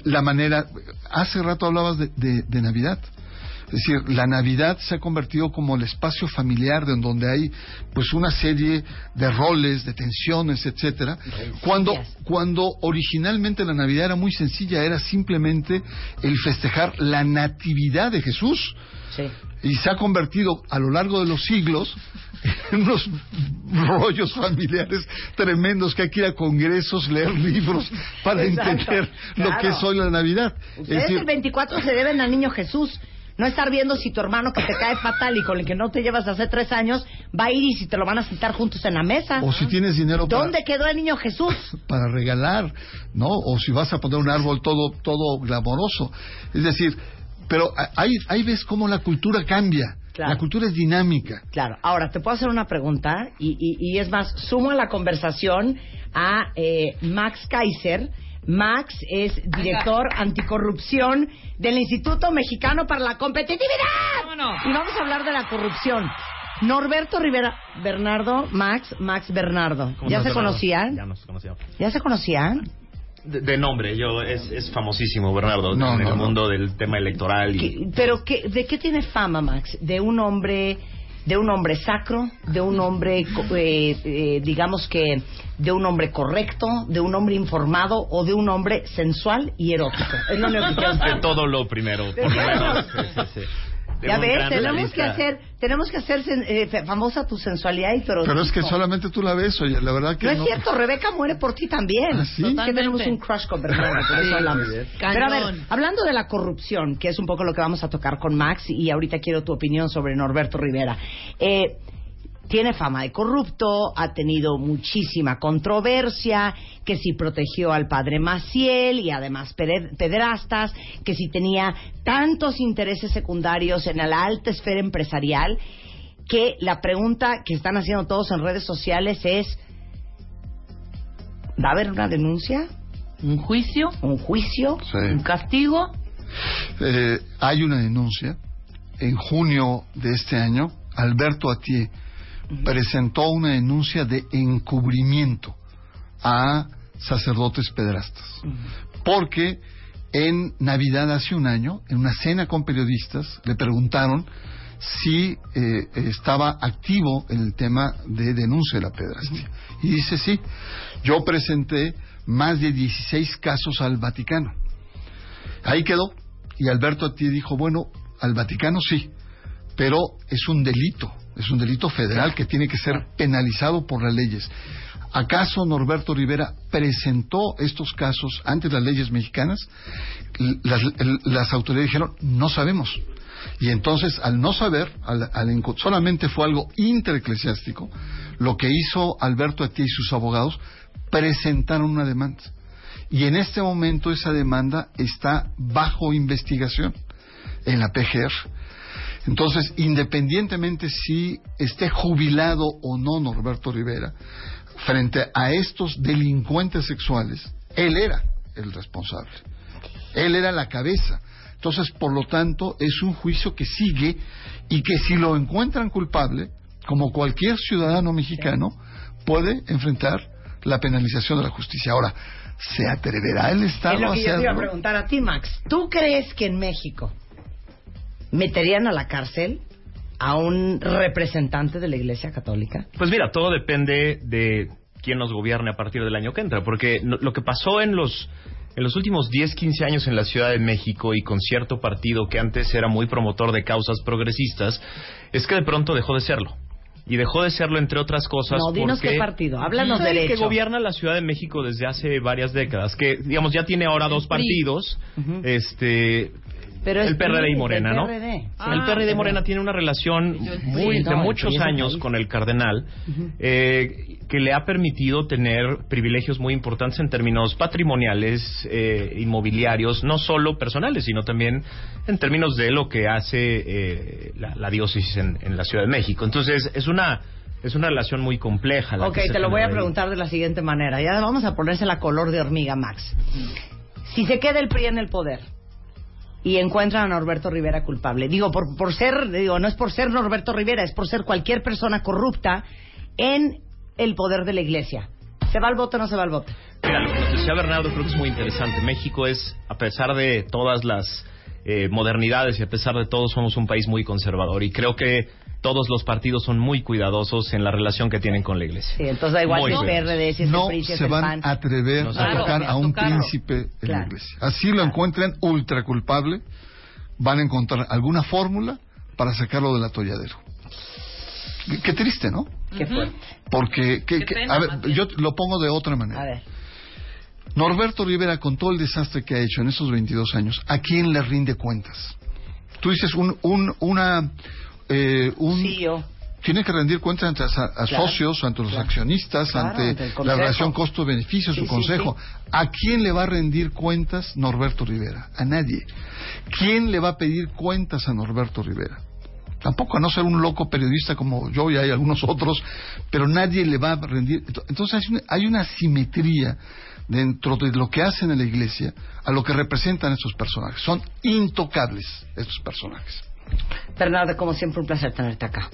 la manera... Hace rato hablabas de, de- de Navidad. Es decir, la Navidad se ha convertido como el espacio familiar de donde hay pues una serie de roles, de tensiones, etcétera. Cuando cuando originalmente la Navidad era muy sencilla, era simplemente el festejar la natividad de Jesús. Y se ha convertido a lo largo de los siglos unos rollos familiares tremendos que hay que ir a congresos, leer libros para Exacto, entender lo que es hoy la Navidad. Es Ustedes decir, el 24 se deben al niño Jesús. No estar viendo si tu hermano que te cae fatal y con el que no te llevas hace tres años va a ir y si te lo van a sentar juntos en la mesa. o si tienes dinero para, ¿Dónde quedó el niño Jesús? para regalar, ¿no? O si vas a poner un árbol todo todo glamoroso. Es decir, pero ahí, ahí ves cómo la cultura cambia. Claro. La cultura es dinámica. Claro, ahora te puedo hacer una pregunta y, y- y es más, sumo a la conversación a eh, Max Kaiser. Max es director anticorrupción del Instituto Mexicano para la Competitividad. Y vamos a hablar de la corrupción. Norberto Rivera, Bernardo, Max, Max Bernardo. ¿Cómo ¿Ya se Bernardo? conocían? Ya nos conocíamos. ¿Ya se conocían? De, de nombre, yo es, es famosísimo Bernardo No, en no, el no. mundo del tema electoral y ¿Qué- ¿Pero qué, de qué tiene fama, Max? ¿De un hombre, de un hombre sacro? ¿De un hombre, eh, eh, digamos que, de un hombre correcto? ¿De un hombre informado? ¿O de un hombre sensual y erótico? Es lo único que de todo lo primero, por lo menos. Sí, sí, sí. Ya ves, tenemos que hacer, tenemos que hacer eh, famosa tu sensualidad y erotismo. Pero es que solamente tú la ves, oye, la verdad que No no. es cierto, Rebeca muere por ti también. ¿Ah, sí? Que tenemos un crush con Bernardo, por eso hablamos. Pero a ver, hablando de la corrupción, que es un poco lo que vamos a tocar con Max, y ahorita quiero tu opinión sobre Norberto Rivera. Eh, tiene fama de corrupto, ha tenido muchísima controversia, que si protegió al padre Maciel y además pede- pederastas, que si tenía tantos intereses secundarios en la alta esfera empresarial, que la pregunta que están haciendo todos en redes sociales es, ¿va a haber una denuncia? ¿Un juicio? ¿Un juicio? Sí. ¿Un castigo? Eh, hay una denuncia. En junio de este año, Alberto Atié presentó una denuncia de encubrimiento a sacerdotes pedrastas. Porque en Navidad hace un año, en una cena con periodistas, le preguntaron si eh, estaba activo en el tema de denuncia de la pedrastia. Y dice, sí, yo presenté más de 16 casos al Vaticano. Ahí quedó. Y Alberto Atié dijo, bueno, al Vaticano sí, pero es un delito, es un delito federal que tiene que ser penalizado por las leyes. ¿Acaso Norberto Rivera presentó estos casos ante las leyes mexicanas? Las, autoridades dijeron, no sabemos. Y entonces, al no saber, al, al solamente fue algo intereclesiástico, lo que hizo Alberto Atié y sus abogados, presentaron una demanda. Y en este momento esa demanda está bajo investigación en la PGR. Entonces, independientemente si esté jubilado o no Norberto Rivera, frente a estos delincuentes sexuales, él era el responsable. Él era la cabeza. Entonces, por lo tanto, es un juicio que sigue y que si lo encuentran culpable, como cualquier ciudadano mexicano, puede enfrentar la penalización de la justicia. Ahora, ¿se atreverá el Estado Es lo a que yo te iba a hacerlo? preguntar a ti, Max. ¿Tú crees que en México meterían a la cárcel a un representante de la Iglesia Católica? Pues mira, todo depende de quién nos gobierne a partir del año que entra, porque lo que pasó en los en los últimos 10, 15 años en la Ciudad de México y con cierto partido que antes era muy promotor de causas progresistas, es que de pronto dejó de serlo. Y dejó de serlo entre otras cosas No, dinos porque qué partido, háblanos Es el derecho. que gobierna la Ciudad de México desde hace varias décadas, que digamos ya tiene ahora dos partidos, este Pero el PRD y Morena, el ¿no? PRD. el Ah, PRD y Morena tiene una relación muy de muchos años con el cardenal eh, que le ha permitido tener privilegios muy importantes en términos patrimoniales, eh, inmobiliarios, no solo personales, sino también en términos de lo que hace eh, la, la diócesis en, en la Ciudad de México. Entonces es una es una relación muy compleja. La Ok, que se te lo voy a ahí. preguntar de la siguiente manera. Ya vamos a ponerse la color de hormiga, Max. Si se queda el PRI en el poder y encuentran a Norberto Rivera culpable, digo, por, por ser, digo, no es por ser Norberto Rivera, es por ser cualquier persona corrupta en el poder de la iglesia. ¿Se va al voto o no se va al voto? Mira, lo que decía Bernardo creo que es muy interesante. México es, a pesar de todas las eh, modernidades y a pesar de todo, somos un país muy conservador y creo que todos los partidos son muy cuidadosos en la relación que muy con la iglesia. Sí, entonces da igual Muy si es. PRD, si es no el se el van PAN. a atrever No a a tocar a un tocarlo. príncipe en la Claro. iglesia. Así lo encuentren ultra culpable, van a encontrar alguna fórmula para sacarlo del atolladero. Qué, qué triste, ¿no? Qué fuerte. Porque, que- Qué que- pena, a ver, yo lo pongo de otra manera. A ver. Norberto Rivera, con todo el desastre que ha hecho en esos 22 años, ¿a quién le rinde cuentas? Tú dices un, un, una, eh, un, tiene que rendir cuentas ante a, a Claro, socios, ante los claro. accionistas, Claro, ante, la relación costo-beneficio, Sí, su sí, consejo. ¿A quién le va a rendir cuentas Norberto Rivera? A nadie. ¿Quién le va a pedir cuentas a Norberto Rivera? Tampoco a no ser un loco periodista como yo y hay algunos otros, pero nadie le va a rendir. Entonces hay una, hay una simetría dentro de lo que hacen en la iglesia a lo que representan estos personajes. Son intocables estos personajes. Bernardo, como siempre, un placer tenerte acá.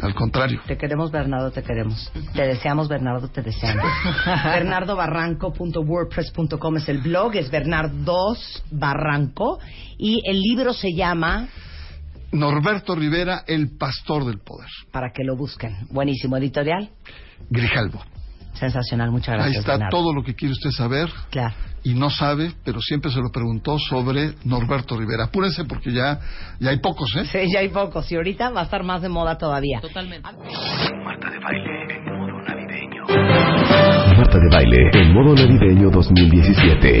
Al contrario. Te queremos, Bernardo, te queremos. Te deseamos, Bernardo, te deseamos. bernardobarranco.wordpress.com es el blog, es Bernardos Barranco y el libro se llama Norberto Rivera, el pastor del poder. para que lo busquen. Buenísimo editorial. Grijalvo. Sensacional, muchas gracias. Ahí está Bernardo. todo lo que quiere usted saber. Claro. Y no sabe, pero siempre se lo preguntó sobre Norberto Rivera. Apúrense porque ya, ya hay pocos, ¿eh? Sí, ya hay pocos y ahorita va a estar más de moda todavía. Totalmente. Marta de Baile en modo navideño. Marta de Baile en modo navideño 2017.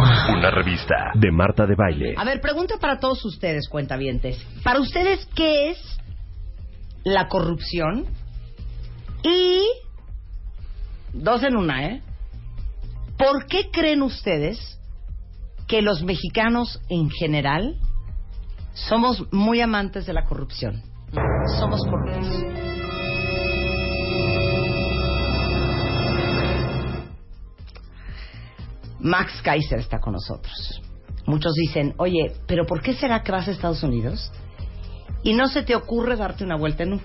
Una revista de Marta de Baile. A ver, pregunta para todos ustedes, cuentavientes. Para ustedes, ¿qué es la corrupción? Y dos en una, ¿eh? ¿Por qué creen ustedes que los mexicanos en general somos muy amantes de la corrupción? Somos corruptos. Max Kaiser está con nosotros. Muchos dicen, oye, pero ¿por qué será que vas a Estados Unidos y no se te ocurre darte una vuelta en U?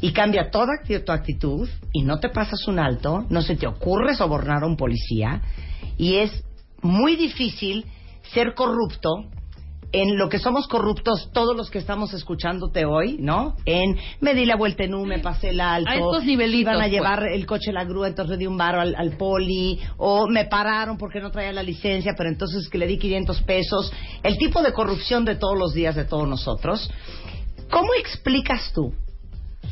Y cambia toda tu actitud y no te pasas un alto, no se te ocurre sobornar a un policía y es muy difícil ser corrupto en lo que somos corruptos todos los que estamos escuchándote hoy, ¿no? En me di la vuelta en U, me pasé el alto, A estos nivelitos, iban a pues. llevar el coche a la grúa, entonces le di un baro al, al poli, o me pararon porque no traía la licencia, pero entonces que le di 500 pesos. El tipo de corrupción de todos los días de todos nosotros. ¿Cómo explicas tú?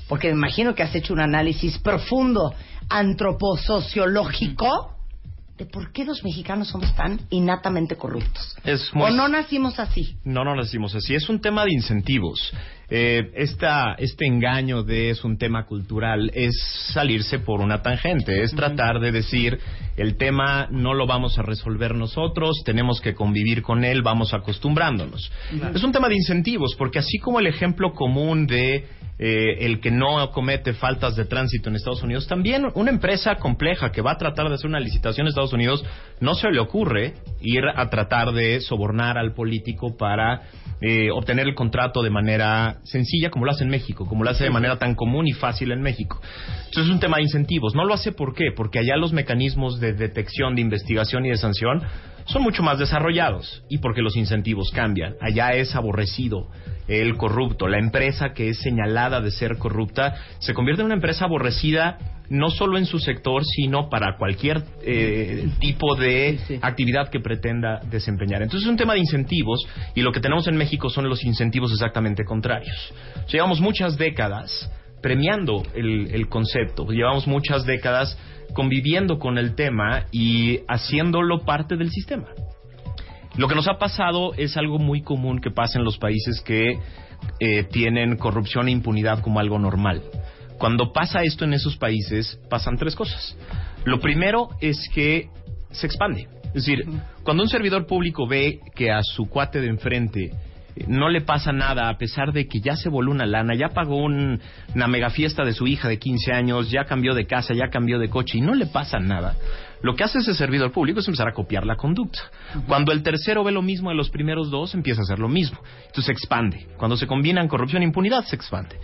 Porque me imagino que has hecho un análisis profundo, antroposociológico, de por qué los mexicanos somos tan innatamente corruptos. Es muy- O no nacimos así. No, no lo decimos así. Es un tema de incentivos. Eh, esta, este engaño de es un tema cultural es salirse por una tangente, es tratar de decir el tema no lo vamos a resolver nosotros, tenemos que convivir con él, vamos acostumbrándonos. Claro. Es un tema de incentivos, porque así como el ejemplo común de eh, el que no comete faltas de tránsito en Estados Unidos, también una empresa compleja que va a tratar de hacer una licitación en Estados Unidos, no se le ocurre ir a tratar de sobornar al político para eh, obtener el contrato de manera sencilla como lo hace en México, como lo hace de manera tan común y fácil en México. Entonces es un tema de incentivos. No lo hace ¿por qué? Porque allá los mecanismos de detección, de investigación y de sanción son mucho más desarrollados y porque los incentivos cambian. Allá es aborrecido el corrupto. La empresa que es señalada de ser corrupta se convierte en una empresa aborrecida no solo en su sector, sino para cualquier eh, tipo de actividad que pretenda desempeñar. Entonces es un tema de incentivos y lo que tenemos en México son los incentivos exactamente contrarios. Llevamos muchas décadas premiando el, el concepto, llevamos muchas décadas conviviendo con el tema y haciéndolo parte del sistema. Lo que nos ha pasado es algo muy común que pasa en los países que eh, tienen corrupción e impunidad como algo normal. Cuando pasa esto en esos países, pasan tres cosas. Lo primero es que se expande. Es decir, cuando un servidor público ve que a su cuate de enfrente eh, no le pasa nada a pesar de que ya se voló una lana, ya pagó un- una mega fiesta de su hija de 15 años, ya cambió de casa, ya cambió de coche y no le pasa nada, Lo que hace ese servidor público es empezar a copiar la conducta. Cuando el tercero ve lo mismo de los primeros dos, empieza a hacer lo mismo. Entonces se expande. Cuando se combinan corrupción e impunidad, se expande.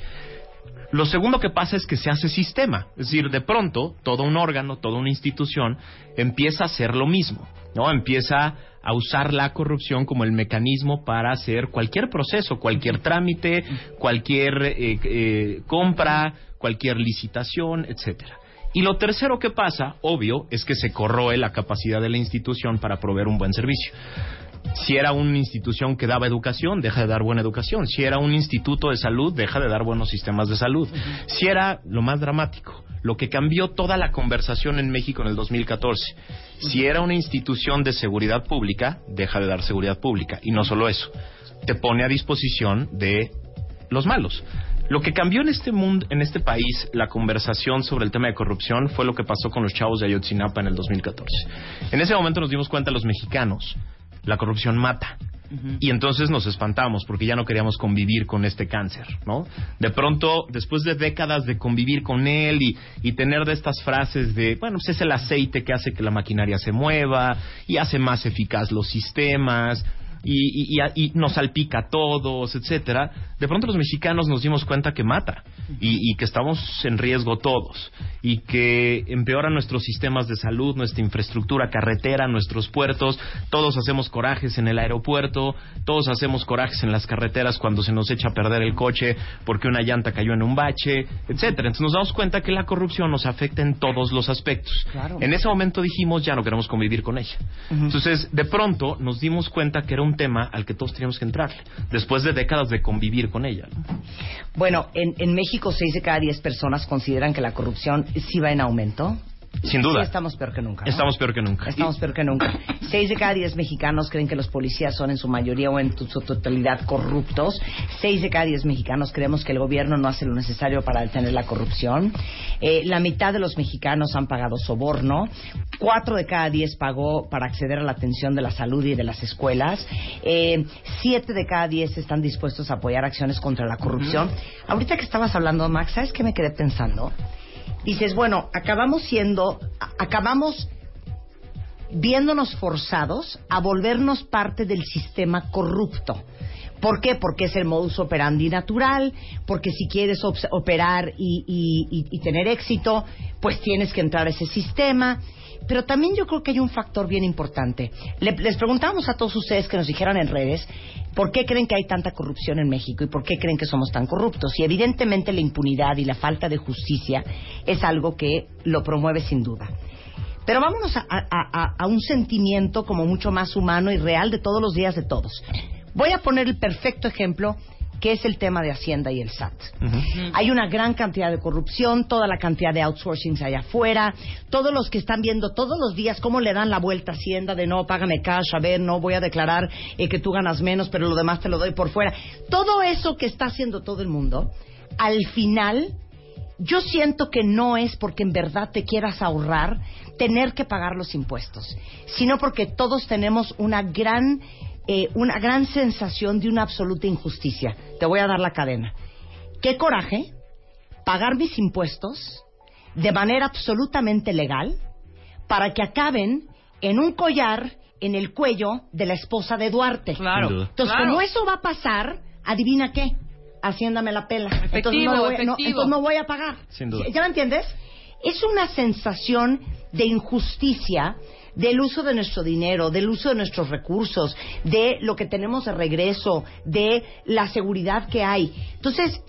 Lo segundo que pasa es que se hace sistema, es decir, de pronto todo un órgano, toda una institución empieza a hacer lo mismo, ¿no? Empieza a usar la corrupción como el mecanismo para hacer cualquier proceso, cualquier trámite, cualquier eh, eh, compra, cualquier licitación, etcétera. Y lo tercero que pasa, obvio, es que se corroe la capacidad de la institución para proveer un buen servicio. Si era una institución que daba educación, deja de dar buena educación. Si era un instituto de salud, deja de dar buenos sistemas de salud. Si era lo más dramático, lo que cambió toda la conversación en México en el 2014. Si era una institución de seguridad pública, deja de dar seguridad pública. Y no solo eso, te pone a disposición de los malos. Lo que cambió en este mundo, en este país, la conversación sobre el tema de corrupción fue lo que pasó con los chavos de Ayotzinapa en el 2014. En ese momento nos dimos cuenta los mexicanos, la corrupción mata. Y entonces nos espantamos porque ya no queríamos convivir con este cáncer, ¿no? De pronto, después de décadas de convivir con él y, y tener de estas frases de, bueno, pues es el aceite que hace que la maquinaria se mueva y hace más eficaz los sistemas y, y, y, y nos salpica a todos, etcétera, de pronto los mexicanos nos dimos cuenta que mata y, y que estamos en riesgo todos y que empeora nuestros sistemas de salud, nuestra infraestructura carretera, nuestros puertos, todos hacemos corajes en el aeropuerto, todos hacemos corajes en las carreteras cuando se nos echa a perder el coche porque una llanta cayó en un bache, etcétera. Entonces nos damos cuenta que la corrupción nos afecta en todos los aspectos. Claro. En ese momento dijimos ya no queremos convivir con ella. Entonces, de pronto nos dimos cuenta que era un tema al que todos teníamos que entrarle, después de décadas de convivir con ella. ¿no? Bueno, en, en México, 6 de cada 10 personas consideran que la corrupción sí va en aumento. Sin duda. Sí, estamos peor que nunca. ¿no? Estamos peor que nunca. Estamos peor que nunca. Seis de cada diez mexicanos creen que los policías son en su mayoría o en su totalidad corruptos. Seis de cada diez mexicanos creemos que el gobierno no hace lo necesario para detener la corrupción. Eh, la mitad de los mexicanos han pagado soborno. Cuatro de cada diez pagó para acceder a la atención de la salud y de las escuelas. Eh, siete de cada diez están dispuestos a apoyar acciones contra la corrupción. Ahorita que estabas hablando, Max, ¿sabes qué me quedé pensando? Dices, bueno, acabamos siendo, acabamos viéndonos forzados a volvernos parte del sistema corrupto. ¿Por qué? Porque es el modus operandi natural, porque si quieres operar y, tener éxito, pues tienes que entrar a ese sistema. Pero también yo creo que hay un factor bien importante. Le- les preguntamos a todos ustedes que nos dijeran en redes por qué creen que hay tanta corrupción en México y por qué creen que somos tan corruptos. Y evidentemente la impunidad y la falta de justicia es algo que lo promueve sin duda. Pero vámonos a un sentimiento como mucho más humano y real de todos los días de todos. Voy a poner el perfecto ejemplo que es el tema de Hacienda y el SAT. Hay una gran cantidad de corrupción, toda la cantidad de outsourcing allá afuera, todos los que están viendo todos los días cómo le dan la vuelta a Hacienda de no, págame cash, a ver, no voy a declarar eh, que tú ganas menos, pero lo demás te lo doy por fuera. Todo eso que está haciendo todo el mundo, al final yo siento que no es porque en verdad te quieras ahorrar tener que pagar los impuestos, sino porque todos tenemos una gran, eh, una gran sensación de una absoluta injusticia. Te voy a dar la cadena. Qué coraje pagar mis impuestos de manera absolutamente legal para que acaben en un collar en el cuello de la esposa de Duarte. Claro. Entonces, claro. como eso va a pasar, adivina qué. Hacienda me la pela. entonces, no voy, a- no, entonces no voy a pagar. Sin duda. ¿Ya me entiendes? Es una sensación de injusticia del uso de nuestro dinero, del uso de nuestros recursos, de lo que tenemos de regreso, de la seguridad que hay. Entonces,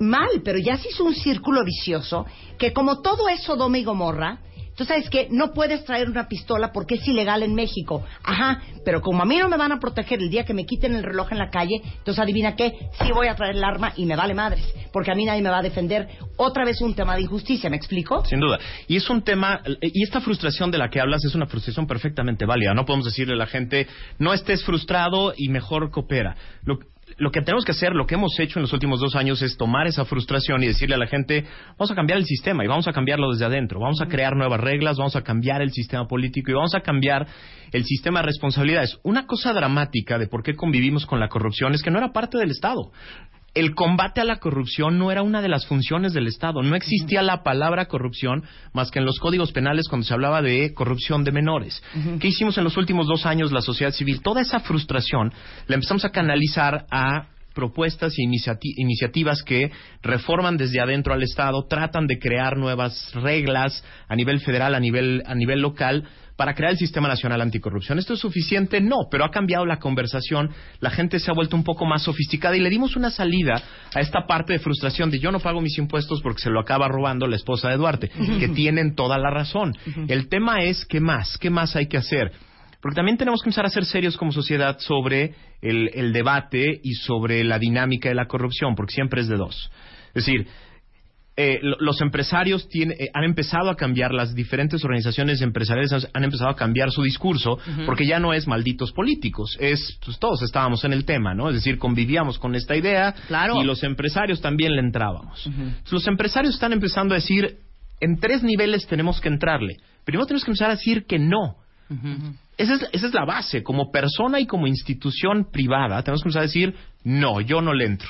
mal, pero ya se hizo un círculo vicioso que como todo es Sodoma y Gomorra, tú sabes que no puedes traer una pistola porque es ilegal en México. Ajá, pero como a mí no me van a proteger el día que me quiten el reloj en la calle, entonces adivina qué, sí voy a traer el arma y me vale madres, porque a mí nadie me va a defender. Otra vez un tema de injusticia, ¿me explico? Sin duda. Y es un tema, y esta frustración de la que hablas es una frustración perfectamente válida. No podemos decirle a la gente, no estés frustrado y mejor coopera. Lo, lo que tenemos que hacer, lo que hemos hecho en los últimos dos años es tomar esa frustración y decirle a la gente, vamos a cambiar el sistema y vamos a cambiarlo desde adentro. Vamos a crear nuevas reglas, vamos a cambiar el sistema político y vamos a cambiar el sistema de responsabilidades. Una cosa dramática de por qué convivimos con la corrupción es que no era parte del Estado. El combate a la corrupción no era una de las funciones del Estado. No existía la palabra corrupción más que en los códigos penales cuando se hablaba de corrupción de menores. ¿Qué hicimos en los últimos dos años la sociedad civil? Toda esa frustración la empezamos a canalizar a propuestas e iniciati- iniciativas que reforman desde adentro al Estado, tratan de crear nuevas reglas a nivel federal, a nivel, a nivel local, para crear el Sistema Nacional Anticorrupción. ¿Esto es suficiente? No, pero ha cambiado la conversación, la gente se ha vuelto un poco más sofisticada y le dimos una salida a esta parte de frustración de yo no pago mis impuestos porque se lo acaba robando la esposa de Duarte, que tienen toda la razón. El tema es, ¿qué más? ¿Qué más hay que hacer? Porque también tenemos que empezar a ser serios como sociedad sobre el, el debate y sobre la dinámica de la corrupción, porque siempre es de dos. Es decir, eh, lo- los empresarios tiene- eh, han empezado a cambiar, las diferentes organizaciones empresariales han, han empezado a cambiar su discurso, porque ya no es malditos políticos, es, pues todos estábamos en el tema, ¿no? Es decir, convivíamos con esta idea y los empresarios también le entrábamos. Los empresarios están empezando a decir, en tres niveles tenemos que entrarle. Primero tenemos que empezar a decir que no. Esa es, esa es la base. Como persona y como institución privada, tenemos que empezar a decir, no, yo no le entro.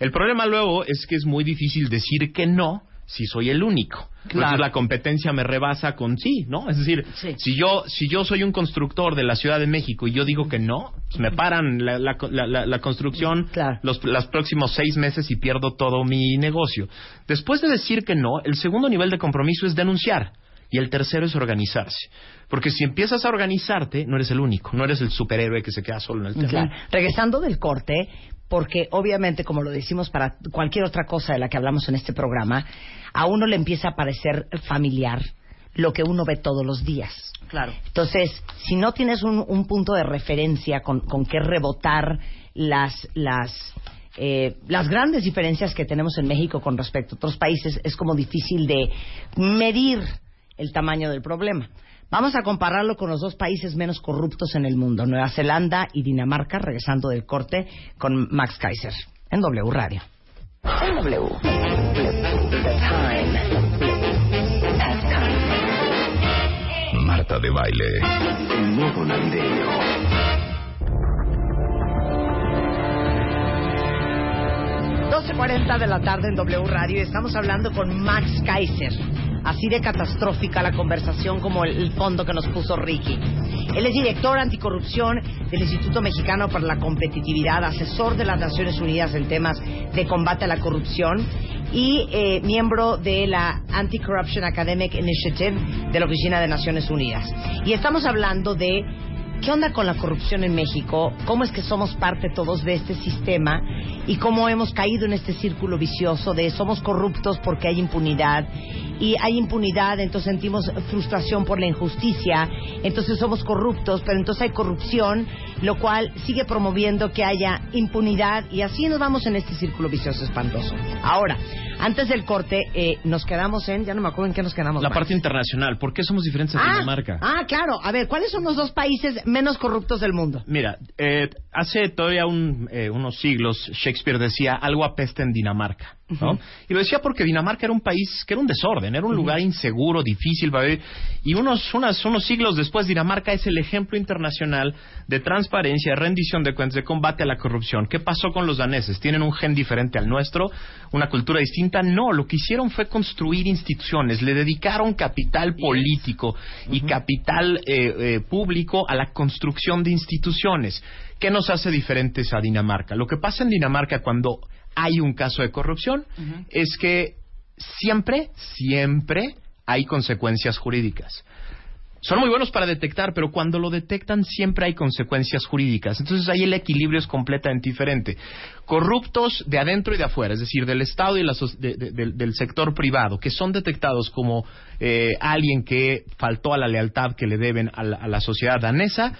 El problema luego es que es muy difícil decir que no si soy el único. Entonces la competencia me rebasa con sí, ¿no? Es decir, si yo si yo soy un constructor de la Ciudad de México y yo digo que no, pues me paran la, la, la- la- construcción los, los próximos seis meses y pierdo todo mi negocio. Después de decir que no, el segundo nivel de compromiso es denunciar. Y el tercero es organizarse. Porque si empiezas a organizarte, no eres el único, no eres el superhéroe que se queda solo en el tema. Claro. Regresando del corte, porque obviamente, como lo decimos para cualquier otra cosa de la que hablamos en este programa, a uno le empieza a parecer familiar lo que uno ve todos los días. Claro. Entonces, si no tienes un, un punto de referencia con, con que rebotar las, las, eh, las grandes diferencias que tenemos en México con respecto a otros países, es como difícil de medir el tamaño del problema. Vamos a compararlo con los dos países menos corruptos en el mundo, Nueva Zelanda y Dinamarca, regresando del corte con Max Kaiser en W Radio. En W. Marta de baile. En modo navideño. 12.40 de la tarde en W Radio y estamos hablando con Max Kaiser. Así de catastrófica la conversación como el, el fondo que nos puso Ricky. Él es director anticorrupción del Instituto Mexicano para la Competitividad, asesor de las Naciones Unidas en temas de combate a la corrupción y eh, miembro de la Anti-Corruption Academic Initiative de la Oficina de Naciones Unidas. Y estamos hablando de ¿Qué onda con la corrupción en México? ¿Cómo es que somos parte todos de este sistema? ¿Y cómo hemos caído en este círculo vicioso de somos corruptos porque hay impunidad? Y hay impunidad, entonces sentimos frustración por la injusticia, entonces somos corruptos, pero entonces hay corrupción, lo cual sigue promoviendo que haya impunidad y así nos vamos en este círculo vicioso espantoso. Ahora, antes del corte, eh, nos quedamos en, ya no me acuerdo en qué nos quedamos. La parte internacional, ¿por qué somos diferentes a Ah, Dinamarca? Ah, claro. A ver, ¿cuáles son los dos países menos corruptos del mundo? Mira, eh, hace todavía un, eh, unos siglos Shakespeare decía algo apesta en Dinamarca, ¿no? Y lo decía porque Dinamarca era un país que era un desorden, era un lugar inseguro, difícil para vivir. Y unos, unas- unos siglos después Dinamarca es el ejemplo internacional de transparencia, de rendición de cuentas, de combate a la corrupción. ¿Qué pasó con los daneses? ¿Tienen un gen diferente al nuestro? ¿Una cultura distinta? No, lo que hicieron fue construir instituciones, le dedicaron capital político y capital eh, eh, público a la construcción de instituciones. ¿Qué nos hace diferentes a Dinamarca? Lo que pasa en Dinamarca cuando hay un caso de corrupción es que siempre, siempre hay consecuencias jurídicas. Son muy buenos para detectar, pero cuando lo detectan siempre hay consecuencias jurídicas. Entonces ahí el equilibrio es completamente diferente. Corruptos de adentro y de afuera, es decir, del Estado y la so- de- de- del, del sector privado, que son detectados como eh, alguien que faltó a la lealtad que le deben a la, a la sociedad danesa,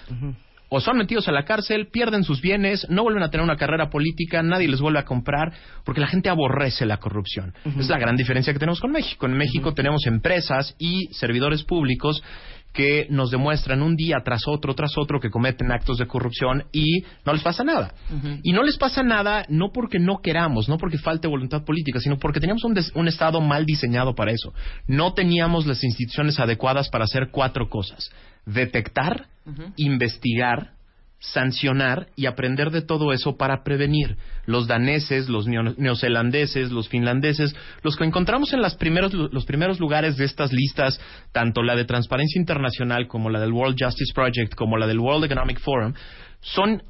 o son metidos a la cárcel, pierden sus bienes, no vuelven a tener una carrera política, nadie les vuelve a comprar, porque la gente aborrece la corrupción. Ujú. Es la gran diferencia que tenemos con México. En México tenemos empresas y servidores públicos que nos demuestran un día tras otro, tras otro, que cometen actos de corrupción y no les pasa nada. Y no les pasa nada no porque no queramos, no porque falte voluntad política, sino porque teníamos un, des- un Estado mal diseñado para eso. No teníamos las instituciones adecuadas para hacer cuatro cosas. Detectar, investigar, sancionar y aprender de todo eso para prevenir. Los daneses, los neo- neozelandeses, los finlandeses, los que encontramos en las primeros, los primeros lugares de estas listas, tanto la de Transparencia Internacional como la del World Justice Project, como la del World Economic Forum, son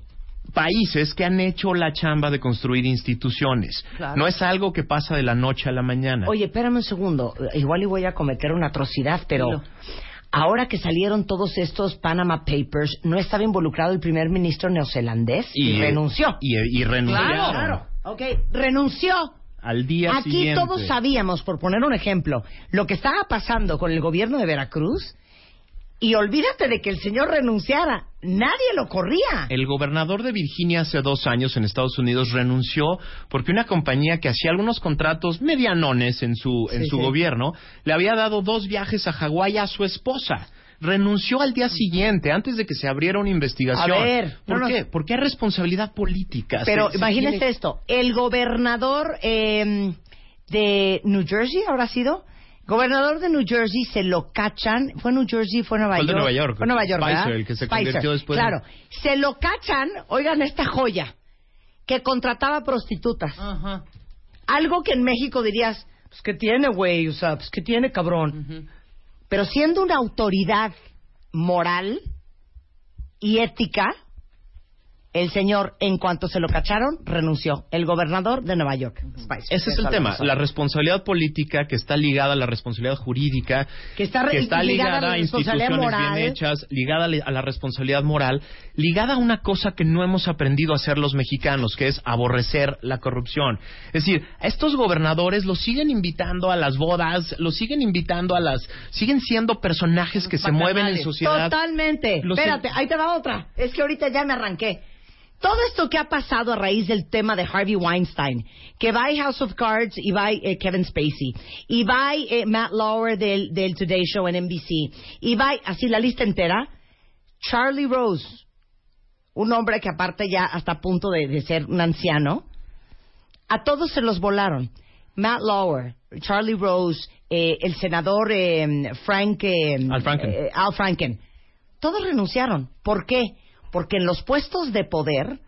países que han hecho la chamba de construir instituciones. Claro. No es algo que pasa de la noche a la mañana. Oye, espérame un segundo. Igual y voy a cometer una atrocidad, pero. Ahora que salieron todos estos Panama Papers, ¿no estaba involucrado el primer ministro neozelandés? Y, renunció. Y, y renunciaron. Claro, claro. Ok, renunció. Al día Aquí siguiente. todos sabíamos, por poner un ejemplo, lo que estaba pasando con el gobierno de Veracruz. Y olvídate de que el señor renunciara. Nadie lo corría. El gobernador de Virginia hace dos años en Estados Unidos renunció porque una compañía que hacía algunos contratos medianones en su, en Sí, su sí. gobierno le había dado dos viajes a Hawái a su esposa. Renunció al día siguiente, antes de que se abriera una investigación. A ver, ¿Por no, no. qué? Porque hay responsabilidad política. Pero Se- se imagínese tiene- esto, el gobernador eh, de New Jersey, ¿habrá sido? Gobernador de New Jersey se lo cachan, fue New Jersey, fue Nueva Fue el de York. Nueva York. Fue Nueva York, Spicer, ¿verdad? el que se Spicer, convirtió después Claro, se lo cachan, oigan esta joya, que contrataba prostitutas. Algo que en México dirías, pues ¿qué tiene, güey? O sea, pues ¿qué tiene, cabrón? Pero siendo una autoridad moral y ética, el señor, en cuanto se lo cacharon, renunció. El gobernador de Nueva York. Spicer. Ese es el tema, la responsabilidad política que está ligada a la responsabilidad jurídica, Que está re- ligada, ligada a instituciones moral. bien hechas, ligada a la- a la responsabilidad moral, ligada a una cosa que no hemos aprendido a hacer los mexicanos, que es aborrecer la corrupción. Es decir, a estos gobernadores los siguen invitando a las bodas, los siguen invitando a las... siguen siendo personajes que se mueven en sociedad. Totalmente. Los- Espérate, ahí te va otra. Es que ahorita ya me arranqué. Todo esto que ha pasado a raíz del tema de Harvey Weinstein, que va House of Cards y va eh, Kevin Spacey, y va eh, Matt Lauer del, del Today Show en NBC, y va así la lista entera, Charlie Rose, un hombre que aparte ya hasta a punto de, de ser un anciano, a todos se los volaron. Matt Lauer, Charlie Rose, eh, el senador eh, Frank, eh, Al Franken. eh, Al Franken. Todos renunciaron. ¿Por qué? Porque en los puestos de poder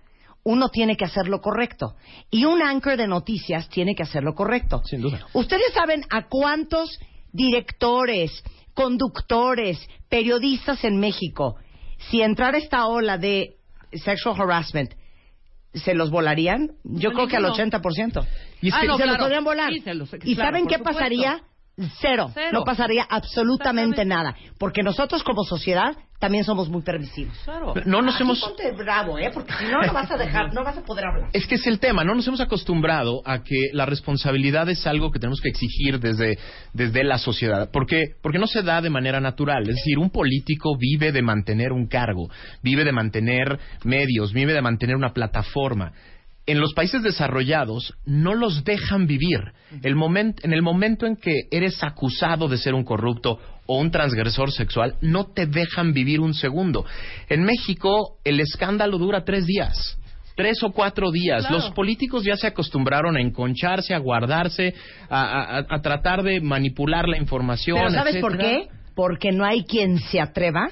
uno tiene que hacer lo correcto. Y un anchor de noticias tiene que hacer lo correcto. Sin duda. ¿Ustedes saben a cuántos directores, conductores, periodistas en México, si entrara esta ola de sexual harassment, se los volarían? Yo No, creo que al ninguno. 80%. Y es Ah, que- no, se los podrían volar. Sí, se los- ¿Y claro, saben qué supuesto. pasaría? Cero. Cero. No pasaría absolutamente nada. Porque nosotros como sociedad también somos muy permisivos. No nos Aquí hemos... ponte bravo, ¿eh? Porque si no, no vas a dejar, no vas a poder hablar. Es que es el tema, no nos hemos acostumbrado a que la responsabilidad es algo que tenemos que exigir desde, desde la sociedad. ¿Por qué? Porque no se da de manera natural. Es decir, un político vive de mantener un cargo, vive de mantener medios, vive de mantener una plataforma. En los países desarrollados no los dejan vivir. El momen- en el momento en que eres acusado de ser un corrupto o un transgresor sexual, no te dejan vivir un segundo. En México el escándalo dura tres días. Tres o cuatro días. Claro. Los políticos ya se acostumbraron a enconcharse, a guardarse, a, a- a tratar de manipular la información. Pero ¿sabes por qué? Porque no hay quien se atreva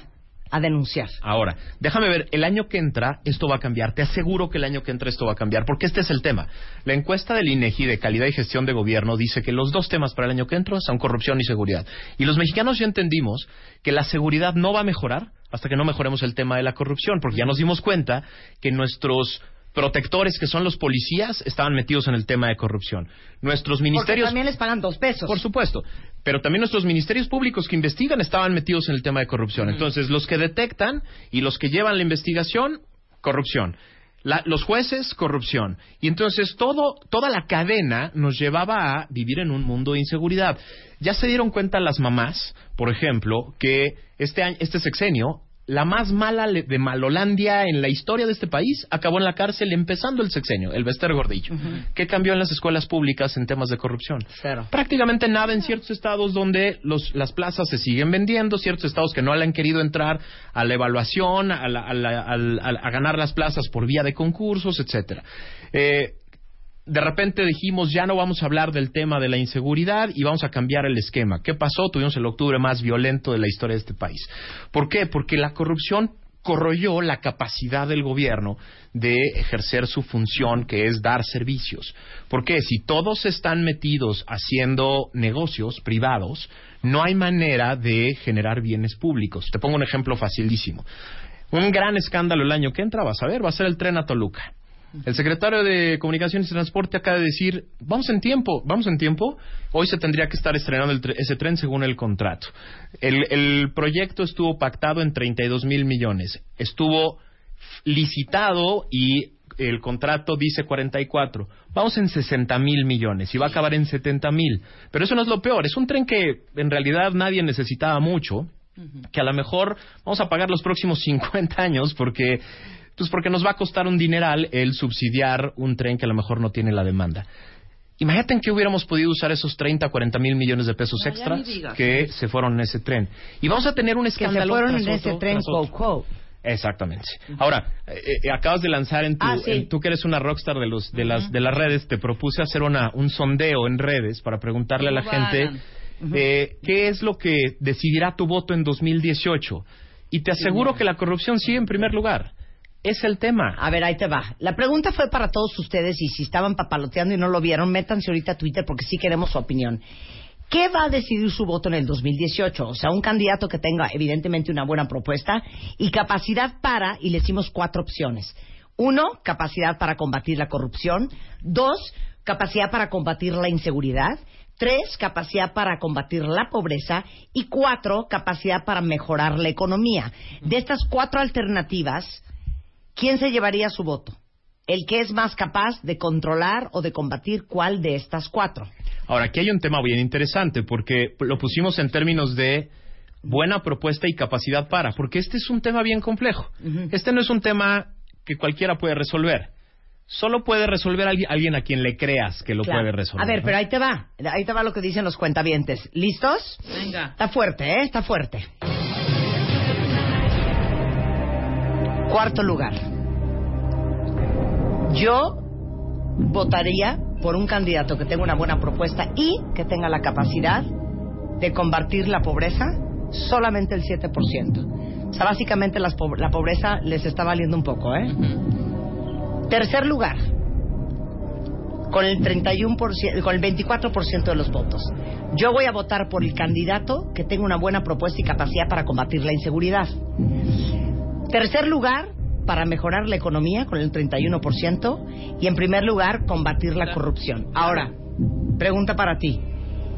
a denunciar. Ahora, déjame ver, el año que entra esto va a cambiar. Te aseguro que el año que entra esto va a cambiar, porque este es el tema. La encuesta del INEGI de calidad y gestión de gobierno dice que los dos temas para el año que entra son corrupción y seguridad. Y los mexicanos ya entendimos que la seguridad no va a mejorar hasta que no mejoremos el tema de la corrupción, porque ya nos dimos cuenta que nuestros protectores, que son los policías, estaban metidos en el tema de corrupción. Nuestros Porque ministerios también les pagan dos pesos. por supuesto. Pero también nuestros ministerios públicos que investigan estaban metidos en el tema de corrupción. Entonces, los que detectan y los que llevan la investigación, corrupción. La- los jueces, corrupción. Y entonces todo, toda la cadena nos llevaba a vivir en un mundo de inseguridad. Ya se dieron cuenta las mamás, por ejemplo, que este, año, este sexenio, la más mala de Malolandia en la historia de este país, acabó en la cárcel empezando el sexenio, el Bester Gordillo. ¿Qué cambió en las escuelas públicas en temas de corrupción? Cero. prácticamente nada en ciertos estados donde los, las plazas se siguen vendiendo, ciertos estados que no le han querido entrar a la evaluación, a, la- a la- a ganar las plazas por vía de concursos, etcétera. Eh, de repente dijimos ya no vamos a hablar del tema de la inseguridad y vamos a cambiar el esquema. ¿Qué pasó? Tuvimos el octubre más violento de la historia de este país. ¿Por qué? Porque la corrupción corroyó la capacidad del gobierno de ejercer su función, que es dar servicios. Porque si todos están metidos haciendo negocios privados, no hay manera de generar bienes públicos. Te pongo un ejemplo facilísimo. Un gran escándalo el año que entra, vas a ver, va a ser el tren a Toluca. El secretario de Comunicaciones y Transporte acaba de decir, vamos en tiempo, vamos en tiempo. Hoy se tendría que estar estrenando el tre- ese tren según el contrato. El, el proyecto estuvo pactado en 32 mil millones. Estuvo licitado y el contrato dice 44. Vamos en 60 mil millones y va a acabar en 70 mil. Pero eso no es lo peor. Es un tren que en realidad nadie necesitaba mucho que a lo mejor vamos a pagar los próximos 50 años porque pues porque nos va a costar un dineral el subsidiar un tren que a lo mejor no tiene la demanda. Imagínate en qué hubiéramos podido usar esos 30, 40 mil millones de pesos No, extras que se fueron en ese tren. Y vamos a tener un Que se escándalo. fueron en ese otro, tren, quote, quote. Exactamente. Ahora, eh, eh, acabas de lanzar en tu, Ah, sí. en- tú que eres una rockstar de los de las de las redes, te propuse hacer una un sondeo en redes para preguntarle a la ¿Cómo gente eh, qué es lo que decidirá tu voto en 2018. Y te aseguro que la corrupción sigue en primer lugar. Es el tema. A ver, ahí te va. La pregunta fue para todos ustedes y si estaban papaloteando y no lo vieron, métanse ahorita a Twitter porque sí queremos su opinión. ¿Qué va a decidir su voto en el 2018? O sea, un candidato que tenga evidentemente una buena propuesta y capacidad para, y le decimos cuatro opciones. Uno, capacidad para combatir la corrupción. Dos, capacidad para combatir la inseguridad. Tres, capacidad para combatir la pobreza. Y cuatro, capacidad para mejorar la economía. De estas cuatro alternativas, ¿quién se llevaría su voto? El que es más capaz de controlar o de combatir cuál de estas cuatro. Ahora, aquí hay un tema bien interesante porque lo pusimos en términos de buena propuesta y capacidad para, porque este es un tema bien complejo. Este no es un tema que cualquiera puede resolver. Solo puede resolver alguien, alguien a quien le creas que lo Claro. puede resolver. A ver, ¿no? pero ahí te va. Ahí te va lo que dicen los cuentavientes. ¿Listos? Venga. Está fuerte, ¿eh? Está fuerte. Cuarto lugar. Yo votaría por un candidato que tenga una buena propuesta y que tenga la capacidad de combatir la pobreza solamente el 7%. O sea, básicamente las po- la pobreza les está valiendo un poco, ¿eh? Tercer lugar, con el 31%, con el 24% de los votos. Yo voy a votar por el candidato que tenga una buena propuesta y capacidad para combatir la inseguridad. Tercer lugar, para mejorar la economía con el 31% y en primer lugar, combatir la corrupción. Ahora, pregunta para ti.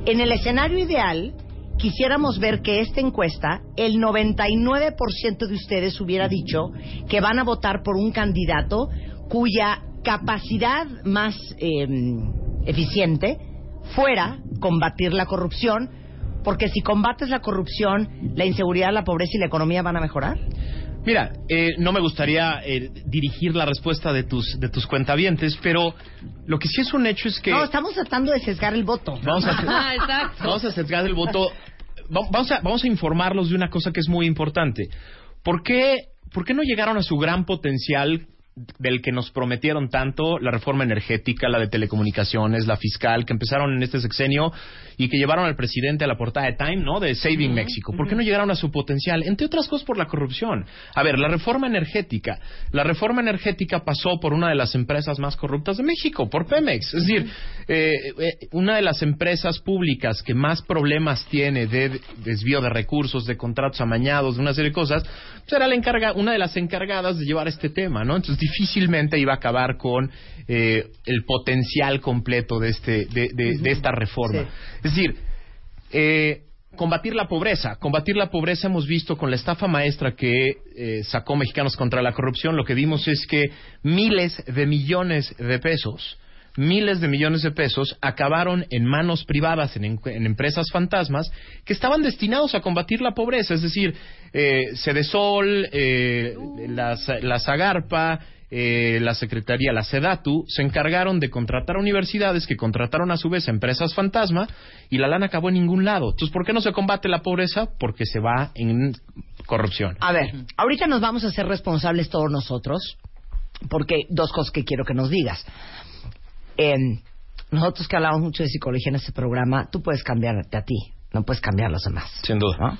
En el escenario ideal, quisiéramos ver que esta encuesta, el 99% de ustedes hubiera dicho que van a votar por un candidato cuya capacidad más eh, eficiente fuera combatir la corrupción, porque si combates la corrupción, la inseguridad, la pobreza y la economía van a mejorar. Mira, eh, no me gustaría eh, dirigir la respuesta de tus de tus cuentavientes, pero lo que sí es un hecho es que No, estamos tratando de sesgar el voto. Vamos a- Ah, exacto. vamos a sesgar el voto. Va- Vamos a, vamos a informarlos de una cosa que es muy importante. ¿Por qué, ¿Por qué no llegaron a su gran potencial del que nos prometieron tanto la reforma energética, la de telecomunicaciones, la fiscal, que empezaron en este sexenio y que llevaron al presidente a la portada de Time, ¿no? De Saving México. ¿Por qué no llegaron a su potencial? Entre otras cosas por la corrupción. A ver, la reforma energética. La reforma energética pasó por una de las empresas más corruptas de México, por Pemex. Es decir, eh, eh, una de las empresas públicas que más problemas tiene de desvío de recursos, de contratos amañados, de una serie de cosas, pues era la encarga, una de las encargadas de llevar este tema, ¿no? Entonces difícilmente iba a acabar con eh, el potencial completo de este, de, de- de esta reforma. Es decir, eh, combatir la pobreza. Combatir la pobreza hemos visto con la estafa maestra que eh, sacó Mexicanos contra la corrupción. Lo que vimos es que miles de millones de pesos, miles de millones de pesos acabaron en manos privadas, en, empresas fantasmas, que estaban destinados a combatir la pobreza. Es decir, eh, Sedesol, eh, la, la Zagarpa, eh, la Secretaría, la SEDATU, se encargaron de contratar universidades que contrataron a su vez empresas fantasma y la lana acabó en ningún lado. Entonces, ¿por qué no se combate la pobreza? Porque se va en corrupción. A ver, ahorita nos vamos a hacer responsables todos nosotros, porque dos cosas que quiero que nos digas. Eh, nosotros que hablamos mucho de psicología en este programa, tú puedes cambiarte a ti, no puedes cambiar a los demás. Sin duda. ¿no?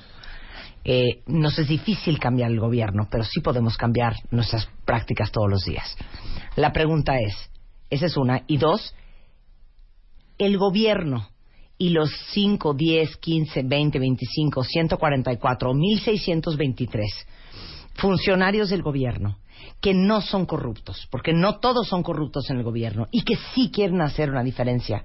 eh, nos es difícil cambiar el gobierno, pero sí podemos cambiar nuestras prácticas todos los días. La pregunta es, esa es una, y dos, el gobierno y los 5, 10, 15, 20, 25, 144, 1623 funcionarios del gobierno que no son corruptos, porque no todos son corruptos en el gobierno y que sí quieren hacer una diferencia,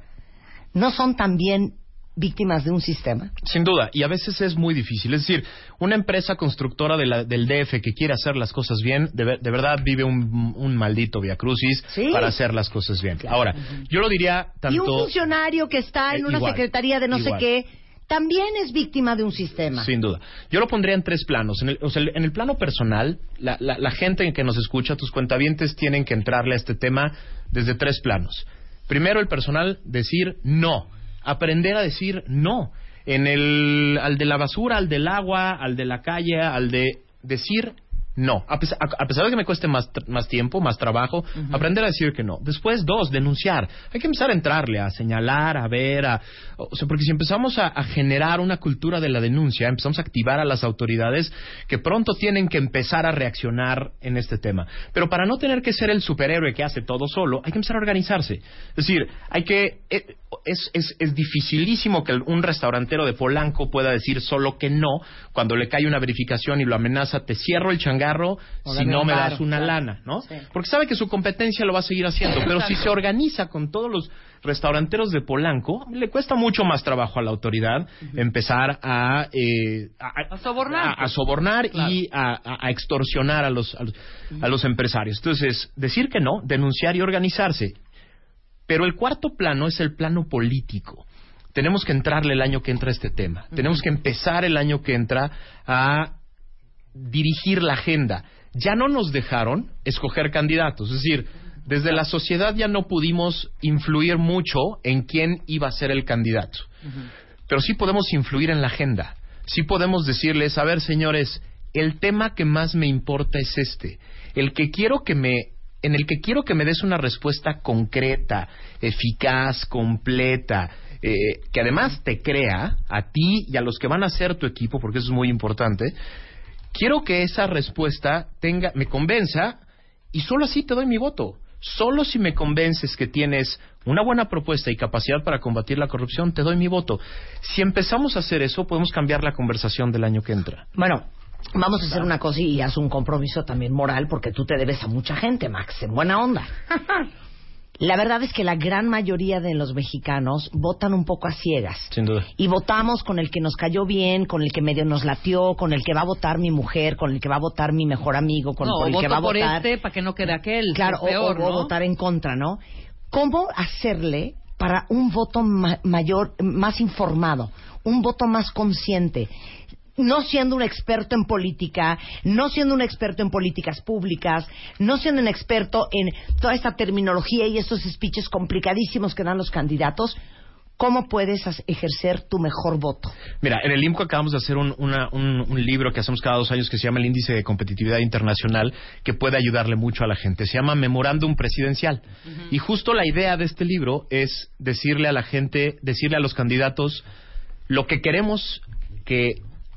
¿no son también víctimas de un sistema? Sin duda, y a veces es muy difícil. Es decir, una empresa constructora de la- del DF que quiere hacer las cosas bien, de, ver- de verdad vive un, un maldito viacrucis Sí. para hacer las cosas bien. Ahora, yo lo diría tanto... Y un funcionario que está en Eh, una igual, secretaría de no igual. sé qué también es víctima de un sistema. Sin duda. Yo lo pondría en tres planos. En el, o sea, en el plano personal, la, la- la gente que nos escucha, tus cuentavientes, tienen que entrarle a este tema desde tres planos. Primero, el personal, decir no. Aprender a decir no. En el, al de la basura, al del agua, al de la calle, al de decir no. A pesar, a- a pesar de que me cueste más, más tiempo, más trabajo, aprender a decir que no. Después, dos, denunciar. Hay que empezar a entrarle, a señalar, a ver, a, o sea, porque si empezamos a, a generar una cultura de la denuncia, empezamos a activar a las autoridades que pronto tienen que empezar a reaccionar en este tema. Pero para no tener que ser el superhéroe que hace todo solo, hay que empezar a organizarse. Es decir, hay que eh, es, es, es dificilísimo que un restaurantero de Polanco pueda decir solo que no cuando le cae una verificación y lo amenaza, te cierro el changarro O si no me das una claro. lana, ¿no? Sí. Porque sabe que su competencia lo va a seguir haciendo, pero si se organiza con todos los restauranteros de Polanco, le cuesta mucho más trabajo a la autoridad empezar a, eh, a, A sobornar. a- a sobornar y a, a- a extorsionar a los, a los, a los empresarios. Entonces, decir que no, denunciar y organizarse. Pero el cuarto plano es el plano político. Tenemos que entrarle el año que entra a este tema. Tenemos que empezar el año que entra a dirigir la agenda. Ya no nos dejaron escoger candidatos. Es decir, desde la sociedad ya no pudimos influir mucho en quién iba a ser el candidato. Pero sí podemos influir en la agenda. Sí podemos decirles, a ver, señores, el tema que más me importa es este. El que quiero que me en el que quiero que me des una respuesta concreta, eficaz, completa, eh, que además te crea a ti y a los que van a ser tu equipo, porque eso es muy importante. Quiero que esa respuesta tenga, me convenza y solo así te doy mi voto. Solo si me convences que tienes una buena propuesta y capacidad para combatir la corrupción, te doy mi voto. Si empezamos a hacer eso, podemos cambiar la conversación del año que entra. Bueno, vamos a hacer una cosa y haz un compromiso también moral porque tú te debes a mucha gente, Max, en buena onda. La verdad es que la gran mayoría de los mexicanos votan un poco a ciegas. Sin duda. Y votamos con el que nos cayó bien, con el que medio nos latió, con el que va a votar mi mujer, con el que va a votar mi mejor amigo, con no, el que va a votar. este para que no quede aquel. Claro, que peor, o, o ¿no? votar en contra, ¿no? ¿Cómo hacerle para un voto ma- mayor, más informado, un voto más consciente? No siendo un experto en política, no siendo un experto en políticas públicas, no siendo un experto en toda esta terminología y estos speeches complicadísimos que dan los candidatos, ¿cómo puedes ejercer tu mejor voto? Mira, en el IMCO acabamos de hacer un, una- un- un libro que hacemos cada dos años que se llama el Índice de Competitividad Internacional, que puede ayudarle mucho a la gente. Se llama Memorándum Presidencial. Y justo la idea de este libro es decirle a la gente, decirle a los candidatos, lo que queremos que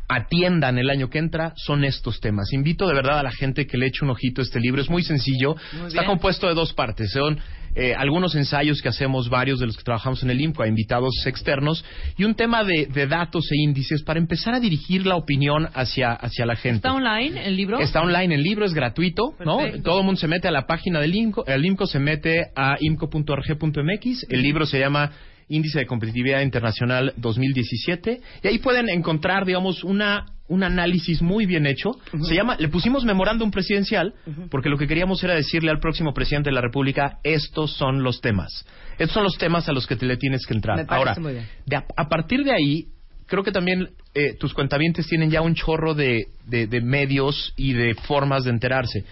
atiendan el año que entra son estos temas. Invito de verdad a la gente que le eche un ojito a este libro. Es muy sencillo. Muy Está compuesto de dos partes. Son eh, algunos ensayos que hacemos varios de los que trabajamos en el IMCO a invitados externos y un tema de, de datos e índices para empezar a dirigir la opinión hacia, hacia la gente. ¿Está online el libro? Está online, el libro es gratuito, ¿no? Todo el mundo se mete a la página del IMCO, el IMCO se mete a imco.org.mx, el libro se llama Índice de Competitividad Internacional 2017 y ahí pueden encontrar, digamos, una un análisis muy bien hecho. Se llama, le pusimos memorándum presidencial porque lo que queríamos era decirle al próximo presidente de la República, estos son los temas. Estos son los temas a los que te le tienes que entrar. Me Ahora, muy bien. de a, a partir de ahí, creo que también eh, tus cuentavientes tienen ya un chorro de, de- de medios y de formas de enterarse.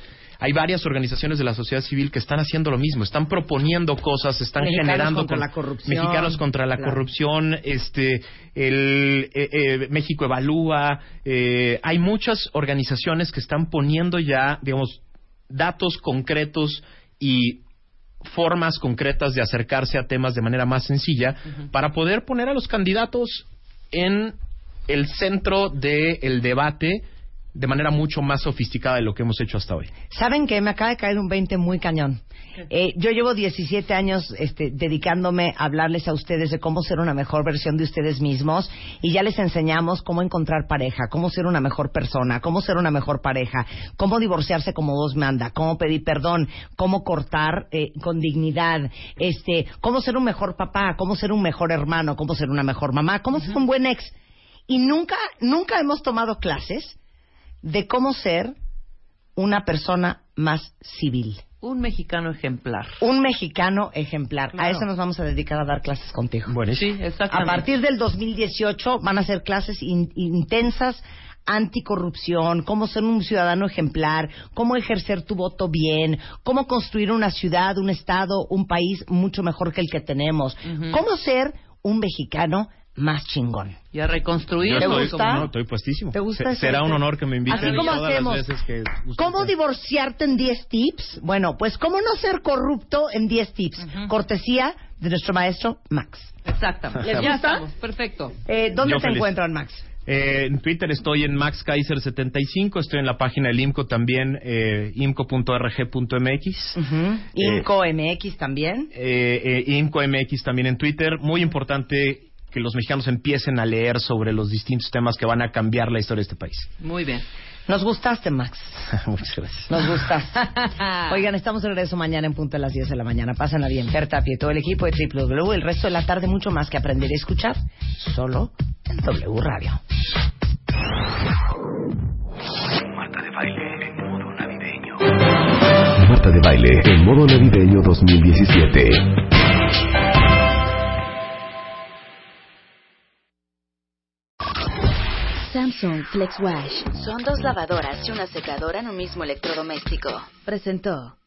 Hay varias organizaciones de la sociedad civil que están haciendo lo mismo, están proponiendo cosas, están Mexicanos generando contra con- la corrupción. mexicanos contra la Claro. corrupción, este, el eh, eh, México evalúa, eh, hay muchas organizaciones que están poniendo ya, digamos, datos concretos y formas concretas de acercarse a temas de manera más sencilla para poder poner a los candidatos en el centro del debate de manera mucho más sofisticada de lo que hemos hecho hasta hoy. ¿Saben qué? Me acaba de caer un 20 muy cañón. Eh, yo llevo 17 años este, dedicándome a hablarles a ustedes de cómo ser una mejor versión de ustedes mismos y ya les enseñamos cómo encontrar pareja, cómo ser una mejor persona, cómo ser una mejor pareja, cómo divorciarse como vos manda, cómo pedir perdón, cómo cortar eh, con dignidad, este, cómo ser un mejor papá, cómo ser un mejor hermano, cómo ser una mejor mamá, cómo ser un buen ex. Y nunca, nunca hemos tomado clases de cómo ser una persona más civil. Un mexicano ejemplar. Un mexicano ejemplar. A eso nos vamos a dedicar a dar clases contigo. Sí, A exactamente. partir del 2018 van a ser clases in- intensas anticorrupción, cómo ser un ciudadano ejemplar, cómo ejercer tu voto bien, cómo construir una ciudad, un estado, un país mucho mejor que el que tenemos, cómo ser un mexicano más chingón. Y a reconstruir. Yo ¿Te estoy, gusta? no, estoy puestísimo. ¿Te gusta Se- será un honor que me inviten Así como todas hacemos. las veces que. ¿Cómo divorciarte en 10 tips? Bueno, pues cómo no ser corrupto en 10 tips. Cortesía de nuestro maestro Max. Exactamente. ¿Les ya gusta? estamos. Perfecto. Eh, ¿Dónde Yo te feliz. encuentran, Max? Eh, en Twitter estoy en MaxKaiser75, estoy en la página del IMCO también, eh, imco.rg.mx. Ujú. Inco MX también. eh, eh, IMCO MX también en Twitter. Muy importante que los mexicanos empiecen a leer sobre los distintos temas que van a cambiar la historia de este país. Muy bien. Nos gustaste, Max. Muchas gracias. Nos gustaste. Oigan, estamos de regreso mañana en punto a las 10 de la mañana. Pásenla bien. Fer Tapia y todo el equipo de W. El resto de la tarde mucho más que aprender y escuchar. Solo en W Radio. Marta de Baile en modo navideño. Marta de Baile en modo navideño 2017. Samsung Flex Wash Son dos lavadoras y una secadora en un mismo electrodoméstico. presentó